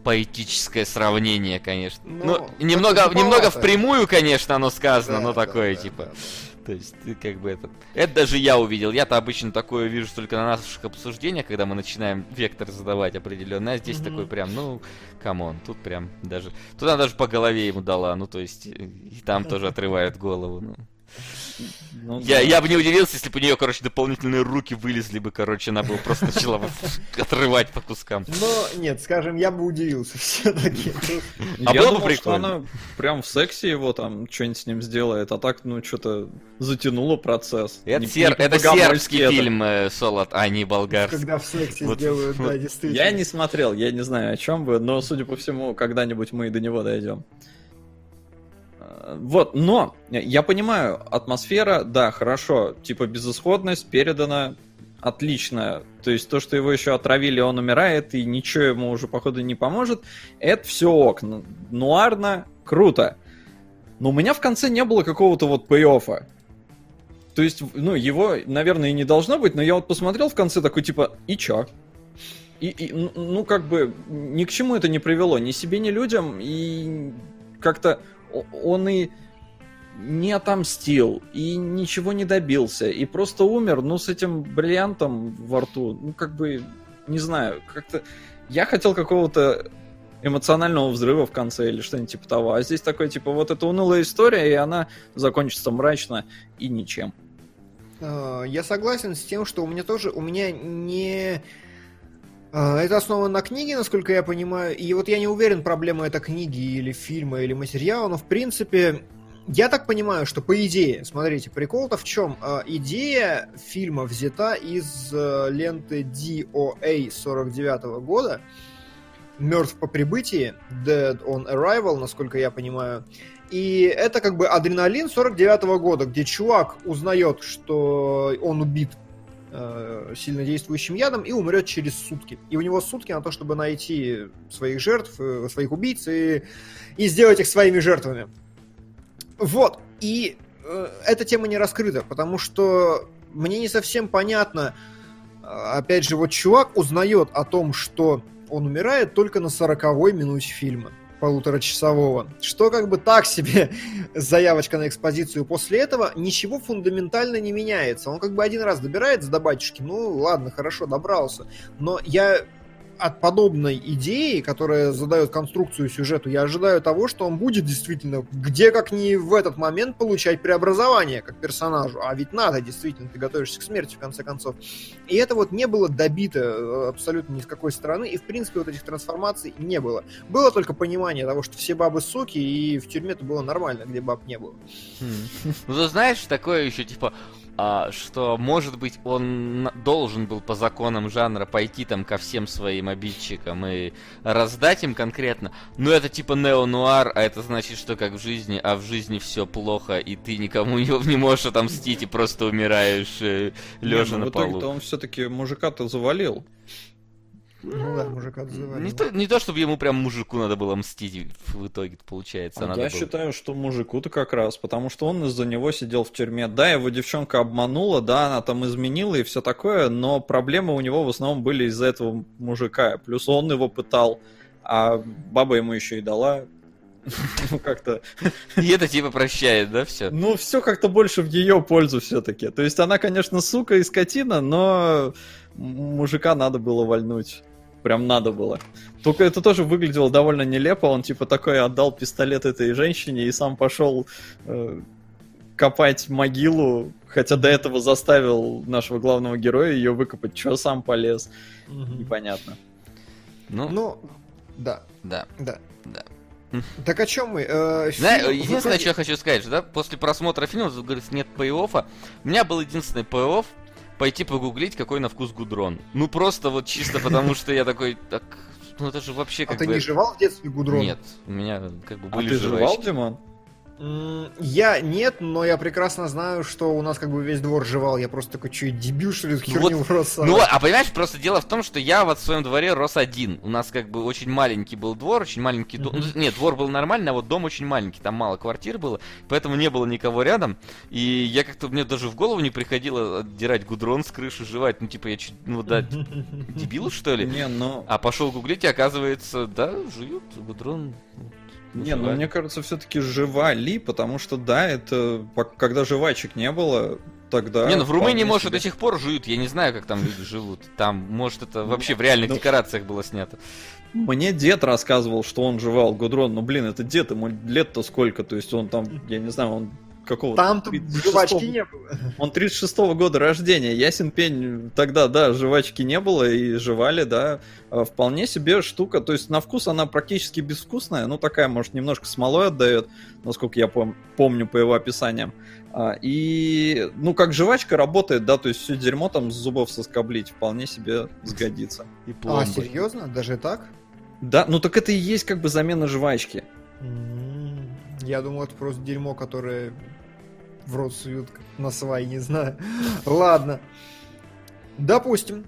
поэтическое сравнение, конечно. Ну, ну немного, немного впрямую, конечно, оно сказано, да, но такое, да, типа. Да, да. То есть, ты как бы это... Это даже я увидел. Я-то обычно такое вижу только на наших обсуждениях, когда мы начинаем вектор задавать определенный. А здесь mm-hmm. такой прям, ну, come on, тут прям даже... Туда даже по голове ему дала, ну, то есть, и там тоже <laughs> отрывает голову, ну. Ну, я, да. я бы не удивился, если бы у нее, короче, дополнительные руки вылезли бы, короче, она бы просто начала <laughs> отрывать по кускам. Но нет, скажем, я бы удивился <laughs> все-таки. А я думал, что она прям в сексе его там что-нибудь с ним сделает, а так, ну, что-то затянуло процесс. Это, сер... это сербский фильм э, Солод, а не болгарский. Когда в сексе вот, сделают, да, действительно. Я не смотрел, я не знаю о чем бы, но, судя по всему, когда-нибудь мы и до него дойдем. Вот, но я понимаю, атмосфера, да, хорошо, типа безысходность передана отлично. То есть то, что его еще отравили, он умирает, и ничего ему уже, походу, не поможет, это все ок. Нуарно, круто. Но у меня в конце не было какого-то вот пей-оффа. То есть, ну, его, наверное, и не должно быть, но я вот посмотрел в конце такой, типа, и чё? И, и, ну, как бы, ни к чему это не привело, ни себе, ни людям, и как-то он и не отомстил, и ничего не добился, и просто умер, ну, с этим бриллиантом во рту, ну, как бы, не знаю, как-то... Я хотел какого-то эмоционального взрыва в конце или что-нибудь типа того, а здесь такой, типа, вот это унылая история, и она закончится мрачно и ничем. А, я согласен с тем, что у меня тоже, у меня не это основано на книге, насколько я понимаю. И вот я не уверен, проблема это книги или фильма или материала, но в принципе я так понимаю, что по идее, смотрите, прикол-то в чем? А, идея фильма взята из э, ленты DOA 49 года, Мертв по прибытии, Dead on Arrival, насколько я понимаю. И это как бы адреналин 49 года, где чувак узнает, что он убит э, сильно действующим ядом и умрет через сутки. И у него сутки на то, чтобы найти своих жертв, э, своих убийц и, и сделать их своими жертвами. Вот. И э, эта тема не раскрыта, потому что мне не совсем понятно. Э, опять же, вот чувак узнает о том, что он умирает только на сороковой минуте фильма полуторачасового, что как бы так себе <laughs> заявочка на экспозицию. После этого ничего фундаментально не меняется. Он как бы один раз добирается до батюшки, ну ладно, хорошо, добрался. Но я от подобной идеи, которая задает конструкцию сюжету, я ожидаю того, что он будет действительно где как не в этот момент получать преобразование как персонажу. А ведь надо, действительно, ты готовишься к смерти в конце концов. И это вот не было добито э, абсолютно ни с какой стороны, и в принципе вот этих трансформаций не было. Было только понимание того, что все бабы суки, и в тюрьме это было нормально, где баб не было. Хм. Ну знаешь, такое еще типа, что, может быть, он должен был по законам жанра пойти там ко всем своим обидчикам и раздать им конкретно, но это типа нео-нуар, а это значит, что как в жизни, а в жизни все плохо, и ты никому <laughs> не, не можешь отомстить и просто умираешь э, лежа ну, на в итоге-то полу. он все-таки мужика-то завалил. Ну да, мужика отзывали. Не то, не то, чтобы ему прям мужику надо было мстить в итоге получается. А надо я было. считаю, что мужику-то как раз, потому что он из-за него сидел в тюрьме. Да, его девчонка обманула, да, она там изменила и все такое, но проблемы у него в основном были из-за этого мужика. Плюс он его пытал, а баба ему еще и дала. Ну, как-то... И это типа прощает, да, все? Ну, все как-то больше в ее пользу все-таки. То есть она, конечно, сука и скотина, но мужика надо было вальнуть. Прям надо было. Только это тоже выглядело довольно нелепо. Он типа такой отдал пистолет этой женщине и сам пошел э, копать могилу, хотя до этого заставил нашего главного героя ее выкопать. Чего сам полез? Мгм. Непонятно. Ну, Ну, да, да. да. Да. Так о чем мы? Э, фильм в единственное, что я хочу сказать, что, да, после просмотра фильма, вот, говорится, нет пей У меня был единственный пей пойти погуглить, какой на вкус гудрон. Ну, просто вот чисто потому, <laughs> что я такой, так, ну это же вообще А как ты бы... не жевал в детстве гудрон? Нет, у меня как бы А были ты жевал, жвачки. Я нет, но я прекрасно знаю, что у нас как бы весь двор жевал. Я просто такой, что, дебил, что ли, херню вот, совать? Ну, а понимаешь, просто дело в том, что я вот в своем дворе рос один. У нас как бы очень маленький был двор, очень маленький дом. Ну, Нет, двор был нормальный, а вот дом очень маленький, там мало квартир было, поэтому не было никого рядом. И я как-то, мне даже в голову не приходило отдирать гудрон с крыши, жевать. Ну, типа, я чуть, ну, да, дебил, что ли? Не, ну... А пошел гуглить, и оказывается, да, жуют гудрон. Не, ну Жевать. мне кажется, все-таки жевали, потому что да, это когда жвачек не было, тогда. не, ну в Румынии, вполне может, себе. до сих пор жуют. Я не знаю, как там люди живут. Там, может, это вообще в реальных ну- декорациях было снято. Мне дед рассказывал, что он жевал гудрон. Ну блин, это дед, ему лет-то сколько? То есть он там, я не знаю, он какого Там-то 36-го жвачки не было. <laughs> Он 36-го года рождения. Ясен пень, тогда, да, жвачки не было и жевали, да. А, Вполне себе штука. То есть на вкус она практически безвкусная. Ну, такая, может, немножко смолой отдает, насколько я пом- помню по его описаниям. А, И, ну, как жвачка работает, да, то есть все дерьмо там с зубов соскоблить вполне себе сгодится. И А, серьезно? Даже так? Да, ну так это и есть как бы замена жвачки. М, Я думал, это просто дерьмо, которое в рот суют на свай, не знаю. Ладно. Допустим.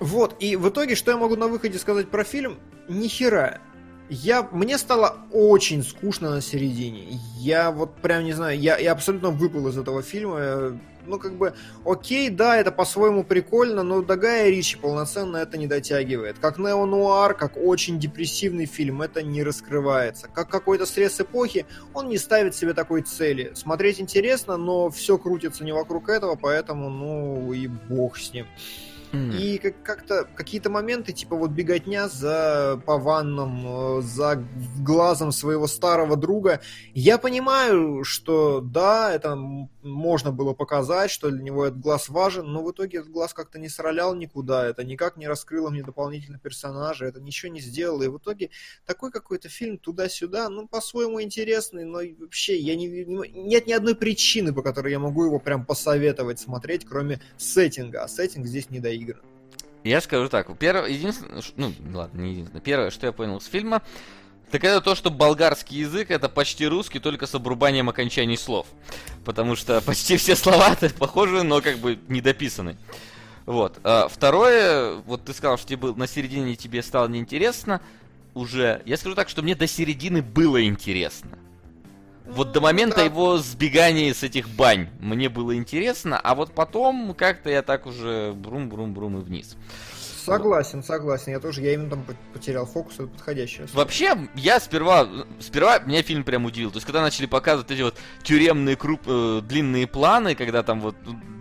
Вот, и в итоге, что я могу на выходе сказать про фильм? Ни хера. Я, мне стало очень скучно на середине. Я вот прям не знаю, я, я абсолютно выпал из этого фильма. Ну, как бы, окей, да, это по-своему прикольно, но до Гая Ричи полноценно это не дотягивает. Как нео-нуар, как очень депрессивный фильм, это не раскрывается. Как какой-то срез эпохи, он не ставит себе такой цели. Смотреть интересно, но все крутится не вокруг этого, поэтому, ну, и бог с ним. И как- как-то какие-то моменты, типа вот беготня за по ваннам, э, за глазом своего старого друга. Я понимаю, что да, это можно было показать, что для него этот глаз важен, но в итоге этот глаз как-то не сролял никуда, это никак не раскрыло мне дополнительно персонажа, это ничего не сделало, и в итоге такой какой-то фильм туда-сюда, ну, по-своему интересный, но вообще я не, не- нет ни одной причины, по которой я могу его прям посоветовать смотреть, кроме сеттинга, а сеттинг здесь не доигран. Я скажу так, первое, единственное, ну, ладно, не единственное, первое, что я понял с фильма, так это то, что болгарский язык это почти русский, только с обрубанием окончаний слов. Потому что <laughs> почти все слова <laughs> похожи, но как бы недописаны. Вот. А второе, вот ты сказал, что тебе на середине тебе стало неинтересно уже. Я скажу так, что мне до середины было интересно. Вот до момента да. его сбегания с этих бань мне было интересно, а вот потом как-то я так уже брум-брум-брум и вниз. Согласен, согласен. Я тоже, я именно там потерял фокус, это подходящее. Вообще, я сперва, сперва меня фильм прям удивил. То есть, когда начали показывать эти вот тюремные круп, э, длинные планы, когда там вот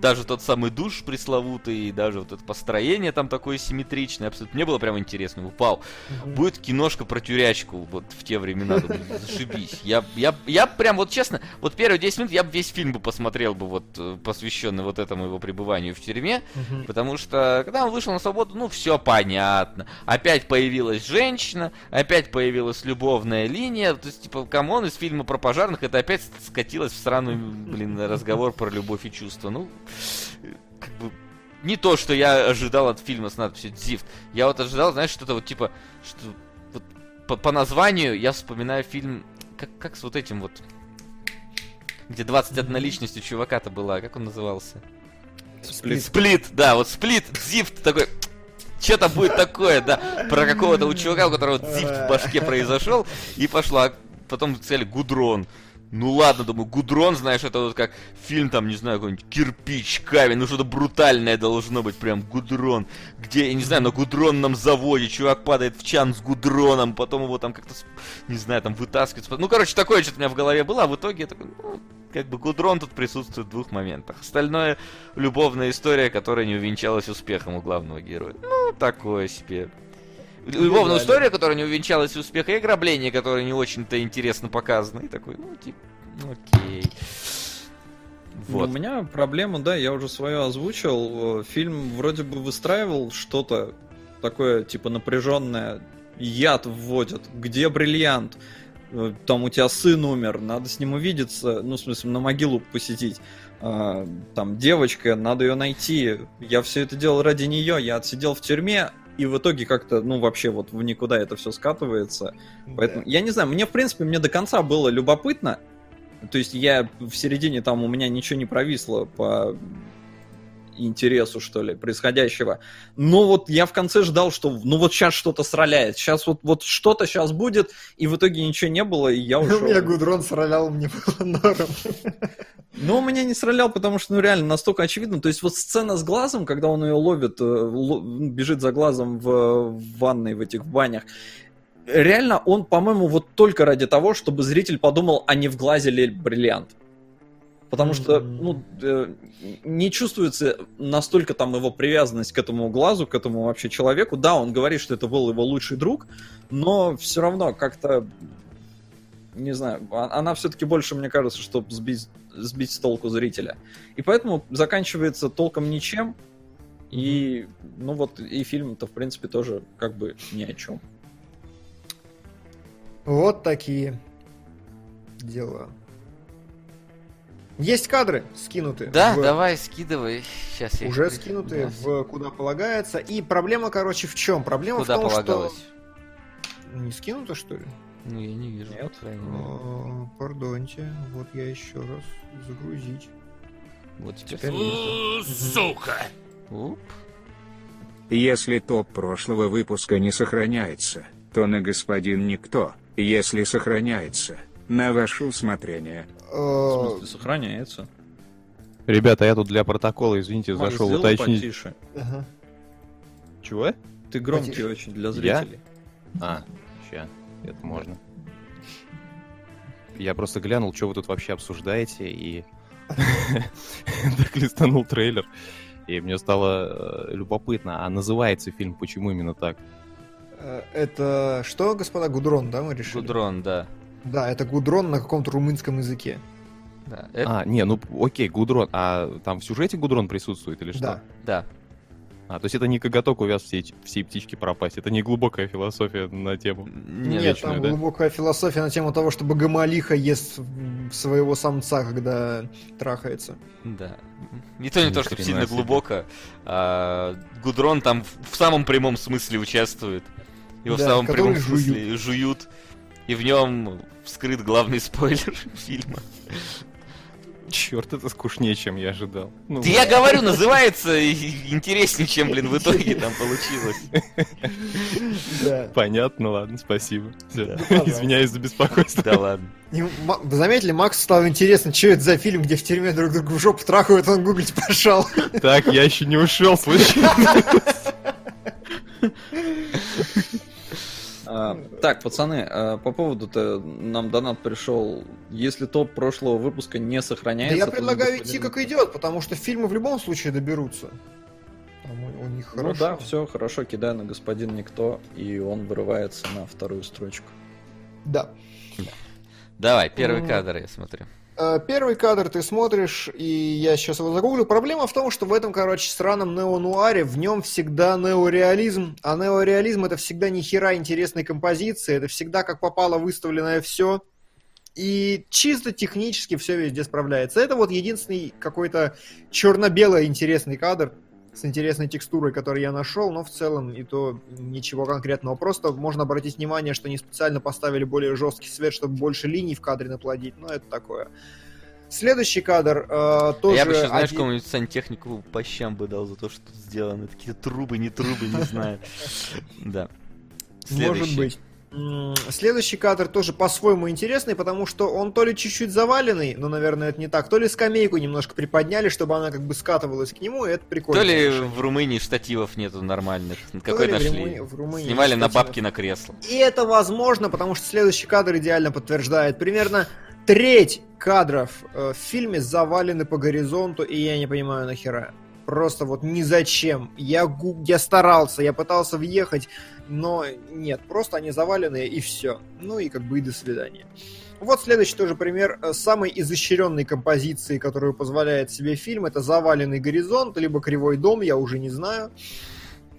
даже тот самый душ пресловутый, и даже вот это построение там такое симметричное, абсолютно. Мне было прям интересно. Вау, будет киношка про тюрячку вот в те времена, думаю, зашибись. Я, я, я прям вот честно, вот первые 10 минут я бы весь фильм бы посмотрел бы вот э, посвященный вот этому его пребыванию в тюрьме, потому что когда он вышел на свободу, ну все понятно. Опять появилась женщина, опять появилась любовная линия, то есть типа come on из фильма про пожарных это опять скатилось в сраный, блин, разговор про любовь и чувства. Ну, как бы не то, что я ожидал от фильма с надписью Зифт. Я вот ожидал, знаешь, что-то вот типа, что вот по, по названию я вспоминаю фильм, как, как с вот этим вот, где 21 личность у чувака-то была, как он назывался? Сплит. Сплит, да, вот сплит, Зифт такой, что-то будет такое, да, про какого-то у чувака, у которого зифт в башке произошел, и пошла, потом сказали Гудрон. Ну ладно, думаю, Гудрон, знаешь, это вот как фильм там, не знаю, какой-нибудь кирпич, камень, ну что-то брутальное должно быть, прям Гудрон. Где, я не знаю, на гудронном заводе чувак падает в чан с гудроном, потом его там как-то, не знаю, там вытаскивают. Ну, короче, такое что-то у меня в голове было, а в итоге я такой, ну, как бы Гудрон тут присутствует в двух моментах. Остальное любовная история, которая не увенчалась успехом у главного героя. Ну, такое себе. Любовная история, которая не увенчалась успехом, и ограбление, которое не очень-то интересно показано. И такой, ну, типа, ну, окей. Ну, Вот. у меня проблема, да, я уже свое озвучил. Фильм вроде бы выстраивал что-то такое, типа, напряженное. Яд вводят. Где бриллиант? Э, Там у тебя сын умер, надо с ним увидеться, ну, в смысле, на могилу посетить. А, Там девочка, надо ее найти. Я все это делал ради нее, я отсидел в тюрьме, и в итоге как-то, ну, вообще вот в никуда это все скатывается. Поэтому, я не знаю, мне, в принципе, мне до конца было любопытно. То есть я в середине там у меня ничего не провисло по интересу, что ли, происходящего. Но вот я в конце ждал, что ну вот сейчас что-то сраляет, сейчас вот, вот что-то сейчас будет, и в итоге ничего не было, и я У ушел. меня Гудрон сралял, мне было норм. Но он меня не сралял, потому что, ну, реально, настолько очевидно. То есть вот сцена с глазом, когда он ее ловит, э, бежит за глазом в, в ванной, в этих банях, реально он, по-моему, вот только ради того, чтобы зритель подумал, а не в глазе ли бриллиант. Потому что, ну, э, не чувствуется настолько там его привязанность к этому глазу, к этому вообще человеку. Да, он говорит, что это был его лучший друг, но все равно как-то, не знаю, а- она все-таки больше, мне кажется, чтобы сбить, сбить с толку зрителя. И поэтому заканчивается толком ничем. И, ну вот, и фильм-то, в принципе, тоже как бы ни о чем. Вот такие дела. Есть кадры скинуты. Да, в- давай, скидывай. Сейчас я их Уже при- скинуты да, в куда полагается. И проблема, короче, в чем? Проблема Куда в том, полагалось? что... Не скинуто, что ли? Ну, я не вижу. Нет. А, Пардоньте, вот я еще раз загрузить. Вот теперь. Сука! Уп. Если топ прошлого выпуска не сохраняется, то на господин Никто, если сохраняется, на ваше усмотрение. В Э, смысле, сохраняется. Ребята, я тут для протокола, извините, Маш, зашел уточнить. потише. ага. Чего? Ты громкий Потише. очень для Я? зрителей. А, ща, это можно. Я просто глянул, что вы тут вообще обсуждаете, и <laughs> так листанул трейлер. И мне стало э, любопытно, а называется фильм почему именно так? Э, Это что, господа? Гудрон, да, мы решили? Гудрон, да. Да, это Гудрон на каком-то румынском языке. да. Это- А, не, ну окей, Гудрон. А там в сюжете Гудрон присутствует или что? Да. Да. А, то есть это не коготок увяз всей, всей птички пропасть, это не глубокая философия на тему. Нет, вечную, там да? глубокая философия на тему того, чтобы гамалиха ест своего самца, когда трахается. Да. Не то, не Ни то, хрена сильно себе. глубоко. а, Гудрон там в, в самом прямом смысле участвует. Его в Да, самом который прямом смысле жуют. И в нем вскрыт главный <laughs> спойлер фильма. Черт, это скучнее, чем я ожидал. Ну, Да я говорю, называется <laughs> интереснее, чем, блин, в итоге там получилось. Понятно, ладно, спасибо. Извиняюсь за беспокойство. Да ладно. Заметили, Максу стало интересно, что это за фильм, где в тюрьме друг друга в жопу трахают, он гуглить пошел. Так, я еще не ушел, случайно. <laughs> А, так, пацаны, а, по поводу-то нам донат пришел. Если топ прошлого выпуска не Да сохраняется... я то предлагаю господин идти как идет, потому что фильмы в любом случае доберутся. Там у, у них Ну хорошо. да, все хорошо, кидаю на господин Никто, и он вырывается на вторую строчку. Да. Давай, первый Ну. кадр я смотрю. Э, Первый кадр ты смотришь, и я сейчас его загуглю. Проблема в том, что в этом, короче, сраном неонуаре в нем всегда неореализм, а неореализм это всегда ни хера интересной композиции, это всегда как попало выставленное все. И чисто технически все везде справляется. Это вот единственный какой-то черно-белый интересный кадр с интересной текстурой, который я нашел, но в целом и то ничего конкретного. Просто можно обратить внимание, что не специально поставили более жесткий свет, чтобы больше линий в кадре наплодить, но это такое. Следующий кадр э, тоже... я бы еще, знаешь, один- какому-нибудь сантехнику по щам бы дал за то, что тут сделано. Такие трубы, не трубы, не знаю. <laughs> Да. Может быть. Следующий кадр тоже по-своему интересный, потому что он то ли чуть-чуть заваленный, но, наверное, это не так, то ли скамейку немножко приподняли, чтобы она как бы скатывалась к нему, и это прикольно. То ли решение. в Румынии штативов нету нормальных. Какой ли в нашли? Румы- в Румынии Снимали на штативов. бабки на кресло. И это возможно, потому что следующий кадр идеально подтверждает. Примерно треть кадров э, в фильме завалены по горизонту, и я не понимаю нахера. Просто вот ни зачем. Я, я старался, я пытался въехать, но нет, просто они завалены и все. Ну и как бы и до свидания. Вот следующий тоже пример э, самой изощренной композиции, которую позволяет себе фильм. Это заваленный горизонт, либо кривой дом, я уже не знаю.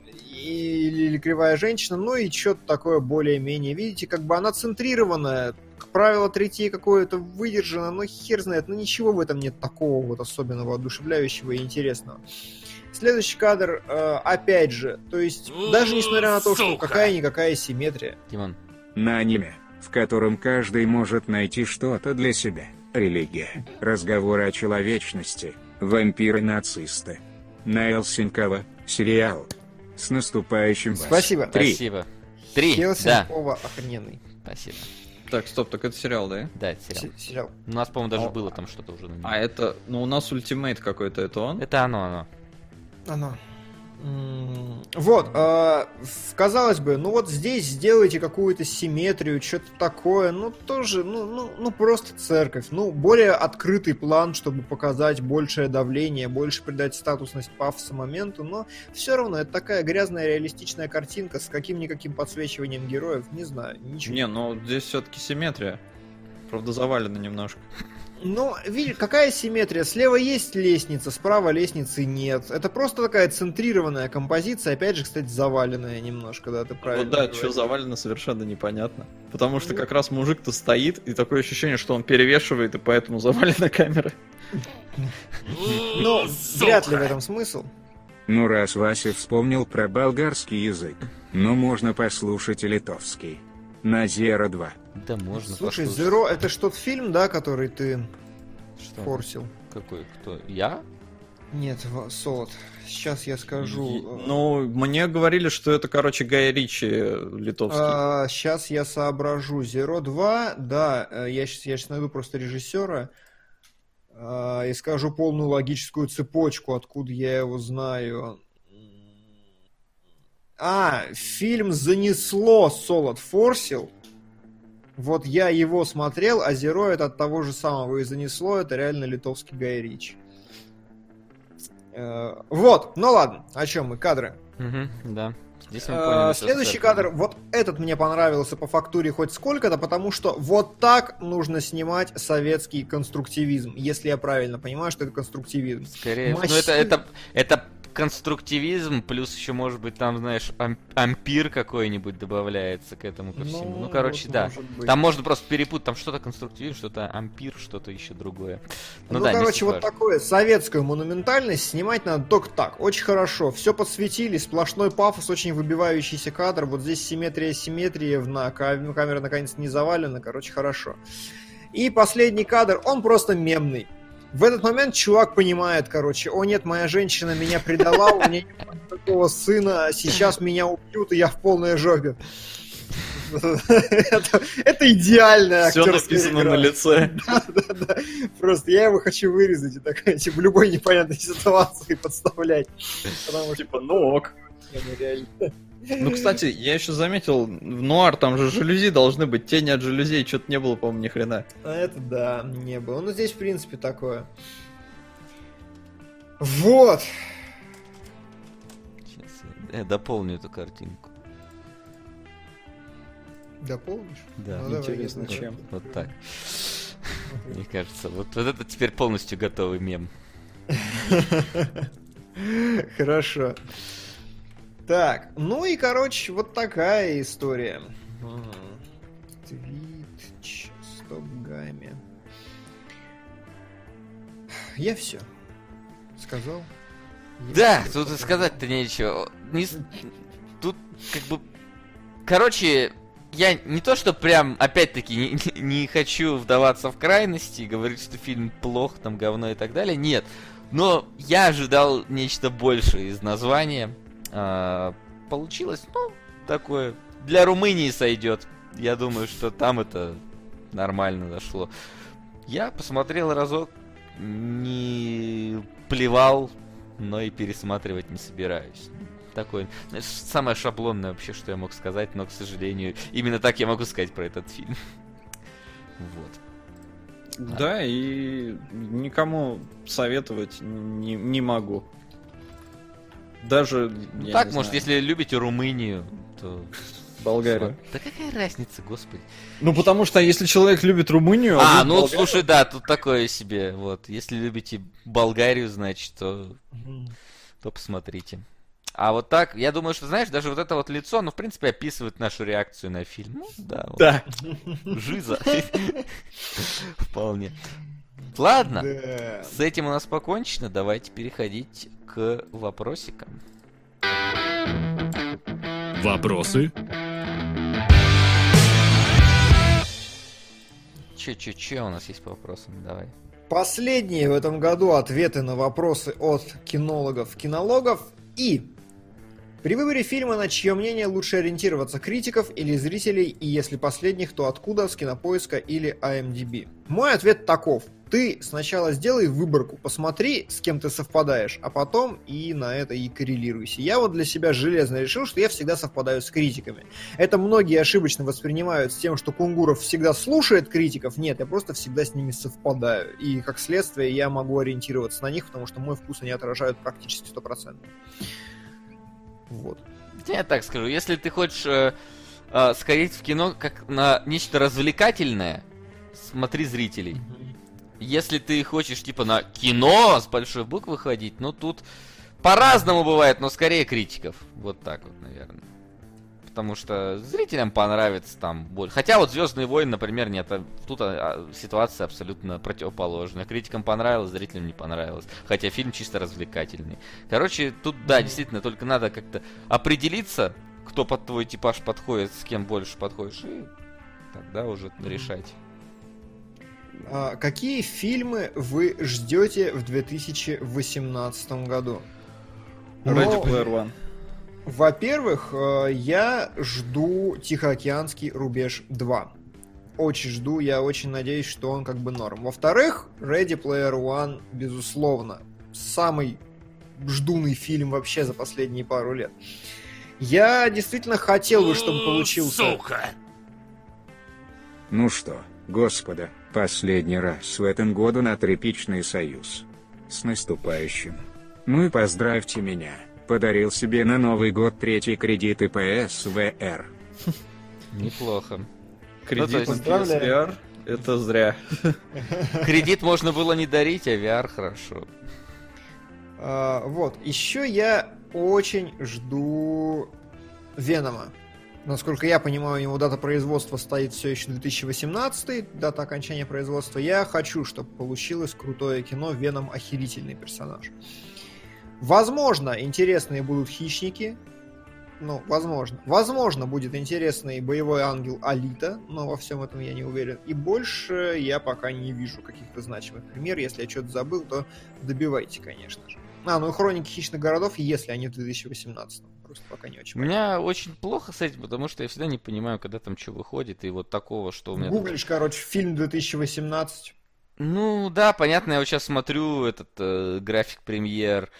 Или, или кривая женщина, ну и что-то такое более-менее. Видите, как бы она центрированная, правило третье какое-то выдержано, но хер знает, ну ничего в этом нет такого вот особенного, одушевляющего и интересного. Следующий кадр, э, опять же, то есть, даже несмотря на то, что какая-никакая симметрия, Димон. На аниме, в котором каждый может найти что-то для себя. Религия, разговоры о человечности, вампиры-нацисты. Найл Синкова, сериал. С наступающим вас. Спасибо. Три. Спасибо. Три. Да. Хелсинкова охрененный Спасибо. Так, стоп, так это сериал, да? Да, это сериал. се- сериал. У нас, по-моему, даже О, было там что-то уже на нем. А это, ну у нас ультимейт какой-то, это он? Это оно, оно. Оно. Вот, э, казалось бы, ну вот здесь сделайте какую-то симметрию, что-то такое, ну тоже, ну, ну, ну просто церковь, ну более открытый план, чтобы показать большее давление, больше придать статусность пафоса моменту, но все равно это такая грязная реалистичная картинка с каким-никаким подсвечиванием героев, не знаю, ничего. Не, ну здесь все-таки симметрия. Правда, завалено немножко. Ну, видишь, какая симметрия? Слева есть лестница, справа лестницы нет. Это просто такая центрированная композиция, опять же, кстати, заваленная немножко, да, ты правильно вот да, говоришь. что завалено, совершенно непонятно. Потому что как раз мужик-то стоит, и такое ощущение, что он перевешивает, и поэтому завалена камера. Ну, вряд ли в этом смысл. Ну раз Вася вспомнил про болгарский язык, ну можно послушать и литовский. На Зера 2. Да, можно Слушай, послушать. Zero это что-то фильм, да, который ты Что? форсил? Какой? Кто? Я? Нет, Солод. Сейчас я скажу. Ну, мне говорили, что это, короче, Гай Ричи литовский. сейчас я соображу. Zero 2, да, э, я сейчас, я щас найду просто режиссера а, и скажу полную логическую цепочку, откуда я его знаю. А, фильм «Занесло» Солод форсил. Вот я его смотрел, а Zero это от того же самого и «Занесло» это реально литовский Гай Ричи. Э, Вот, ну ладно, о чем мы, кадры. Угу, да. Здесь мы Э, поняли, Следующий кадр, вот этот мне понравился по фактуре хоть сколько-то, потому что вот так нужно снимать советский конструктивизм, если я правильно понимаю, что это конструктивизм. Скорее, ну Массив- это, это, это конструктивизм, плюс еще, может быть, там, знаешь, ам- ампир какой-нибудь добавляется к этому ко всему. Ну, короче, вот да. может. Там можно просто перепутать, там что-то конструктивизм, что-то ампир, что-то еще другое. Ну, Ну, да, короче, вот важно. такое, советскую монументальность снимать надо только так, очень хорошо. Все подсветили, сплошной пафос, очень выбивающийся кадр. Вот здесь симметрия симметрия, на кам- камера наконец не завалена, короче, хорошо. И последний кадр, он просто мемный. В этот момент чувак понимает, короче, о нет, моя женщина меня предала, у меня нет такого сына, сейчас меня убьют, и я в полной жопе. Это, это идеальная Все написано игра. на лице. Да-да-да. Просто я его хочу вырезать и такая, типа, в любой непонятной ситуации подставлять. Потому что, Типа, ну ок. реально. Ну, кстати, я еще заметил, в нуар там же жалюзи должны быть, тени от жалюзей, что-то не было, по-моему, ни хрена. А это да, не было. Ну, здесь, в принципе, такое. Вот. Сейчас я дополню эту картинку. Дополнишь? Да. Ну, давай, Интересно, я чем? Вот так. Мне кажется, вот, вот это теперь полностью готовый мем. <laughs> Хорошо. Так, ну и, короче, вот такая история. Твит, стоп гамме. Я все сказал. Я Да, всё тут и сказать-то нечего. Не Тут как бы... Короче, я не то, что прям, опять-таки, не, не хочу вдаваться в крайности и говорить, что фильм плох, там, говно и так далее. Нет. Но я ожидал нечто большее из названия. А, получилось, ну, такое. Для Румынии сойдет. Я думаю, что там это нормально дошло. Я посмотрел разок, не плевал, но и пересматривать не собираюсь. Такое, самое шаблонное вообще, что я мог сказать, но, к сожалению, именно так я могу сказать про этот фильм. Вот. Да, и никому советовать не, не могу. Даже, Ну так, может, знаю, если любите Румынию, то... Болгарию. Да какая разница, господи. Ну, потому что если человек любит Румынию... А, вы ну Болгарию- слушай, да, тут такое себе. Вот, если любите Болгарию, значит, то, Мгм. то посмотрите. А вот так, я думаю, что, знаешь, даже вот это вот лицо, ну, в принципе, описывает нашу реакцию на фильм. Ну, да, вот, Да. жиза. <laughs> Вполне. Ладно, Да. с этим у нас покончено. Давайте переходить к вопросикам. Вопросы? Че-че-че у нас есть по вопросам? Давай. Последние в этом году ответы на вопросы от кинологов, кинологов и при выборе фильма на чье мнение лучше ориентироваться, критиков или зрителей, и если последних, то откуда, с кинопоиска или IMDb? Мой ответ таков. Ты сначала сделай выборку, посмотри, с кем ты совпадаешь, а потом и на это и коррелируйся. Я вот для себя железно решил, что я всегда совпадаю с критиками. Это многие ошибочно воспринимают с тем, что Кунгуров всегда слушает критиков. Нет, я просто всегда с ними совпадаю. И как следствие я могу ориентироваться на них, потому что мой вкус они отражают практически 100%. Вот. Я так скажу, если ты хочешь э, э, сходить в кино как на нечто развлекательное, смотри зрителей. Если ты хочешь типа на кино с большой буквы ходить, ну тут по-разному бывает, но скорее критиков. Вот так вот, наверное. Потому что зрителям понравится там больше. Хотя вот Звездные войны, например, нет. а Тут а, ситуация абсолютно противоположная. Критикам понравилось, зрителям не понравилось. Хотя фильм чисто развлекательный. Короче, тут, да, действительно, только надо как-то определиться, кто под твой типаж подходит, с кем больше подходишь, и тогда уже решать. А какие фильмы вы ждете в 2018 году? Ready Ну, Player One. Во-первых, э, я жду Тихоокеанский рубеж 2. Очень жду, я очень надеюсь, что он как бы норм. Во-вторых, Ready Player One, безусловно, самый ждуный фильм вообще за последние пару лет. Я действительно хотел бы, чтобы получился... Ну что, господа, последний раз в этом году на тряпичный союз. С наступающим. Ну и поздравьте меня. Подарил себе на Новый год третий кредит и ПСВР. <laughs> Неплохо. Кредит на Поздравляю. PSVR — это зря. <laughs> Кредит можно было не дарить, а VR хорошо. А, вот, еще я очень жду Венома. Насколько я понимаю, у него дата производства стоит все еще 2018, дата окончания производства. Я хочу, чтобы получилось крутое кино. Веном охерительный персонаж. Возможно, интересные будут хищники. Ну, возможно. Возможно, будет интересный боевой ангел Алита, но во всем этом я не уверен. И больше я пока не вижу каких-то значимых примеров. Если я что-то забыл, то добивайте, конечно же. А, ну и хроники хищных городов, если они в 2018. Просто пока не очень У меня очень плохо с этим, потому что я всегда не понимаю, когда там что выходит, и вот такого, что у меня... Гуглишь, короче, фильм 2018. Ну да, понятно, я вот сейчас смотрю этот э, график премьер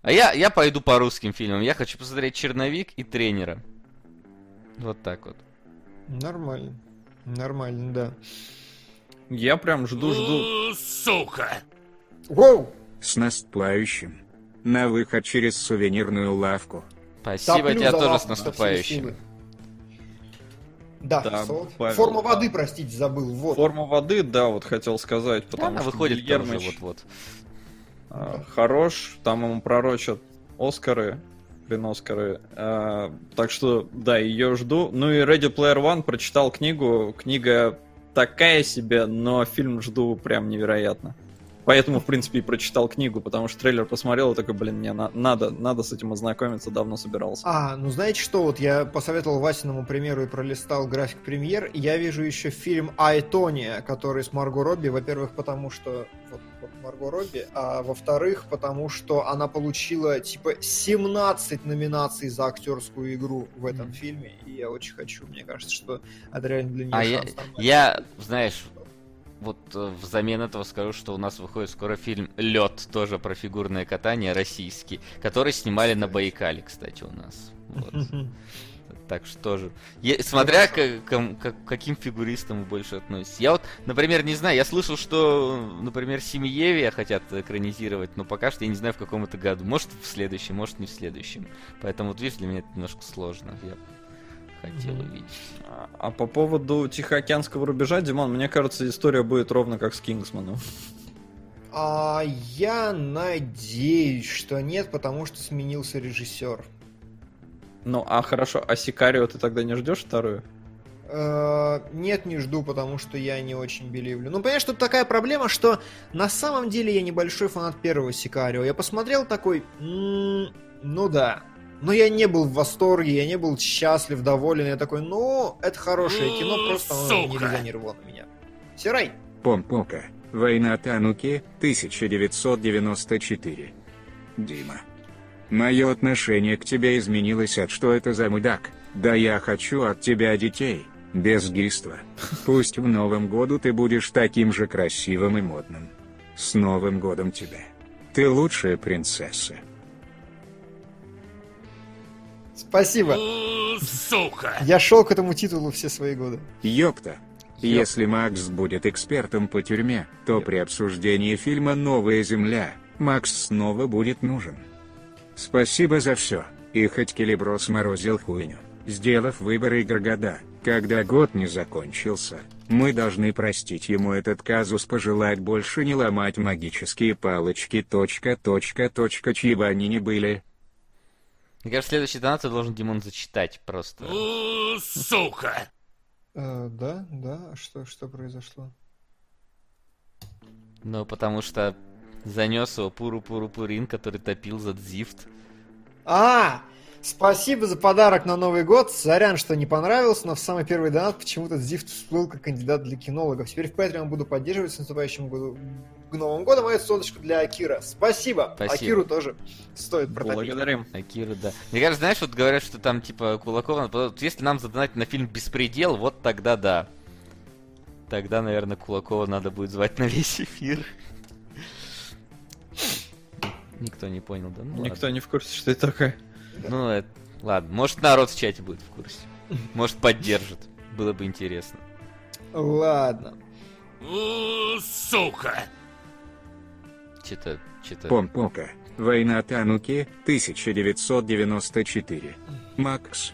А я, я пойду по русским фильмам. Я хочу посмотреть «Черновик» и «Тренера». Вот так вот. Нормально. Нормально, да. Я прям жду-жду. Сука! Воу! С наступающим. На выход через сувенирную лавку. Спасибо Топлю тебя за тоже с наступающим. Да, Да, Павел, форма да. воды, простите, забыл. Вот. Форма воды, да, вот хотел сказать, Да, потому она что выходит Гильермыч, вот-вот. а, хорош, там ему пророчат Оскары, блин, Оскары. А, так что, да, ее жду. Ну и Ready Player One прочитал книгу. Книга такая себе, но фильм жду прям невероятно. Поэтому, в принципе, и прочитал книгу, потому что трейлер посмотрел и такой, блин, мне на- надо, надо с этим ознакомиться, давно собирался. А, ну знаете что, вот я посоветовал Васиному примеру и пролистал график премьер, и я вижу еще фильм Айтония, который с Марго Робби, во-первых, потому что вот, вот Марго Робби, а во-вторых, потому что она получила типа 17 номинаций за актерскую игру в этом фильме, и я очень хочу, мне кажется, что это реально для нее А я, шанс нормальный. я, знаешь, вот э, взамен этого скажу, что у нас выходит скоро фильм Лед, тоже про фигурное катание российский, который снимали на Байкале, кстати, у нас. Вот. <laughs> Так что тоже. Е- смотря к, ком- к- каким фигуристам вы больше относитесь. Я вот, например, не знаю, я слышал, что, например, Семьевия хотят экранизировать, но пока что я не знаю, в каком это году. Может, в следующем, может, не в следующем. Поэтому, вот видишь, для меня это немножко сложно. Я хотел увидеть. А, а по поводу Тихоокеанского рубежа, Димон, мне кажется, история будет ровно как с Кингсманом. А я надеюсь, что нет, потому что сменился режиссер. Ну, а хорошо, а Сикарио ты тогда не ждешь вторую? Э, Нет, не жду, потому что я не очень беливлю. Ну, понимаешь, тут такая проблема, что на самом деле я небольшой фанат первого Сикарио. Я посмотрел такой, «М, ну да. Но я не был в восторге, я не был счастлив, доволен. Я такой, ну, это хорошее кино, просто оно не резонировало на меня. Сирай. Помпока. Война Тануки, 1994. Дима. Мое отношение к тебе изменилось от что это за мудак. Да я хочу от тебя детей. Без гейства. Пусть в Новом году ты будешь таким же красивым и модным. С Новым годом тебя. Ты лучшая принцесса. Спасибо. Сука! Я шел к этому титулу все свои годы. Ёпта. Если Макс будет экспертом по тюрьме, то при обсуждении фильма «Новая земля» Макс снова будет нужен. Спасибо за все. И хоть Келебро сморозил хуйню, сделав выбор игр года, когда год не закончился, мы должны простить ему этот казус пожелать больше не ломать магические палочки точка точка точка чьи бы они ни были. Мне кажется, следующий донат ты должен, Димон, зачитать просто. Сука! Э, да, да, а что, что произошло? Ну, потому что занес его Пуру-Пуру-Пурин, который топил за Дзифт. А, спасибо за подарок на Новый год. Сорян, что не понравился, но в самый первый донат почему-то Зифт всплыл как кандидат для кинологов. Теперь в Patreon буду поддерживать с наступающим году. К Новому году мою соточку для Акира. Спасибо. Спасибо. Акиру тоже стоит протопить. Благодарим. Акира, да. Мне кажется, знаешь, вот говорят, что там, типа, Кулакова... вот Если нам задонатить на фильм «Беспредел», вот тогда да. Тогда, наверное, Кулакова надо будет звать на весь эфир. Никто не понял, да? Ну, Никто не в курсе, что это такое. ладно. Ну, это- ладно. Может, народ в чате будет в курсе. Может, поддержит. Было бы интересно. Ладно. Сука! Что-то... Что-то... Помпока. Война Тануки, 1994. Макс.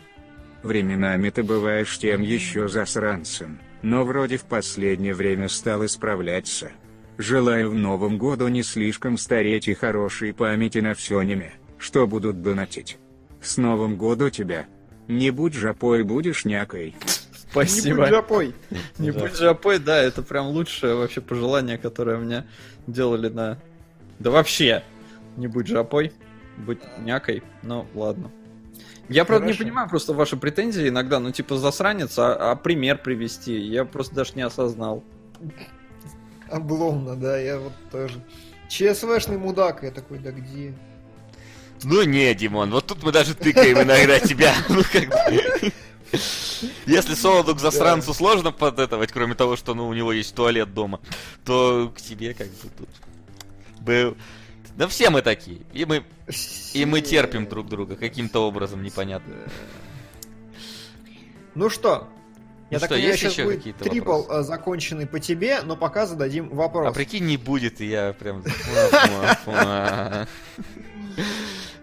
Временами ты бываешь тем еще засранцем, но вроде в последнее время стал исправляться. Желаю в новом году не слишком стареть и хорошей памяти на все аниме, что будут донатить. С Новым году тебя. Не будь жопой, будешь някой. Не будь Спасибо. жопой. Не будь жопой, да, это прям лучшее вообще пожелание, которое мне делали на... Да вообще, не будь жопой, будь някой, ну ладно. Я, правда, не Хорошо. понимаю просто ваши претензии иногда, ну типа засранец, а, а пример привести, я просто даже не осознал. Обломно, да, я вот тоже. ЧСВшный мудак, я такой, да где? Ну не, Димон, вот тут мы даже тыкаем иногда тебя. <laughs> Ну как бы. Если солоду к засранцу сложно подэтовать, кроме того, что ну, у него есть туалет дома, то к тебе как бы тут был. Да все мы такие. И мы, и мы терпим друг друга каким-то образом непонятно. Ну что, Ну я так что, понимаю, есть сейчас еще будет трипл вопросы? э, законченный по тебе, но пока зададим вопрос. А прикинь, не будет, и я прям... <laughs>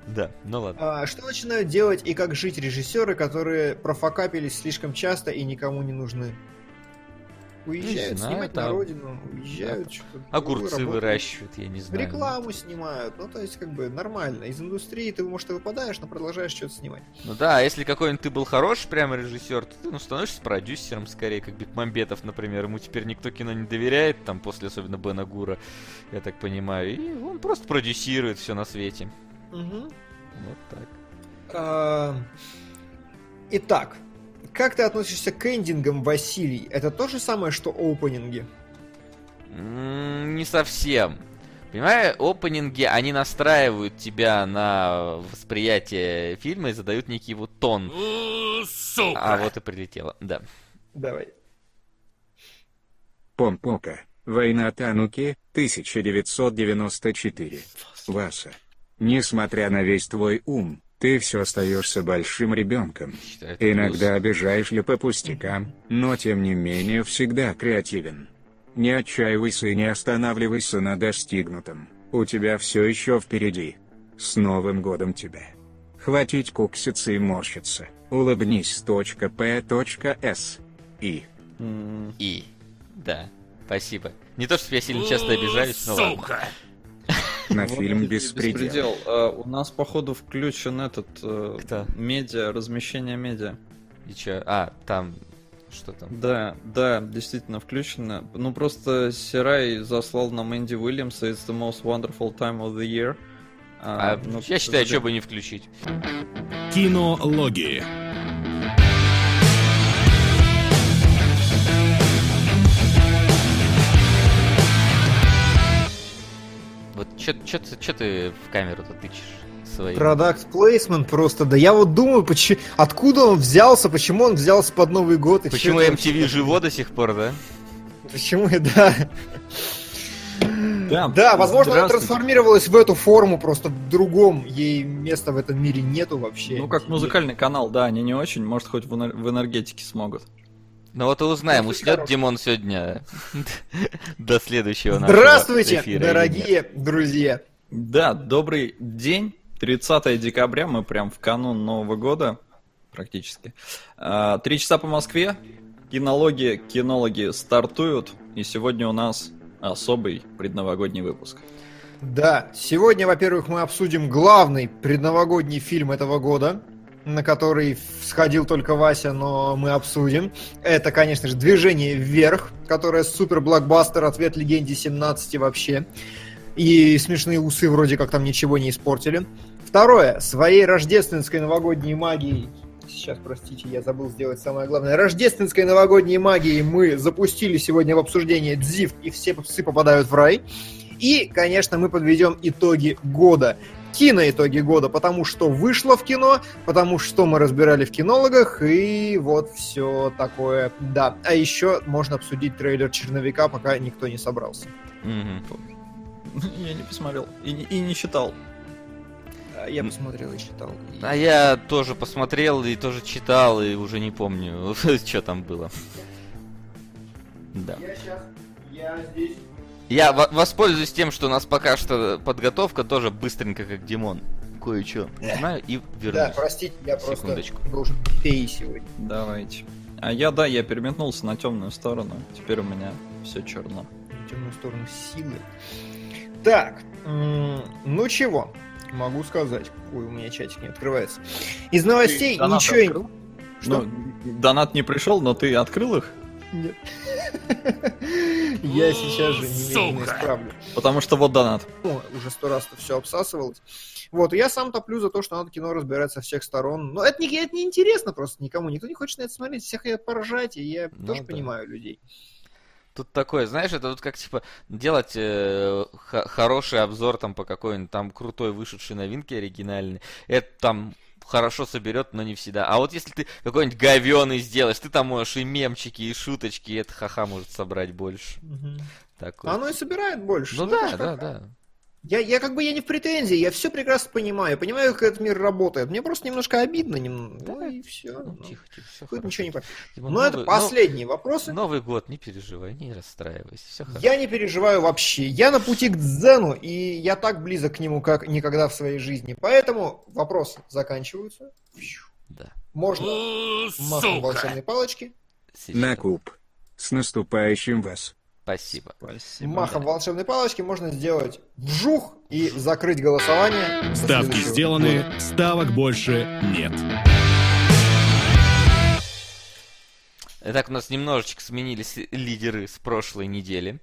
Да, ну ладно. А, Что начинают делать и как жить режиссеры, которые профокапились слишком часто и никому не нужны? Уезжают знаю, снимать на там- родину, уезжают что-то. другое, Огурцы работают. выращивают, я не знаю. Рекламу снимают, ну то есть как бы нормально. Из индустрии ты, может, и выпадаешь, но продолжаешь что-то снимать. Ну да, а если какой-нибудь ты был хороший прямо режиссер, то ты ну, становишься продюсером скорее, как Бекмамбетов, например. Ему теперь никто кино не доверяет, там, после особенно Бена Гура, я так понимаю. И он просто продюсирует все на свете. Вот так. А, Итак, как ты относишься к эндингам, Василий? Это то же самое, что опенинги? Не совсем. Понимаю, опенинги, они настраивают тебя на восприятие фильма и задают некий вот тон. У, Сука! А вот и прилетело, да. Давай. Помпока. Война Тануки, 1994. Васа. Несмотря на весь твой ум, ты все остаешься большим ребенком. Иногда обижаешь ли по пустякам, но тем не менее всегда креативен. Не отчаивайся и не останавливайся на достигнутом. У тебя все еще впереди. С Новым годом тебя. Хватить кукситься и морщиться. Улыбнись. П. С. И. И. Да. Спасибо. Не то, что я сильно часто обижаюсь, но ладно. <laughs> На вот фильм это «Беспредел». А, у нас, походу, включен этот... э, Кто? Медиа, размещение медиа. И чё? А, там... Что там? Да, да, действительно включено. Ну, просто Сирай заслал нам Энди Уильямса It's the most wonderful time of the year. А, ну, я считаю, что бы не включить. Кинологии. Вот чё, ты- в камеру-то тычешь свои? Продакт плейсмент просто, да я вот думаю, почему, откуда он взялся, почему он взялся под Новый год. и Почему MTV вообще? живо до сих пор, да? Почему, <laughs> да. Да, Да, возможно, она трансформировалась в эту форму, просто в другом. Ей места в этом мире нету вообще. Ну, как музыкальный канал, да, они не очень, может, хоть в энергетике смогут. Ну вот и узнаем, уснет. Димон сегодня <laughs> до следующего нашего Здравствуйте, эфира дорогие друзья. Да, добрый день. 30 декабря, мы прям в канун Нового года, практически. А, Три часа по Москве, кинологи, кинологи стартуют, и сегодня у нас особый предновогодний выпуск. Да, сегодня, во-первых, мы обсудим главный предновогодний фильм этого года, на который сходил только Вася, но мы обсудим. Это, конечно же, «Движение вверх», которое супер блокбастер, ответ легенде 17 вообще. И смешные усы вроде как там ничего не испортили. Второе. Своей рождественской новогодней магией Сейчас, простите, я забыл сделать самое главное. Рождественской новогодней магией мы запустили сегодня в обсуждение Дзив, и все псы попадают в рай. И, конечно, мы подведем итоги года. Киноитоги года, потому что вышло в кино, потому что мы разбирали в кинологах, и вот все такое. Да. А еще можно обсудить трейлер черновика, пока никто не собрался. <laughs> Я не посмотрел и не, и не читал. А Я посмотрел и читал. и- А я тоже посмотрел и тоже читал, и уже не помню, <laughs> что там было. Да. Я сейчас, я здесь. Я во- воспользуюсь тем, что у нас пока что подготовка тоже быстренько, как Димон. Кое-что знаю и вернусь. Да, простите, я просто Секундочку. должен феи сегодня. Давайте. А я, да, я переметнулся на темную сторону. Теперь у меня все черно. темную сторону силы. Так, ну чего, могу сказать. Ой, у меня чатик не открывается. Из новостей ничего... открыл? Что? Ну, донат не пришел, но ты открыл их? Нет. Я сейчас же немедленно исправлю. Потому что вот донат. Ну, уже сто раз это все обсасывалось. Вот, и я сам топлю за то, что надо кино разбирать со всех сторон. Но это не, это не интересно просто никому. Никто не хочет на это смотреть. Всех хотят поражать, и я Ну тоже да. понимаю людей. Тут такое, знаешь, это вот как типа делать э, х- хороший обзор там по какой-нибудь там крутой вышедшей новинке оригинальной. Это там хорошо соберет, но не всегда. А вот если ты какой-нибудь говёный сделаешь, ты там можешь и мемчики, и шуточки, и это ха-ха может собрать больше. Такое. А оно и собирает больше. Ну это да, да, да. Я, я как бы я не в претензии, я все прекрасно понимаю, понимаю, как этот мир работает. Мне просто немножко обидно, нем... ну и все. Ну, Ну, тихо, тихо, все Тут ничего не по- Дима, Но это новый- последние вопросы. но- Новый год, не переживай, не расстраивайся, все хорошо. Я не переживаю вообще. Я на пути к дзену, и я так близок к нему, как никогда в своей жизни. Поэтому вопросы заканчиваются. Да. Можно Сука. волшебной палочки. Сейчас. На куб. С наступающим вас. Спасибо. Спасибо. Махом волшебной палочки можно сделать вжух и закрыть голосование. Ставки сделаны, года. ставок больше нет. Итак, у нас немножечко сменились лидеры с прошлой недели.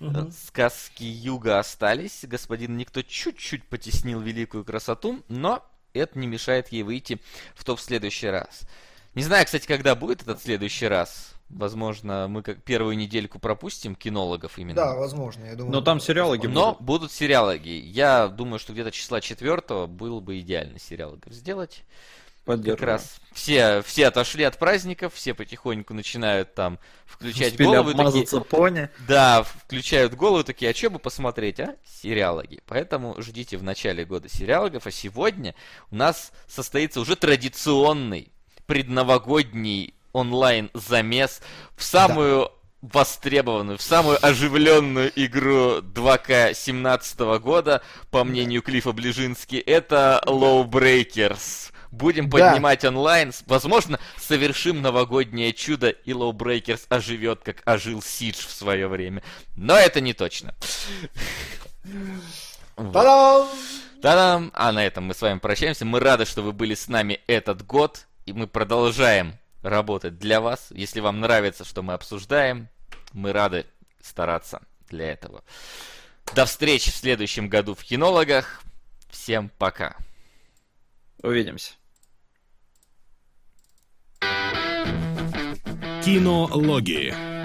Э, Сказки Юга остались. Господин Никто чуть-чуть потеснил великую красоту, но это не мешает ей выйти в топ в следующий раз. Не знаю, кстати, когда будет этот следующий раз. Возможно, мы как первую недельку пропустим кинологов именно. Да, возможно, я думаю. Но там сериалоги Но будут. будут сериалоги. Я думаю, что где-то числа четвертого было бы идеально сериалогов сделать. Как Поддерживаю. раз все, все отошли от праздников, все потихоньку начинают там включать Успели головы. такие, пони. да, включают голову такие, а что бы посмотреть, а? Сериалоги. Поэтому ждите в начале года сериалогов, а сегодня у нас состоится уже традиционный предновогодний онлайн-замес в самую востребованную, в самую оживленную игру 2К 17 года, по мнению Клифа Ближински, это Lowbreakers. Будем Да. поднимать онлайн, возможно, совершим новогоднее чудо, и Lowbreakers оживет, как ожил Сидж в свое время. Но это не точно. Та-дам! Та-дам! А на этом мы с вами прощаемся. Мы рады, что вы были с нами этот год. И мы продолжаем работать для вас. Если вам нравится, что мы обсуждаем, мы рады стараться для этого. До встречи в следующем году в кинологах. Всем пока. Увидимся. Кинологии.